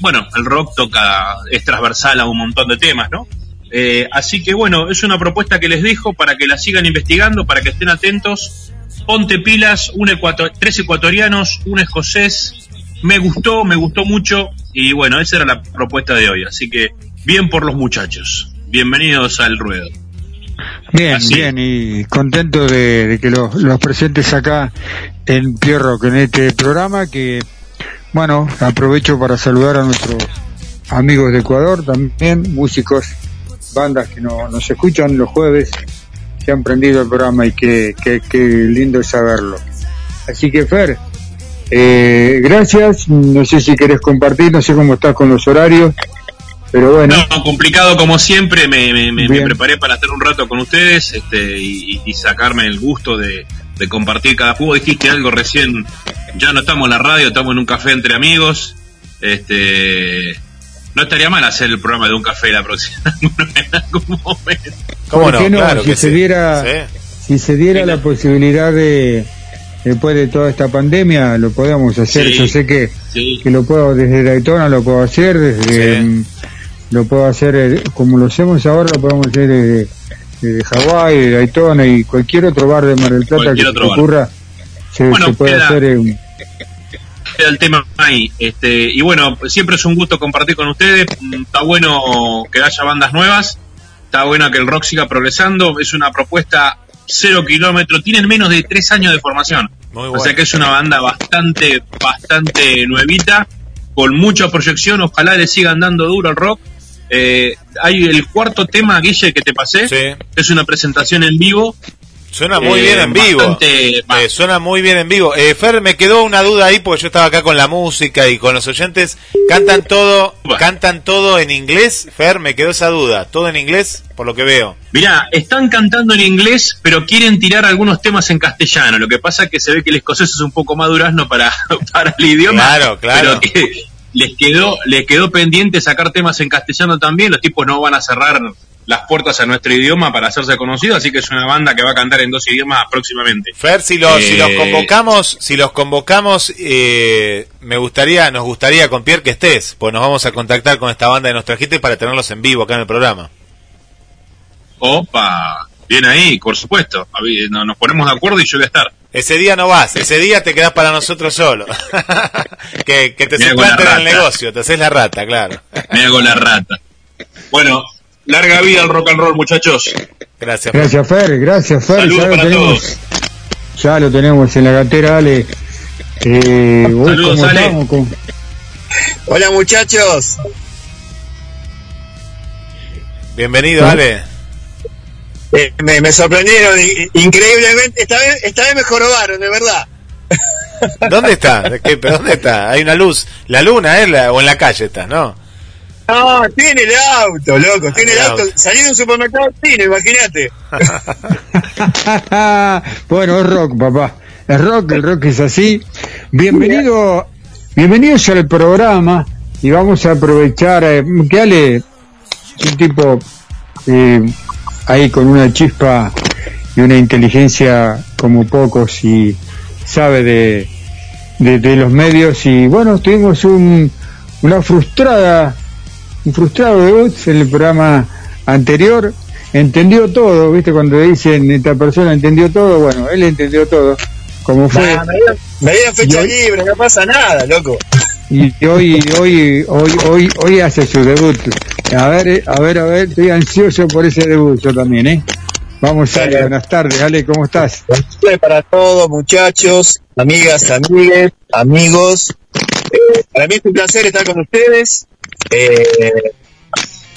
Bueno, el rock toca, es transversal a un montón de temas, ¿no? Eh, así que bueno, es una propuesta que les dejo para que la sigan investigando, para que estén atentos. Ponte pilas, un tres ecuatorianos, un escocés. Me gustó, me gustó mucho. Y bueno, esa era la propuesta de hoy. Así que bien por los muchachos. Bienvenidos al ruedo. Bien, bien, y contento de, de que los, los presentes acá en Pierro, en este programa, que, bueno, aprovecho para saludar a nuestros amigos de Ecuador también, músicos, bandas que no, nos escuchan los jueves, que han prendido el programa y que, que, que lindo es saberlo. Así que, Fer, eh, gracias, no sé si querés compartir, no sé cómo estás con los horarios, pero bueno. No, complicado como siempre, me, me- me- preparé para estar un rato con ustedes este, y, y sacarme el gusto de, de compartir cada juego. Dijiste algo recién, ya no estamos en la radio, estamos en un café entre amigos. Este, no estaría mal hacer el programa de un café la próxima. en algún momento. ¿Por qué no? si se diera, si se diera la posibilidad de después de toda esta pandemia lo podemos hacer. Sí, Yo sé que, sí. que lo puedo desde Daytona lo puedo hacer, desde mm, lo puedo hacer eh, como lo hacemos ahora lo podemos hacer desde, desde Hawái, de Daytona y cualquier otro bar de Mar del Plata Cualquier que ocurra se, Bueno, se puede queda- hacer. en- queda el tema ahí. Este, y bueno, siempre es un gusto compartir con ustedes. Mm, Está bueno que haya bandas nuevas. Está bueno que el rock siga progresando. Es una propuesta cero kilómetros. Tienen menos de tres años de formación. Muy O sea que es una banda bastante, bastante nuevita, con mucha proyección. Ojalá le sigan dando duro al rock. Eh, hay el cuarto tema, Guille, que te pasé. Es una presentación en vivo. Suena muy Eh, bien en vivo. bastante- Eh, suena muy bien en vivo. Eh, Fer, me quedó una duda ahí porque yo estaba acá con la música y con los oyentes. ¿Cantan todo, cantan todo en inglés? Fer, me quedó esa duda. ¿Todo en inglés? Por lo que veo. Mirá, están cantando en inglés, pero quieren tirar algunos temas en castellano. Lo que pasa es que se ve que el escocés es un poco más durazno para, para el idioma. Claro, claro. Pero que les quedó, les quedó pendiente sacar temas en castellano también. Los tipos no van a cerrar las puertas a nuestro idioma para hacerse conocidos, así que es una banda que va a cantar en dos idiomas próximamente. Fer, si los, si los Eh, convocamos, si los convocamos, eh, me gustaría, nos gustaría con Pierre que estés, pues nos vamos a contactar con esta banda de nos trajiste para tenerlos en vivo acá en el programa. Opa, bien ahí, por supuesto. Nos ponemos de acuerdo y yo voy a estar. Ese día no vas, ese día te quedás para nosotros solo. que, que te suplanten el rata. negocio, te haces la rata, claro. Me hago la rata. Bueno, larga vida al rock and roll, muchachos. Gracias. Gracias Fer, gracias Fer, Saludos ya lo para tenemos, ya lo tenemos en la gatera, Ale. Eh, Saludos, ¿cómo Ale. Hola muchachos. Bienvenido, ¿Eh? Ale. Eh, me, me sorprendieron increíblemente. Esta vez, esta vez me jorobaron, de verdad. ¿Dónde está? ¿Pero dónde está? Hay una luz. La luna, ¿eh? La- o en la calle está, ¿no? No, tiene el auto, loco. Tiene el el auto. auto. Salí de un supermercado chino, imagínate. bueno, es rock, papá. Es rock, el rock es así. Bienvenido, bienvenidos al programa y vamos a aprovechar eh, que Ale un tipo eh, ahí con una chispa y una inteligencia como pocos y sabe de, de, de los medios y bueno, tuvimos un, una frustrada, un frustrado debut en el programa anterior, entendió todo, viste, cuando dicen esta persona entendió todo, bueno, él entendió todo, como fue, Nah, me dieron fecha hoy- libre, no pasa nada, loco. y hoy, hoy, hoy, hoy, hoy hace su debut. A ver, eh, a ver, a ver, estoy ansioso por ese debut yo también, ¿eh? Vamos, Ale, buenas tardes, Ale, ¿cómo estás? Tardes para todos, muchachos, amigas, amigues, amigos. Eh, para mí es un placer estar con ustedes. Eh,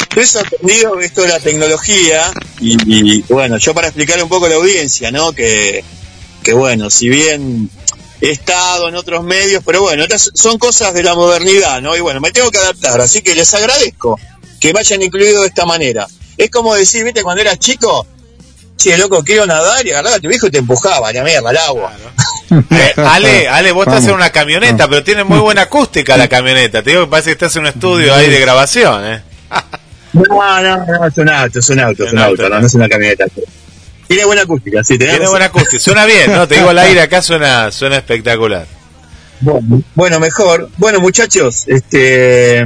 estoy sorprendido esto de la tecnología y, y, bueno, yo para explicarle un poco a la audiencia, ¿no? Que, que bueno, si bien he estado en otros medios, pero bueno, estas son cosas de la modernidad, ¿no? Y bueno, me tengo que adaptar, así que les agradezco que me hayan incluido de esta manera. Es como decir, viste, cuando eras chico, che, loco, quiero nadar y agarraba a tu hijo y te empujaba a la mierda, al agua. Eh, Ale, Ale, vos estás en una camioneta, pero tiene muy buena acústica la camioneta. Te digo que parece que estás en un estudio ahí de grabación, ¿eh? No, no, no, es un auto, es un auto, es un auto, no, no es una camioneta. Tiene buena acústica, sí, tenés Tiene buena acústica. Suena bien, ¿no? Te digo al aire acá suena, suena espectacular. Bueno, bueno, mejor. Bueno, muchachos, este,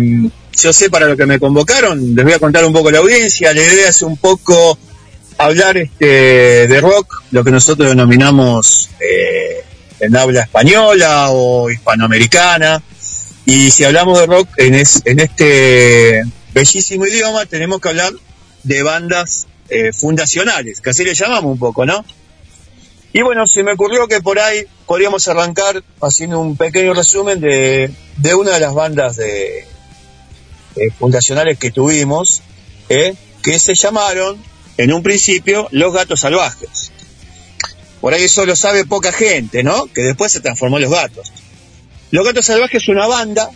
yo sé para lo que me convocaron, les voy a contar un poco la audiencia. La idea es un poco hablar este, de rock, lo que nosotros denominamos eh, en habla española o hispanoamericana. Y si hablamos de rock en, es- en este bellísimo idioma, tenemos que hablar de bandas eh, fundacionales, que así le llamamos un poco, ¿no? Y bueno, se me ocurrió que por ahí podríamos arrancar haciendo un pequeño resumen de una de las bandas de, eh, fundacionales que tuvimos, eh, que se llamaron en un principio Los Gatos Salvajes. Por ahí eso lo sabe poca gente, ¿no? Que después se transformó en Los Gatos. Los Gatos Salvajes es una banda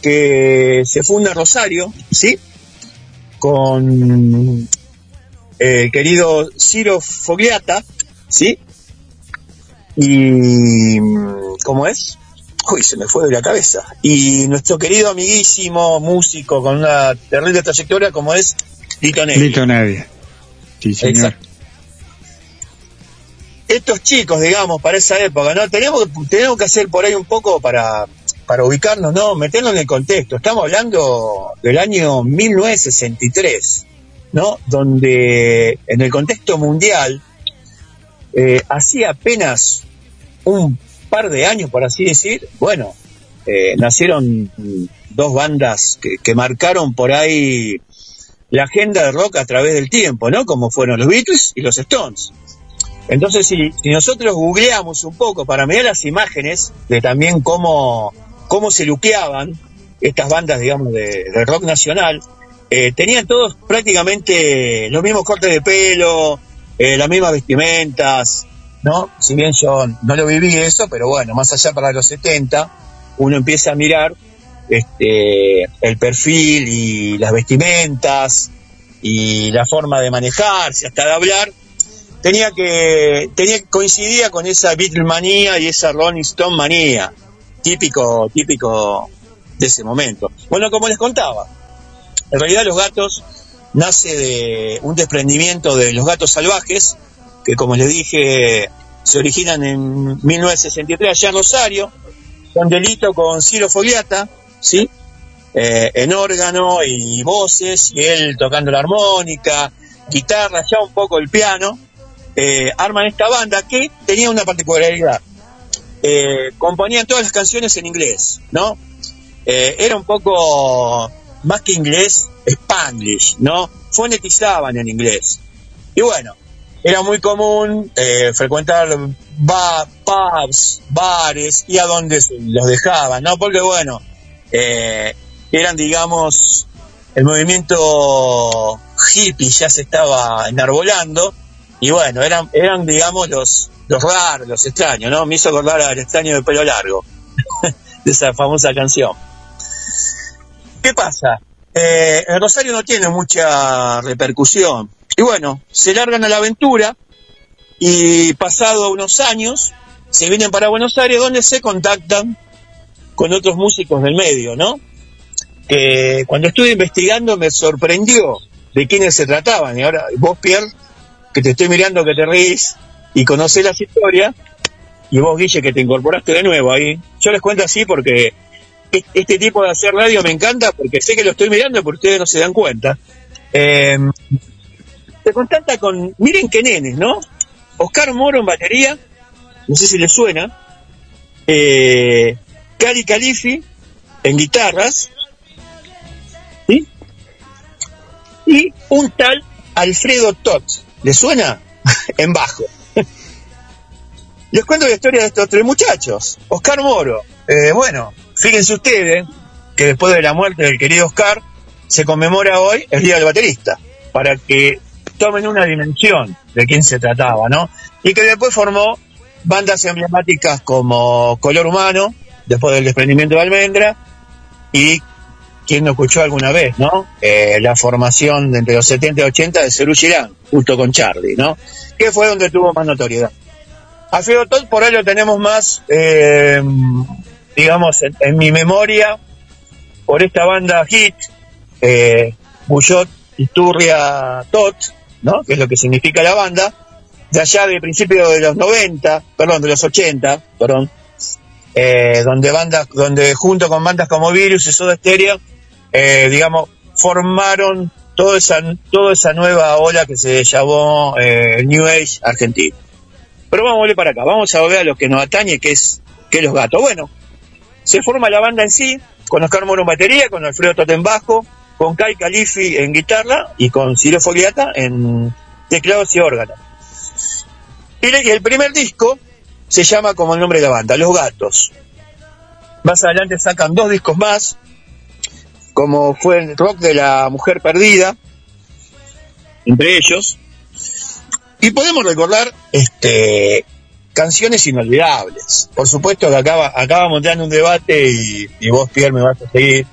que se funda en Rosario, ¿sí? Con eh, el querido Ciro Fogliata, ¿sí? Y. ¿Cómo es? Uy, se me fue de la cabeza. Y nuestro querido amiguísimo músico con una terrible trayectoria como es Lito Nevia. Lito Nevia. Sí, señor. Exacto. Estos chicos, digamos, para esa época, ¿no? Tenemos, que- tenemos que hacer por ahí un poco para, para ubicarnos, ¿no? Meternos en el contexto. Estamos hablando del año 1963, ¿no? Donde en el contexto mundial, eh, hacía apenas un par de años, por así decir, bueno, eh, nacieron dos bandas que, marcaron por ahí la agenda de rock a través del tiempo, ¿no? Como fueron los Beatles y los Stones. Entonces, si, nosotros googleamos un poco para mirar las imágenes de también cómo, cómo se luqueaban estas bandas, digamos, de, de rock nacional, eh, tenían todos prácticamente los mismos cortes de pelo, eh, las mismas vestimentas, ¿no? Si bien yo no lo viví eso, pero bueno, más allá para los 70, uno empieza a mirar este, el perfil y las vestimentas y la forma de manejarse, hasta de hablar, tenía que, tenía, coincidía con esa Beatlemanía y esa Rolling Stone manía, típico, típico de ese momento. Bueno, como les contaba, en realidad los gatos nace de un desprendimiento de los gatos salvajes, que como les dije, se originan en 1963 allá en Rosario, con delito con Ciro Fogliata, ¿sí? Eh, en órgano y voces, y él tocando la armónica, guitarra, ya un poco el piano, eh, arman esta banda que tenía una particularidad. Eh, componían todas las canciones en inglés, ¿no? Era un poco más que inglés, spanglish, ¿no? Fonetizaban en inglés. Y bueno, era muy común eh, frecuentar ba- pubs, bares y a donde los dejaban, ¿no? Porque bueno, eh, eran digamos el movimiento hippie ya se estaba enarbolando y bueno, eran, eran digamos los, los raros, los extraños, ¿no? Me hizo acordar al extraño de pelo largo, de esa famosa canción. ¿Qué pasa? Eh, el Rosario no tiene mucha repercusión. Y bueno, se largan a la aventura y pasado unos años se vienen para Buenos Aires donde se contactan con otros músicos del medio, ¿no? Que cuando estuve investigando me sorprendió de quiénes se trataban. Y ahora vos, Pierre, que te estoy mirando que te reís y conocés las historias, y vos, Guille, que te incorporaste de nuevo ahí. Yo les cuento así porque este tipo de hacer radio me encanta porque sé que lo estoy mirando pero ustedes no se dan cuenta. Eh, se contacta con, miren qué nenes, ¿no? Oscar Moro en batería, no sé si les suena, eh, Cali Califi en guitarras, ¿sí? y un tal Alfredo Tot, ¿les suena? en bajo. Les cuento la historia de estos tres muchachos. Oscar Moro, eh, bueno, fíjense ustedes que después de la muerte del querido Oscar, se conmemora hoy el Día del Baterista, para que tomen una dimensión de quién se trataba, ¿no? Y que después formó bandas emblemáticas como Color Humano, después del desprendimiento de Almendra, y quien no escuchó alguna vez, ¿no? Eh, la formación entre los 70 y 80 de Cerú Girán, justo con Charlie, ¿no? Que fue donde tuvo más notoriedad. Alfredo Todd por ahí lo tenemos más, eh, digamos, en, en mi memoria, por esta banda hit, eh, Bullot, Isturria, Tot, ¿no? Que es lo que significa la banda, de allá de principios de los 90, perdón, de los 80, perdón, eh, donde bandas, donde junto con bandas como Virus y Soda Stereo, eh, digamos, formaron toda esa, esa nueva ola que se llamó eh, New Age argentino. Pero vamos a volver para acá, vamos a volver a lo que nos atañe, que es, que los gatos. Bueno, se forma la banda en sí, con Oscar Moro en batería, con Alfredo Tot en bajo, con Kai Califi en guitarra y con Ciro Fogliata en teclados y órganos. Y el primer disco se llama como el nombre de la banda, Los Gatos. Más adelante sacan dos discos más, como fue el rock de la mujer perdida, entre ellos. Y podemos recordar este canciones inolvidables. Por supuesto que acaba, acabamos de un debate y vos, Pierre, me vas a seguir.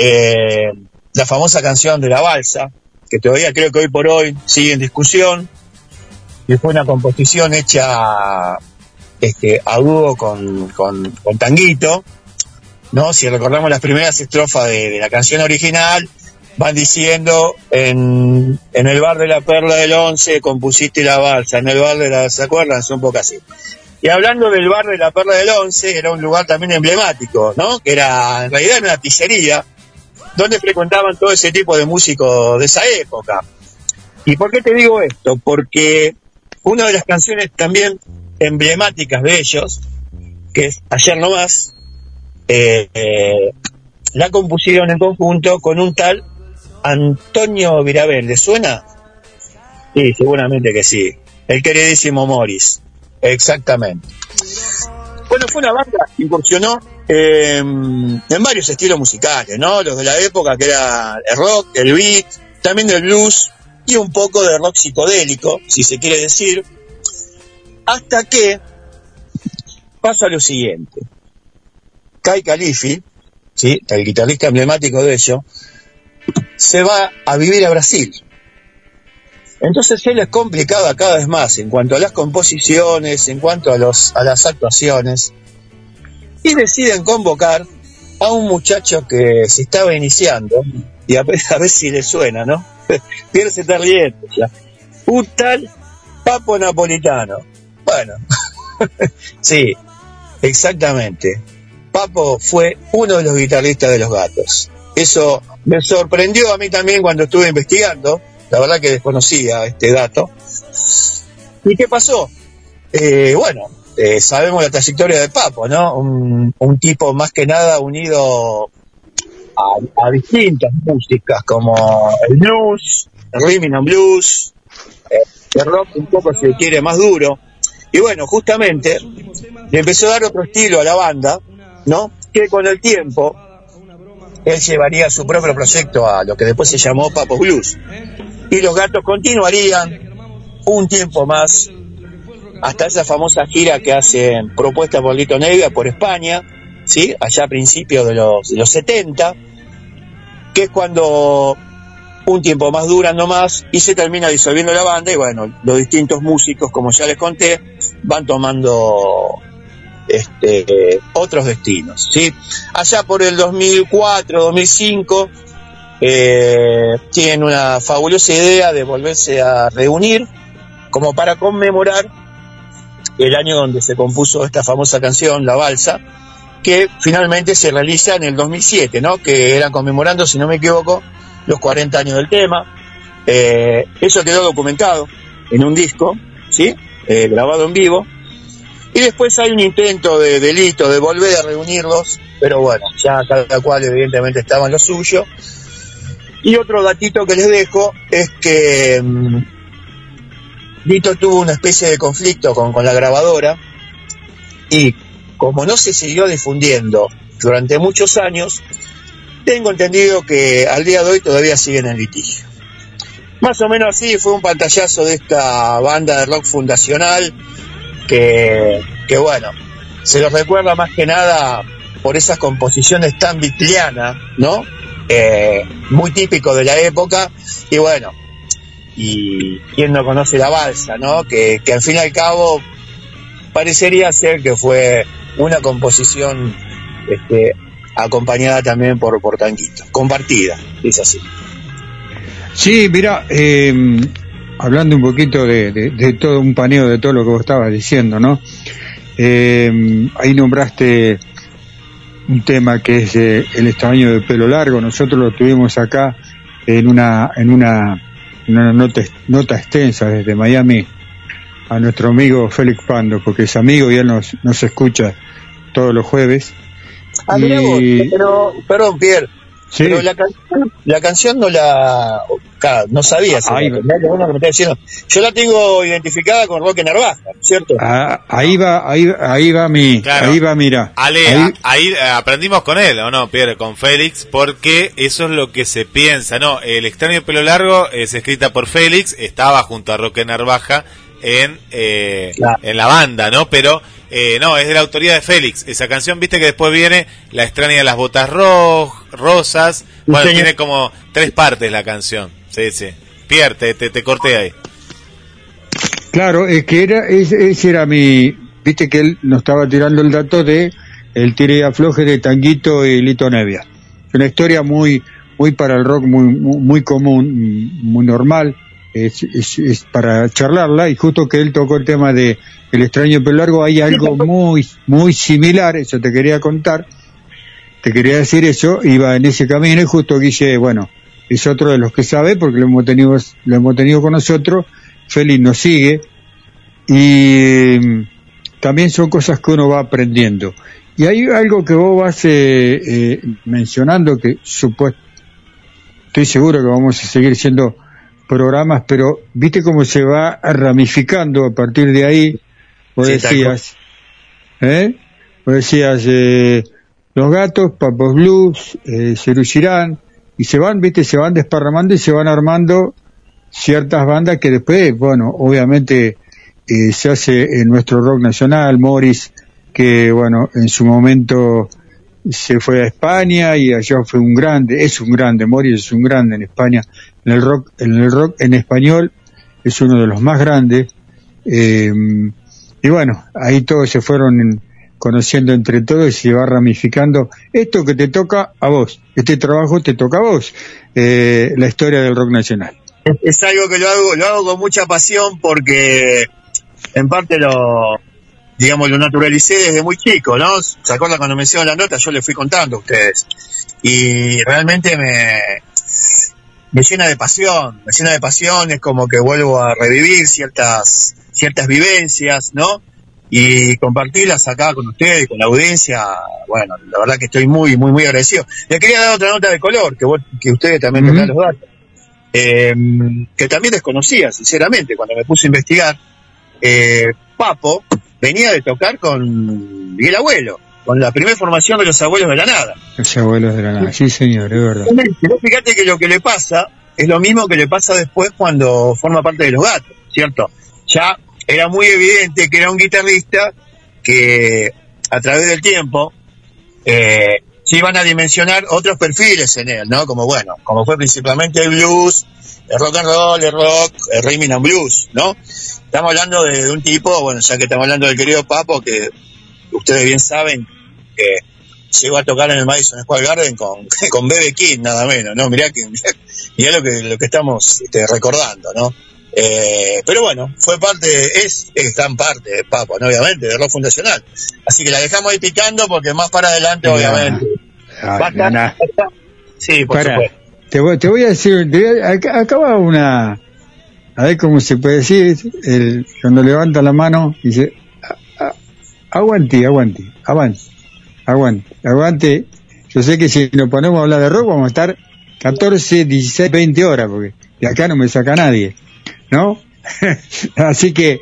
Eh, la famosa canción de la balsa, que todavía creo que hoy por hoy sigue en discusión, y fue una composición hecha este, a dúo con, con, Tanguito, ¿no? Si recordamos las primeras estrofas de, la canción original, van diciendo en, en el bar de la Perla del Once compusiste la balsa, en el bar de la, ¿se acuerdan? Es un poco así. Y hablando del bar de la Perla del Once, era un lugar también emblemático, ¿no? Que era, en realidad era una pizzería, donde frecuentaban todo ese tipo de músicos de esa época. ¿Y por qué te digo esto? Porque una de las canciones también emblemáticas de ellos, que es Ayer no más, eh, eh, la compusieron en conjunto con un tal Antonio Virabel. ¿Le suena? Sí, seguramente que sí. El queridísimo Morris. Exactamente. Bueno, fue una banda que incursionó eh, en varios estilos musicales, ¿no? Los de la época, que era el rock, el beat, también el blues y un poco de rock psicodélico, si se quiere decir, hasta que pasa lo siguiente. Kai Califi, ¿sí? el guitarrista emblemático de ellos, se va a vivir a Brasil. Entonces él es complicado cada vez más en cuanto a las composiciones, en cuanto a, los, a las actuaciones, y deciden convocar a un muchacho que se estaba iniciando, y a a ver si le suena, ¿no? Pierre se está riendo. Un tal Papo Napolitano. Bueno, sí, exactamente. Papo fue uno de los guitarristas de los gatos. Eso me sorprendió a mí también cuando estuve investigando. La verdad que desconocía este dato. ¿Y qué pasó? Eh, bueno, eh, sabemos la trayectoria de Papo, ¿no? Un, tipo más que nada unido a, distintas músicas como el blues, el rhythm blues, eh, el rock un poco si quiere más duro. Y bueno, justamente le empezó a dar otro estilo a la banda, ¿no? Que con el tiempo él llevaría su propio proyecto a lo que después se llamó Papo Blues. Y los gatos continuarían un tiempo más hasta esa famosa gira que hacen propuesta por Lito Nevia por España, ¿sí? allá a principios de los, de los 70, que es cuando un tiempo más duran nomás y se termina disolviendo la banda y bueno, los distintos músicos, como ya les conté, van tomando este, otros destinos. ¿sí? Allá por el 2004, 2005, eh, tienen una fabulosa idea de volverse a reunir como para conmemorar el año donde se compuso esta famosa canción, La Balsa, que finalmente se realiza en el 2007, ¿no? que eran conmemorando, si no me equivoco, los 40 años del tema. Eh, eso quedó documentado en un disco, ¿sí? Eh, grabado en vivo. Y después hay un intento de delito de volver a reunirlos, pero bueno, ya cada cual evidentemente estaba en lo suyo. Y otro datito que les dejo es que mm, Vito tuvo una especie de conflicto con, con la grabadora y como no se siguió difundiendo durante muchos años, tengo entendido que al día de hoy todavía siguen en litigio. Más o menos así fue un pantallazo de esta banda de rock fundacional que, que bueno, se los recuerda más que nada por esas composiciones tan vitlianas, ¿no? Eh, muy típico de la época y bueno, y quien no conoce la balsa, ¿no? Que, que al fin y al cabo parecería ser que fue una composición este, acompañada también por, por Tanguito, compartida, es así. Sí, mira, eh, hablando un poquito de, todo un paneo de todo lo que vos estabas diciendo, ¿no? Eh, ahí nombraste un tema que es eh, el extraño de pelo largo. Nosotros lo tuvimos acá en una en una, una nota, nota extensa desde Miami a nuestro amigo Félix Pando, porque es amigo y él nos, nos escucha todos los jueves. Ah, mirá vos, Y- pero, perdón, Pierre, Sí. pero la, canción- la canción no la, claro, no sabía. si Ahí va. mirá lo bueno que me está diciendo. Yo la tengo identificada con Roque Narvaja, ¿cierto? Ah, ahí va, ahí, ahí va mi, Claro. ahí va, mira. Ale, Ahí- a- ahí eh, aprendimos con él, ¿o no, Pierre? Con Félix, porque eso es lo que se piensa, ¿no? El extraño pelo largo es escrita por Félix, estaba junto a Roque Narvaja en, eh, en la banda, ¿no? Pero, eh, no, es de la autoría de Félix. Esa canción, viste que después viene La extraña de las botas ro- rosas. Bueno, señor. tiene como tres partes la canción. Sí, sí. Pierre, te, te, te corté ahí. Claro, es que era, ese, ese era mi, viste que él nos estaba tirando el dato de el tire y afloje de Tanguito y Lito Nevia. Una historia muy, muy para el rock, muy, muy, muy común, muy normal, es, es, es para charlarla y justo que él tocó el tema de el extraño pelo largo, hay algo muy, muy similar, eso te quería contar, te quería decir eso, iba en ese camino y justo Guille, bueno, es otro de los que sabe porque lo hemos tenido, lo hemos tenido con nosotros, Félix nos sigue y mm, también son cosas que uno va aprendiendo. Y hay algo que vos vas eh, eh, mencionando que supuesto, estoy seguro que vamos a seguir siendo programas, pero viste cómo se va ramificando a partir de ahí. Vos Sí, decías, ¿eh? Vos decías, eh, los gatos, Papos Blues, eh, Girán, y se van, viste, se van desparramando y se van armando ciertas bandas que después, bueno, obviamente eh, se hace en nuestro rock nacional, Morris, que bueno, en su momento se fue a España y allá fue un grande, es un grande, Morris es un grande en España, en el rock, en el rock en español es uno de los más grandes, eh, y bueno, ahí todos se fueron conociendo entre todos y se va ramificando esto que te toca a vos, este trabajo te toca a vos, eh, la historia del rock nacional. Es, algo que lo hago, lo hago con mucha pasión porque en parte lo, digamos, lo naturalicé desde muy chico, ¿no? ¿Se acuerdan cuando me hicieron la nota? Yo les fui contando a ustedes. Y realmente me, me llena de pasión, me llena de pasión, es como que vuelvo a revivir ciertas, ciertas vivencias, ¿no? Y compartirlas acá con ustedes, con la audiencia, bueno, la verdad que estoy muy, muy, muy agradecido. Le quería dar otra nota de color, que, vos- que ustedes también me los datos, eh, que también desconocía, sinceramente, cuando me puse a investigar. Eh, Papo venía de tocar con Miguel Abuelo, con la primera formación de los abuelos de la nada. Los abuelos de la nada, sí señor, es verdad. Pero fíjate que lo que le pasa es lo mismo que le pasa después cuando forma parte de los gatos, ¿cierto? Ya era muy evidente que era un guitarrista que a través del tiempo eh, se iban a dimensionar otros perfiles en él, ¿no? Como bueno, como fue principalmente el blues, el rock and roll, el rock, el rhythm and blues, ¿no? Estamos hablando de, un tipo, bueno, ya que estamos hablando del querido Papo, que ustedes bien saben que llegó a tocar en el Madison Square Garden con, con B.B. King, nada menos, ¿no? Mirá, que, mirá, mirá lo, que, lo que estamos este, recordando, ¿no? Eh, pero bueno, fue parte, es, es gran parte de Papo, ¿no? obviamente, de rock fundacional. Así que la dejamos ahí picando porque más para adelante, obviamente. Ah, va a estar- na- va a estar- Sí, por Pará, supuesto. te voy, te voy a decir, te voy a- acá, acá va una, a ver cómo se puede decir, el, cuando levanta la mano, dice, "A- a- aguante, aguante, avance, aguante, aguante. Yo sé que si nos ponemos a hablar de rock vamos a estar 14, 16, 20 horas, porque de acá no me saca nadie, ¿no? Así que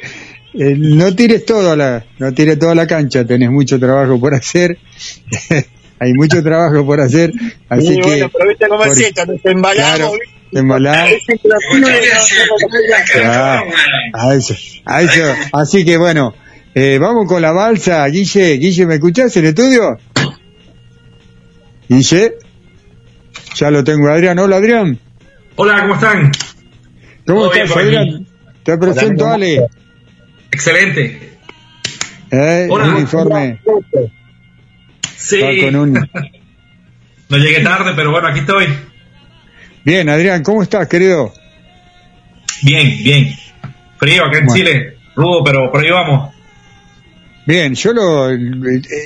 eh, no tires todo a la, no tires toda la cancha, tenés mucho trabajo por hacer. Hay mucho trabajo por hacer, así Y que bueno, pero viste cómo es esto, nos embalamos, Claro, te Ah, a eso, a eso. Así que bueno, eh, vamos con la balsa, Guille. Guille, ¿me escuchás en el estudio? Guille, ya lo tengo, Adrián. Hola, Adrián. Hola, ¿cómo están? ¿Cómo estás. Adrián? Te presento, Hola, Ale. Excelente. Eh, Hola. uniforme. Sí. Va con un- No llegué tarde, pero bueno, aquí estoy. Bien, Adrián, ¿cómo estás, querido? Bien, bien. Frío acá en Bueno. Chile. Rudo, pero por ahí vamos. Bien, yo lo,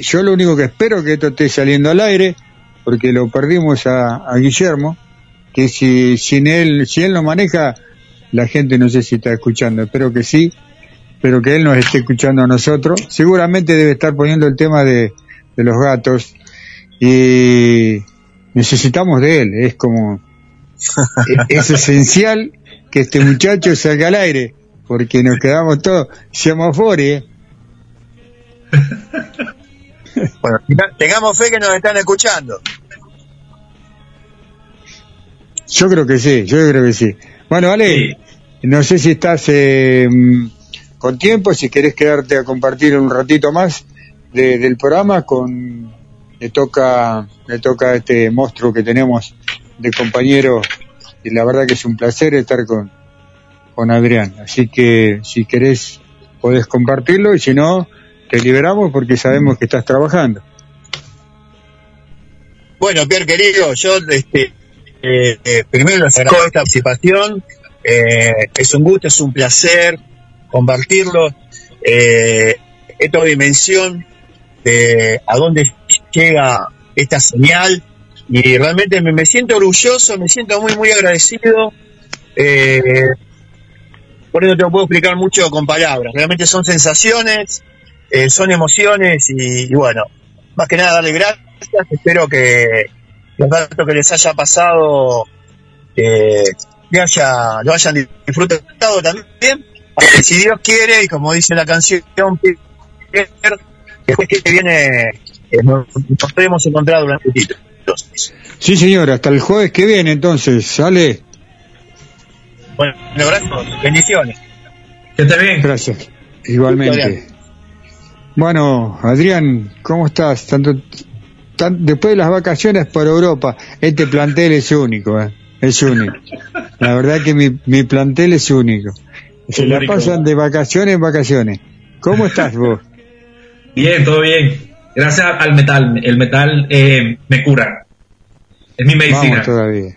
yo lo único que espero es que esto esté saliendo al aire, porque lo perdimos a, a Guillermo, que si sin él, si él lo maneja, la gente no sé si está escuchando, espero que sí, pero que él nos esté escuchando a nosotros. Seguramente debe estar poniendo el tema de, de los gatos y necesitamos de él, es como, e- es esencial que este muchacho salga al aire, porque nos quedamos todos semafores. Bueno, tenga- tengamos fe que nos están escuchando. Yo creo que sí, yo creo que sí. Bueno, Ale, no sé si estás eh, con tiempo, si querés quedarte a compartir un ratito más de- del programa con le toca le toca a este monstruo que tenemos de compañero y la verdad que es un placer estar con con Adrián. Así que si querés podés compartirlo y si no te liberamos porque sabemos que estás trabajando. Bueno, Pierre querido, yo este, eh, eh, primero les agradezco esta participación. Eh, es un gusto, es un placer compartirlo. Esta dimensión de a dónde llega esta señal y realmente me, me siento orgulloso, me siento muy, muy agradecido. Por eso te lo puedo explicar mucho con palabras. Realmente son sensaciones, son emociones y, y bueno, más que nada darle gracias. Espero que los datos que les haya pasado eh, le haya, lo hayan disfrutado también. Eh, Si Dios quiere, y como dice la canción, Pierre, después que viene eh, nos, nos podemos encontrar durante un poquito. Sí, señor, hasta el jueves que viene entonces, sale. Bueno, gracias, bendiciones. Que esté bien. Gracias. Igualmente. Bueno, Adrián, ¿cómo estás? Tanto, tan- después de las vacaciones por Europa, este plantel es único, ¿eh? es único. La verdad que mi, mi plantel es único. Se la pasan de vacaciones en vacaciones. ¿Cómo estás vos? Bien, todo bien. Gracias al metal. El metal eh, me cura. Es mi medicina. Vamos todavía.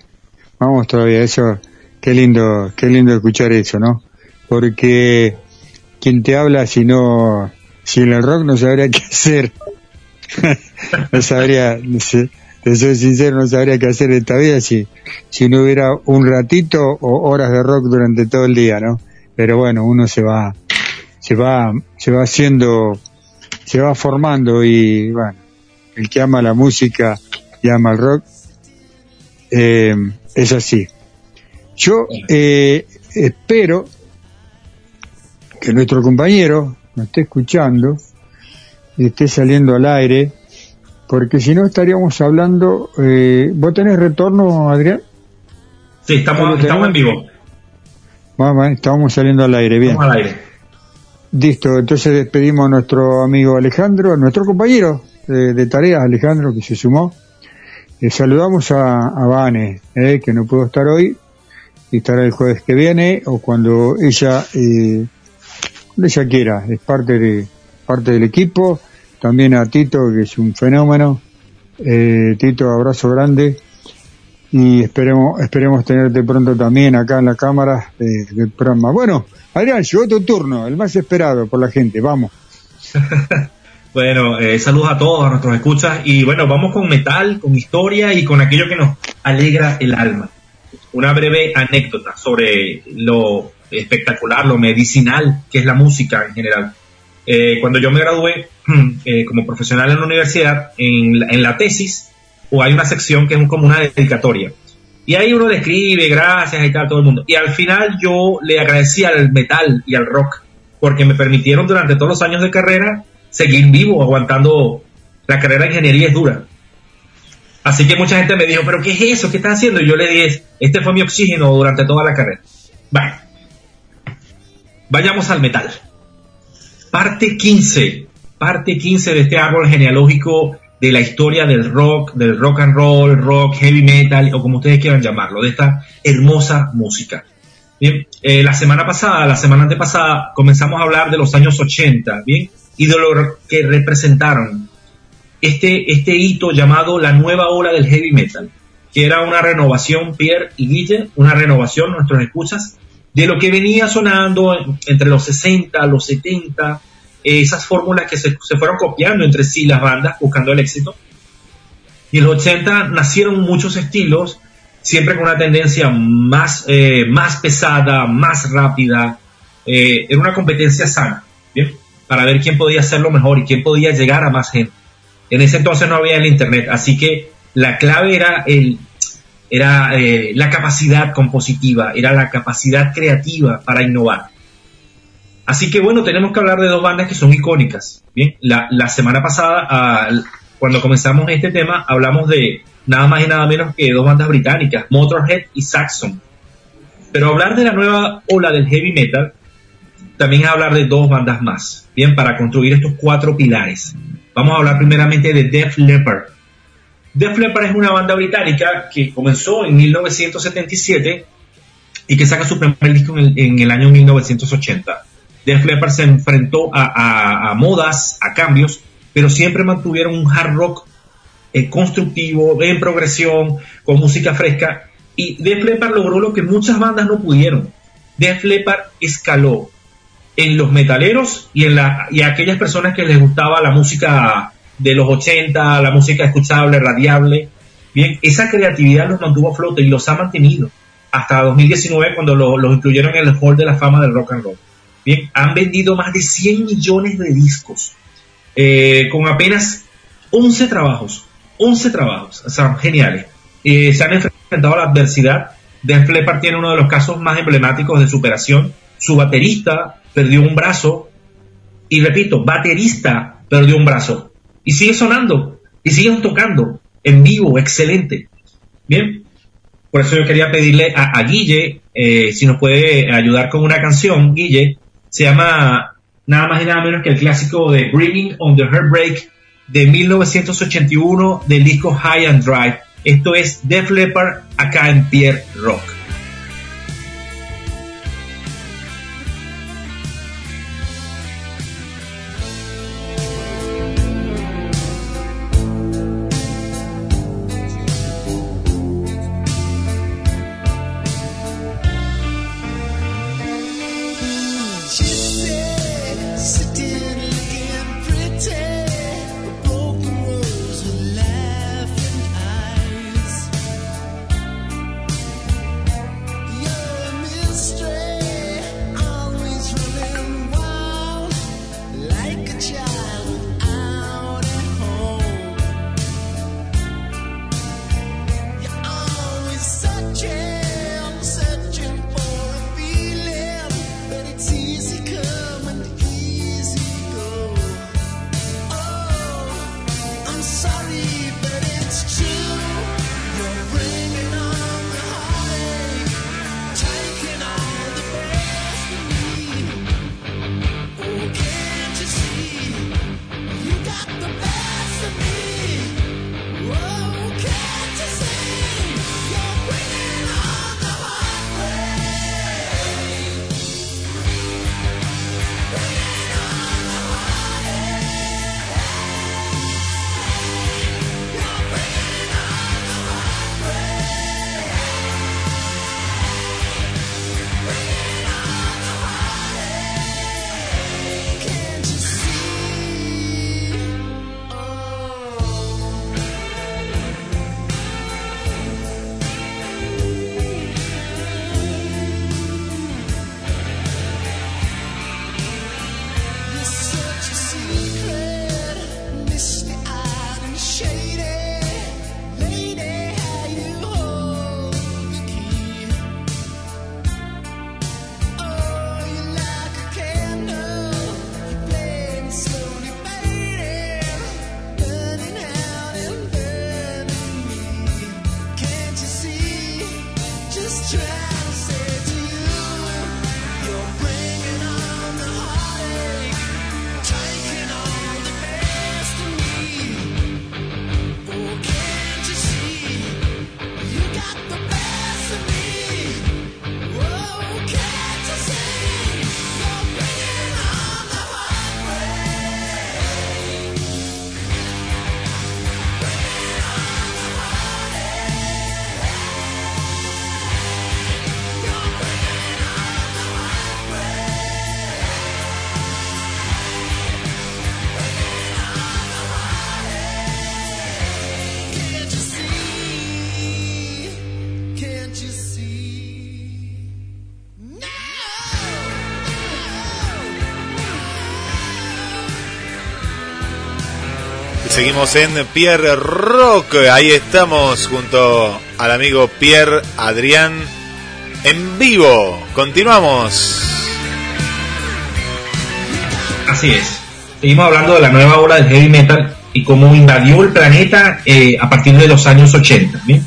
Vamos todavía. Eso, qué lindo, qué lindo escuchar eso, ¿no? Porque quien te habla si no, sin el rock no sabría qué hacer. no sabría, te soy sincero, no sabría qué hacer esta vida si, si no hubiera un ratito o horas de rock durante todo el día, ¿no? Pero bueno, uno se va, se va, se va haciendo, se va formando y bueno, el que ama la música y ama el rock, eh, es así. Yo eh, espero que nuestro compañero nos esté escuchando esté saliendo al aire porque si no estaríamos hablando. Eh, ¿Vos tenés retorno, Adrián? Sí, estamos, estamos en vivo. Vamos, estamos saliendo al aire, bien. Estamos al aire. Listo, entonces despedimos a nuestro amigo Alejandro, a nuestro compañero de, de tareas, Alejandro, que se sumó. Eh, saludamos a, a Vane, eh, que no pudo estar hoy, y estará el jueves que viene, o cuando ella, eh, cuando ella quiera, es parte de, parte del equipo. También a Tito, que es un fenómeno. Eh, Tito, abrazo grande. Y esperemos, esperemos tenerte pronto también acá en la cámara de- del programa. Bueno, Adrián, llegó tu turno, el más esperado por la gente, vamos. Bueno, eh, saludos a todos, a nuestros escuchas. Y bueno, vamos con metal, con historia y con aquello que nos alegra el alma. Una breve anécdota sobre lo espectacular, lo medicinal que es la música en general. Eh, cuando yo me gradué eh, como profesional en la universidad, en la, en la tesis, o hay una sección que es como una dedicatoria. Y ahí uno le escribe, gracias y tal, todo el mundo. Y al final yo le agradecí al metal y al rock, porque me permitieron durante todos los años de carrera seguir vivo, aguantando la carrera de ingeniería es dura. Así que mucha gente me dijo, pero ¿qué es eso? ¿Qué estás haciendo? Y yo le dije, este fue mi oxígeno durante toda la carrera. Bueno, vayamos al metal. Parte 15, parte 15 de este árbol genealógico de la historia del rock, del rock and roll, rock, heavy metal, o como ustedes quieran llamarlo, de esta hermosa música. Bien, eh, la semana pasada, la semana antepasada, comenzamos a hablar de los años 80, ¿bien? Y de lo que representaron este, este hito llamado la nueva ola del heavy metal, que era una renovación, Pierre y Guille, una renovación, nuestros escuchas, de lo que venía sonando en- entre los 60, los 70, eh, esas fórmulas que se, se fueron copiando entre sí las bandas buscando el éxito. Y en los 80 nacieron muchos estilos, siempre con una tendencia más, eh, más pesada, más rápida. Eh, era una competencia sana, ¿bien? Para ver quién podía hacerlo mejor y quién podía llegar a más gente. En ese entonces no había el internet, así que la clave era el era eh, la capacidad compositiva, era la capacidad creativa para innovar. Así que bueno, tenemos que hablar de dos bandas que son icónicas. Bien, la, semana pasada, cuando comenzamos este tema, hablamos de nada más y nada menos que dos bandas británicas, Motorhead y Saxon. Pero hablar de la nueva ola del heavy metal también es hablar de dos bandas más, bien, para construir estos cuatro pilares. Vamos a hablar primeramente de Def Leppard. Def Leppard es una banda británica que comenzó en 1977 y que saca su primer disco en el, año 1980. Def Leppard se enfrentó a, modas, a cambios, pero siempre mantuvieron un hard rock eh, constructivo, en progresión, con música fresca. Y Def Leppard logró lo que muchas bandas no pudieron. Def Leppard escaló en los metaleros y en y a aquellas personas que les gustaba la música de los 80, la música escuchable, radiable. Bien, esa creatividad los mantuvo a flote y los ha mantenido hasta 2019 cuando lo- los incluyeron en el Hall de la Fama del Rock and Roll. Bien, han vendido más de 100 millones de discos eh, con apenas 11 trabajos. 11 trabajos, o sea, geniales. Eh, se han enfrentado a la adversidad. Def Leppard tiene uno de los casos más emblemáticos de superación. Su baterista perdió un brazo. Y repito, baterista perdió un brazo. Y sigue sonando. Y siguen tocando. En vivo, excelente. Bien. Por eso yo quería pedirle a, a Guille eh, si nos puede ayudar con una canción. Guille, se llama nada más y nada menos que el clásico de Bringing on the Heartbreak de 1981 del disco High and Dry. Esto es Def Leppard acá en Pierre Rock. Seguimos en Pierre Rock. Ahí estamos junto al amigo Pierre Adrián en vivo. Continuamos. Así es. Seguimos hablando de la nueva ola del heavy metal y cómo invadió el planeta eh, a partir de los años 80. ¿bien?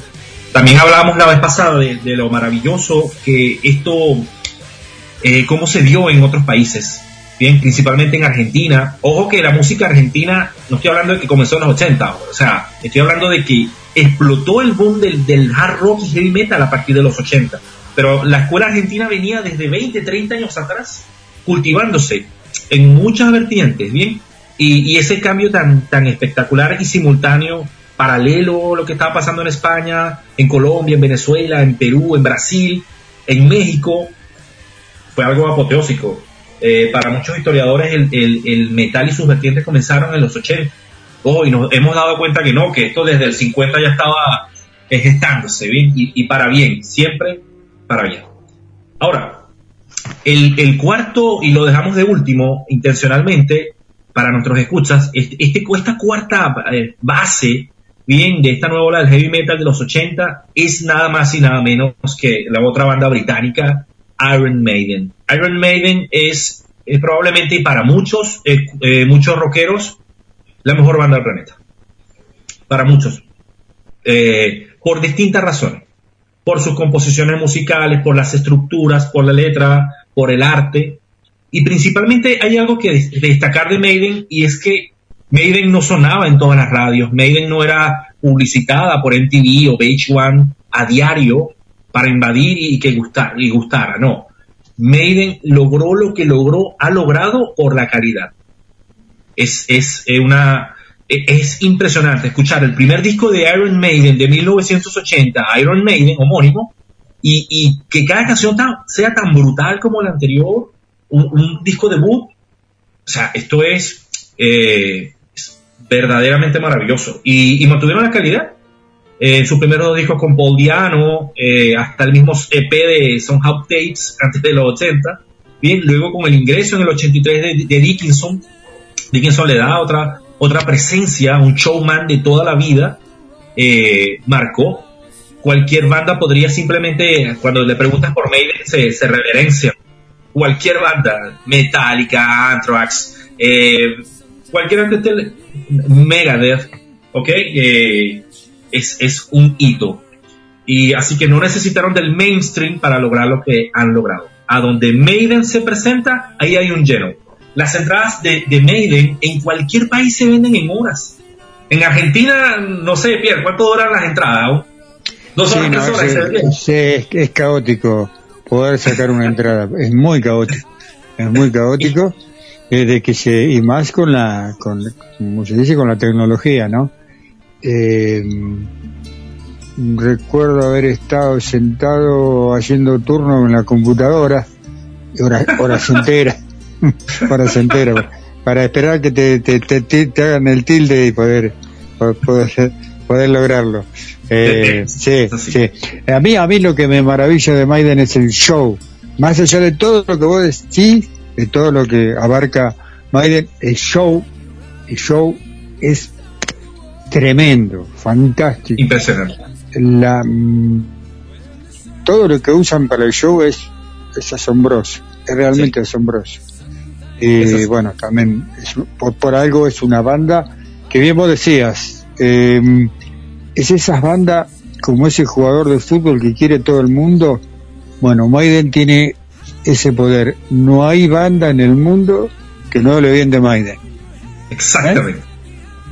También hablábamos la vez pasada de, de lo maravilloso que esto, eh, cómo se dio en otros países, bien, principalmente en Argentina. Ojo que la música argentina, no estoy hablando de que comenzó en los 80, o sea, estoy hablando de que explotó el boom del, del hard rock y heavy metal a partir de los 80. Pero la escuela argentina venía desde 20, 30 años atrás cultivándose en muchas vertientes, ¿bien? Y, y ese cambio tan, tan espectacular y simultáneo, paralelo a lo que estaba pasando en España, en Colombia, en Venezuela, en Perú, en Brasil, en México, fue algo apoteósico. Eh, para muchos historiadores el, metal y sus vertientes comenzaron en los 80. Ojo, y nos hemos dado cuenta que no, que esto desde el 50 ya estaba gestándose, ¿bien? Y, para bien, siempre para bien. Ahora, el, cuarto, y lo dejamos de último intencionalmente para nuestros escuchas, este- esta cuarta eh, base, bien, de esta nueva ola del heavy metal de los 80 es nada más y nada menos que la otra banda británica, Iron Maiden. Iron Maiden es, probablemente para muchos, eh, eh, muchos rockeros, la mejor banda del planeta. Para muchos. Eh, por distintas razones por sus composiciones musicales, por las estructuras, por la letra, por el arte. Y principalmente hay algo que des- destacar de Maiden y es que Maiden no sonaba en todas las radios, Maiden no era publicitada por MTV o VH1 a diario para invadir y que gustar, y gustara, no. Maiden logró lo que logró, ha logrado por la calidad. Es, es una, e- es impresionante escuchar el primer disco de Iron Maiden de 1980, Iron Maiden, homónimo, y, y que cada canción sea tan brutal como la anterior, un, disco debut. O sea, esto es, eh, es verdaderamente maravilloso. Y, y mantuvieron la calidad. Eh, sus primeros dos discos con Paul Diano, eh, hasta el mismo EP de Somehow Tapes antes de los 80. Bien, luego con el ingreso en el 83 de, de Dickinson, Dickinson le da otra, otra presencia, un showman de toda la vida, eh, marcó. Cualquier banda podría simplemente, cuando le preguntas por Maiden, se, reverencia. Cualquier banda, Metallica, Anthrax, eh, cualquier esté- Megadeth, ¿ok? Es, es un hito. Y así que no necesitaron del mainstream para lograr lo que han logrado. A donde Maiden se presenta, ahí hay un lleno. Las entradas de, de Maiden en cualquier país se venden en horas. En Argentina, no sé, Pierre, ¿cuánto duran las entradas? Dos Sí, horas, no, horas. sí, es, es caótico poder sacar una entrada, es muy caótico, es muy caótico, eh, de que se, y más con la, con, como se dice, con la tecnología, ¿no? Eh, recuerdo haber estado sentado haciendo turno en la computadora, horas, horas enteras, horas enteras, para esperar que te, te, te, hagan el tilde y poder, poder, poder lograrlo. Eh, sí, sí. A mí, a mí lo que me maravilla de Maiden es el show. Más allá de todo lo que vos decís, de todo lo que abarca Maiden, el show, el show es tremendo, fantástico. Impresionante. La, mm, todo lo que usan para el show es, es asombroso, es realmente asombroso. Y bueno, también es- por, por algo es una banda que bien vos decías, eh, es esas bandas como ese jugador de fútbol que quiere todo el mundo. Bueno, Maiden tiene ese poder. No hay banda en el mundo que no hable bien de Maiden. Exactamente.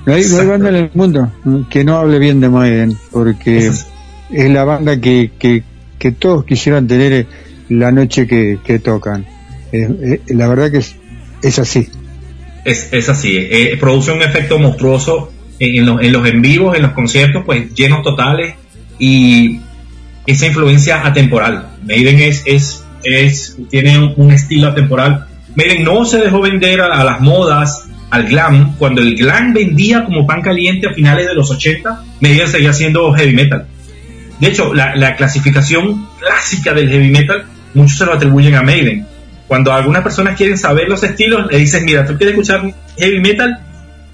No hay, no hay banda en el mundo que no hable bien de Maiden, porque es la banda que, que, que todos quisieran tener la noche que, que tocan. Eh, eh, la verdad que es, es así. Es, es así, eh, produce un efecto monstruoso en, los, en los en vivos, en los conciertos, pues llenos totales y esa influencia atemporal. Maiden es, es, es, tiene un, un estilo atemporal. Maiden no se dejó vender a, a las modas, al glam. Cuando el glam vendía como pan caliente a finales de los 80, Maiden seguía siendo heavy metal. De hecho, la, la clasificación clásica del heavy metal, muchos se lo atribuyen a Maiden. Cuando algunas personas quieren saber los estilos, le dices, mira, tú quieres escuchar heavy metal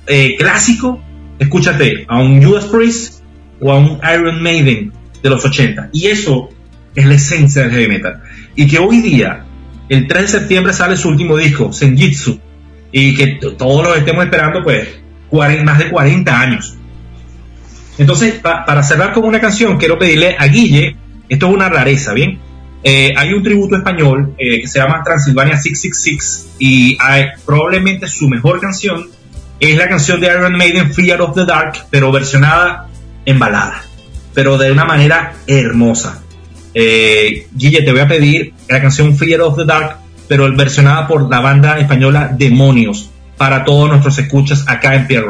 eh, clásico, escúchate a un Judas Priest o a un Iron Maiden de los 80. Y eso es la esencia del heavy metal. Y que hoy día, el 3 de septiembre sale su último disco, Senjitsu, y que todos lo estemos esperando, pues, 40 más de 40 años. Entonces, pa- para cerrar con una canción, quiero pedirle a Guille, esto es una rareza, ¿bien? Eh, hay un tributo español eh, que se llama Transilvania 666 y hay, probablemente su mejor canción es la canción de Iron Maiden Fear of the Dark, pero versionada en balada, pero de una manera hermosa. Eh, Guille, te voy a pedir la canción Fear of the Dark, pero versionada por la banda española Demonios, para todos nuestros escuchas acá en Pierre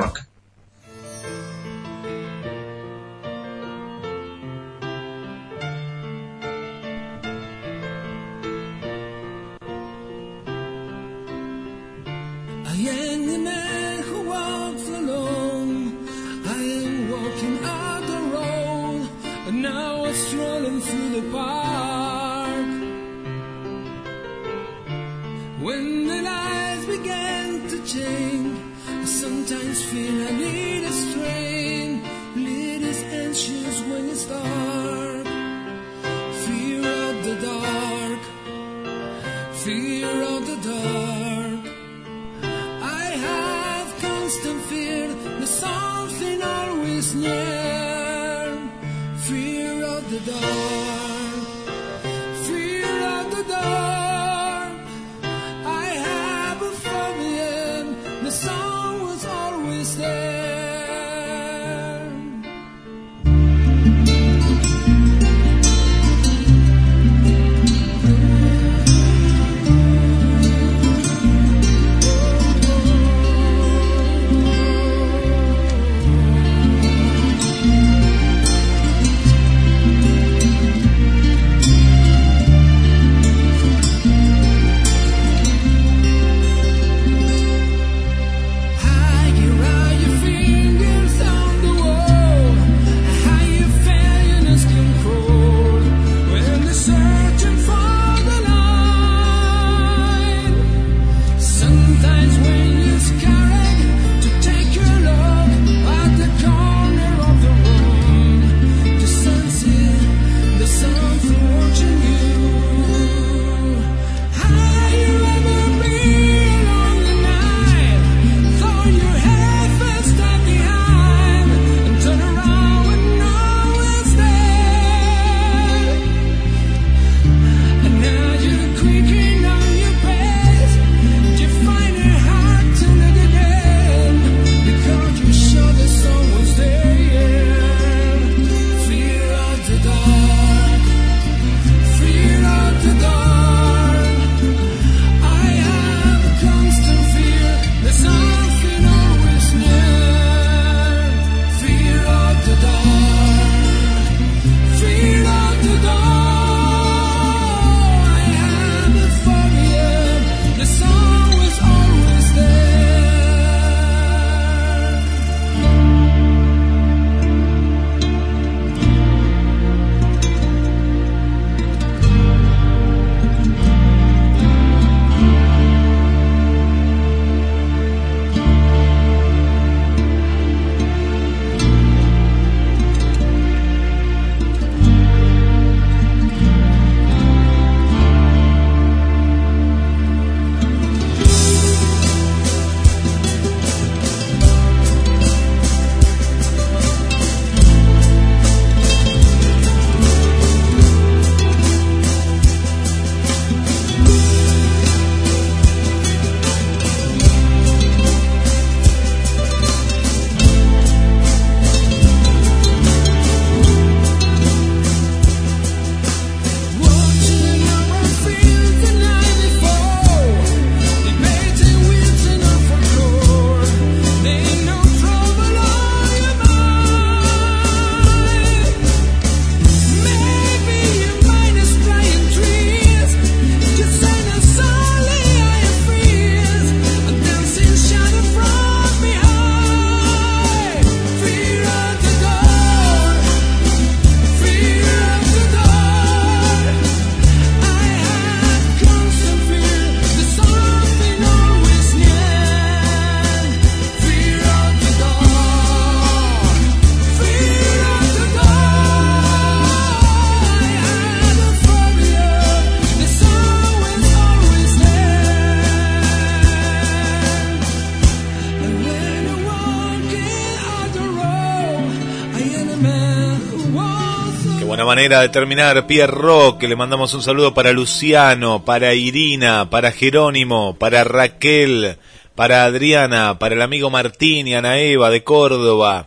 manera de terminar. Pierre Rock, le mandamos un saludo para Luciano, para Irina, para Jerónimo, para Raquel, para Adriana, para el amigo Martín y Ana Eva de Córdoba,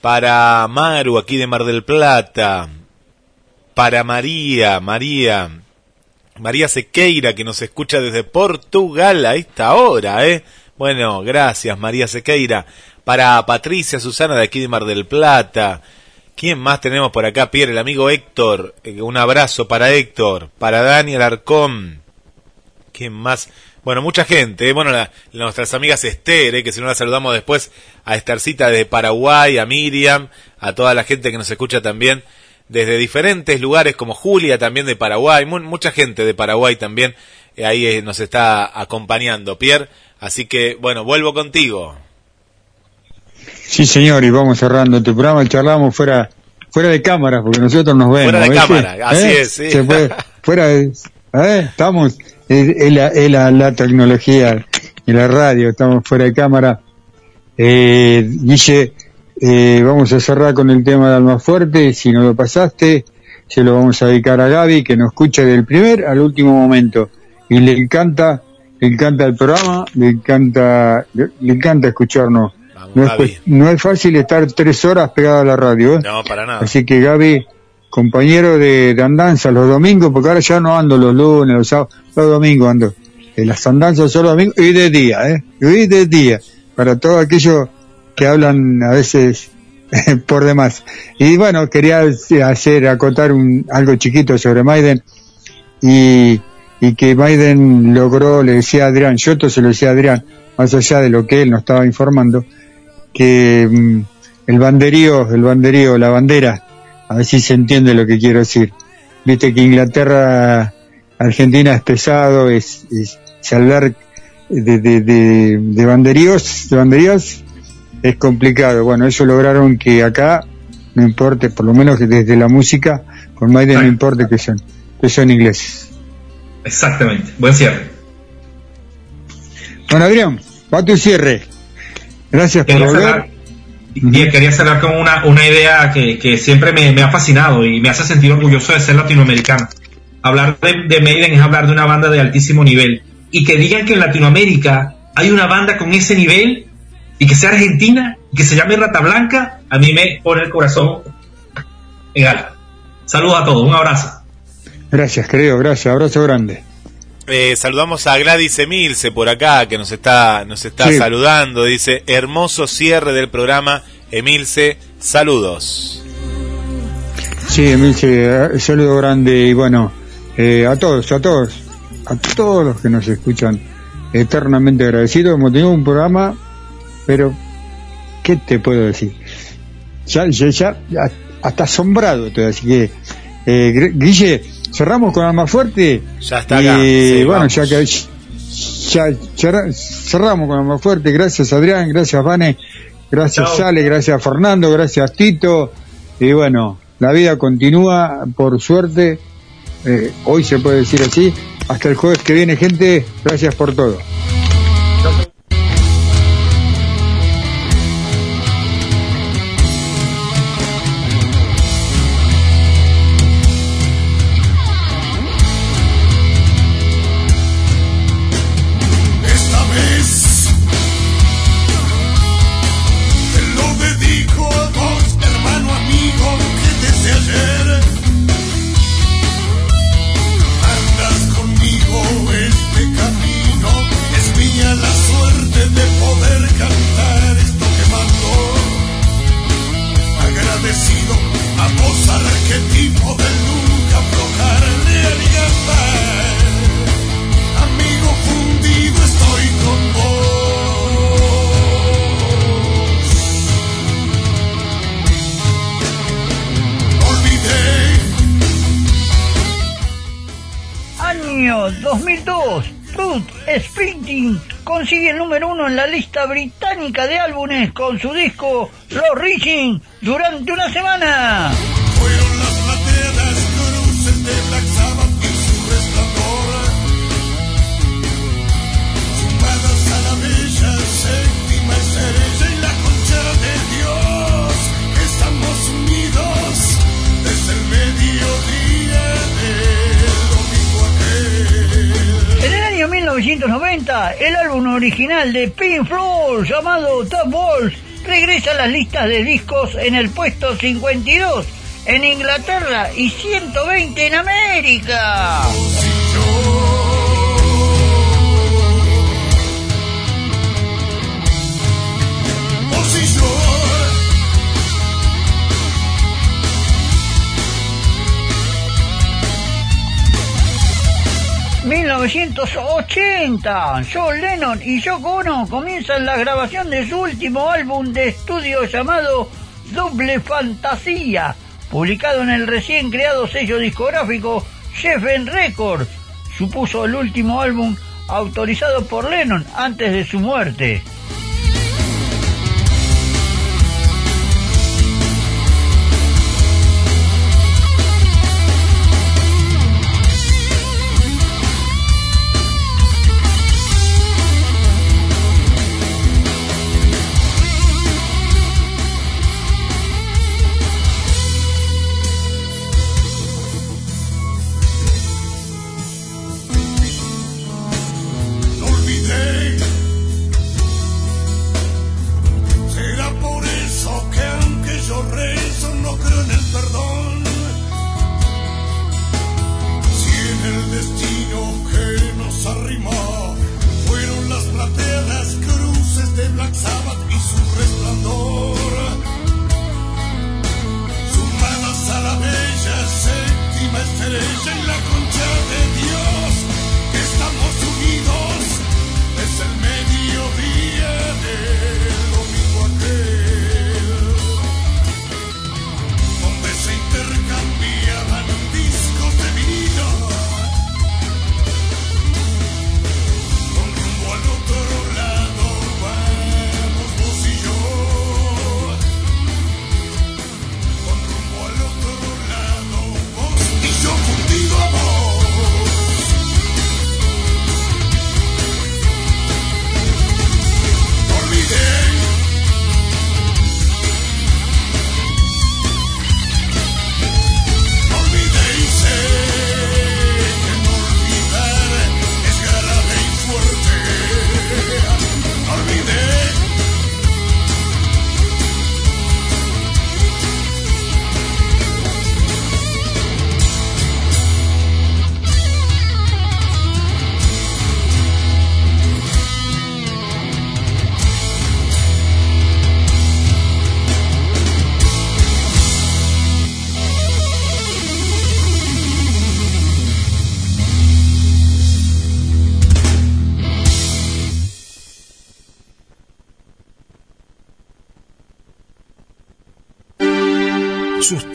para Maru aquí de Mar del Plata, para María, María, María Sequeira que nos escucha desde Portugal a esta hora, ¿eh? Bueno, gracias María Sequeira. Para Patricia Susana de aquí de Mar del Plata. ¿Quién más tenemos por acá, Pierre? El amigo Héctor. Eh, un abrazo para Héctor. Para Daniel Arcón. ¿Quién más? Bueno, mucha gente, ¿eh? bueno, nuestras amigas Esther, ¿eh? que si no la saludamos después, a Estercita de Paraguay, a Miriam, a toda la gente que nos escucha también desde diferentes lugares, como Julia también de Paraguay, mucha gente de Paraguay también eh, ahí nos está acompañando, Pierre, así que bueno, vuelvo contigo. Sí, señor, y vamos cerrando este programa, charlamos fuera fuera de cámara, porque nosotros nos vemos. Fuera de cámara, así es, sí. fuera de, estamos es, la, la, tecnología y la radio, estamos fuera de cámara. Eh, Guille, eh, vamos a cerrar con el tema de Alma Fuerte, si no lo pasaste, se lo vamos a dedicar a Gaby, que nos escucha del primer al último momento. Y le encanta, le encanta el programa, le encanta, le, encanta escucharnos. No, es, no es fácil estar tres horas pegado a la radio. ¿eh? No, para nada. Así que Gaby, compañero de, andanza los domingos, porque ahora ya no ando los lunes, los sábados, los domingos ando. En las andanzas solo domingos y de día, ¿eh? Y de día. Para todo aquello que hablan a veces por demás. Y bueno, quería hacer, acotar un, algo chiquito sobre Maiden y, y que Maiden logró, le decía a Adrián, yo se lo decía a Adrián, más allá de lo que él nos estaba informando, que mm, el banderío, el banderío, la bandera, a ver si se entiende lo que quiero decir. Viste que Inglaterra, Argentina es pesado, es, es, hablar de, de, de, de banderíos, de banderíos es complicado. Bueno, eso lograron que acá no importe, por lo menos desde la música, con Maiden no importe que son, que son ingleses. Exactamente, buen cierre. Bueno, Adrián, va tu cierre. Gracias por volver. Bien, quería cerrar con una, una idea que, que siempre me, me, ha fascinado y me hace sentir orgulloso de ser latinoamericano. Hablar de, de Maiden es hablar de una banda de altísimo nivel. Y que digan que en Latinoamérica hay una banda con ese nivel y que sea argentina y que se llame Rata Blanca, a mí me pone el corazón en alto. Saludos a todos, un abrazo. Gracias, querido, gracias, abrazo grande. Eh, saludamos a Gladys Emilce por acá, que nos está, nos está saludando. Dice, hermoso cierre del programa. Emilce, saludos. Sí, Emilce, saludo grande y bueno, eh, a todos, a todos, a todos los que nos escuchan, eternamente agradecido. Hemos tenido un programa, pero, ¿qué te puedo decir? Ya, ya, ya hasta asombrado, así que, eh, Guille, cerramos con Alma Fuerte. Ya está Y bueno, ya que ya, cerramos con Alma Fuerte. Gracias Adrián, gracias Vane, gracias Ale, gracias Fernando, gracias Tito. Y bueno, la vida continúa, por suerte. Eh, hoy se puede decir así. Hasta el jueves que viene, gente. Gracias por todo. Británica de álbumes con su disco Los Reaching durante una semana. Fueron las plateadas cruces de Black 1990, el álbum original de Pink Floyd llamado Top Walls regresa a las listas de discos en el puesto 52 en Inglaterra y 120 en América. 1980, John Lennon y Yoko Ono comienzan la grabación de su último álbum de estudio llamado Double Fantasía, publicado en el recién creado sello discográfico Jeffen Records. Supuso el último álbum autorizado por Lennon antes de su muerte.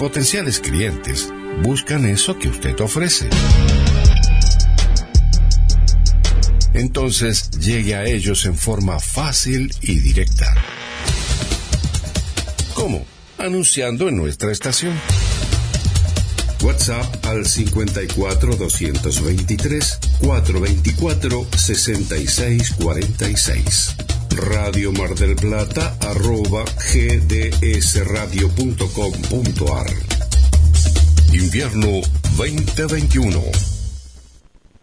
Potenciales clientes buscan eso que usted ofrece. Entonces llegue a ellos en forma fácil y directa. ¿Cómo? Anunciando en nuestra estación. WhatsApp al 54 223 424 6646. Radio Mar del Plata arroba gdsradio.com.ar. Invierno 2021.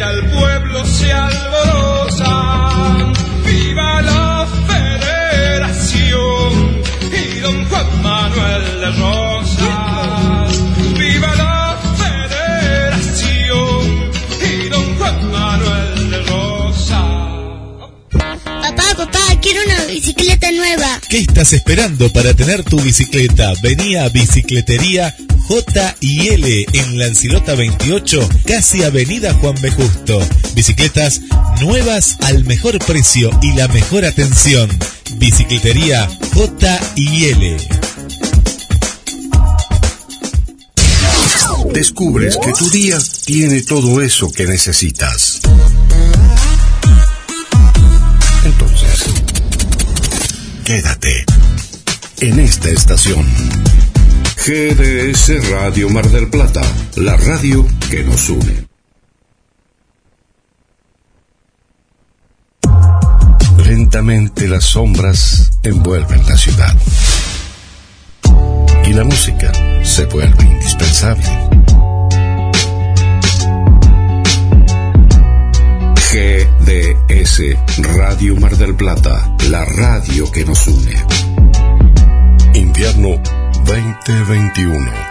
grita el pueblo se alborosa. Viva la federación y don Juan Manuel de Rosas. Quiero una bicicleta nueva. ¿Qué estás esperando para tener tu bicicleta? Vení a Bicicletería J y L en Lancilota 28, casi Avenida Juan B. Justo. Bicicletas nuevas al mejor precio y la mejor atención. Bicicletería J y L. Descubres que tu día tiene todo eso que necesitas. Quédate en esta estación. GDS Radio Mar del Plata, la radio que nos une. Lentamente las sombras envuelven la ciudad. Y la música se vuelve indispensable. Radio Mar del Plata, la radio que nos une. Invierno 2021.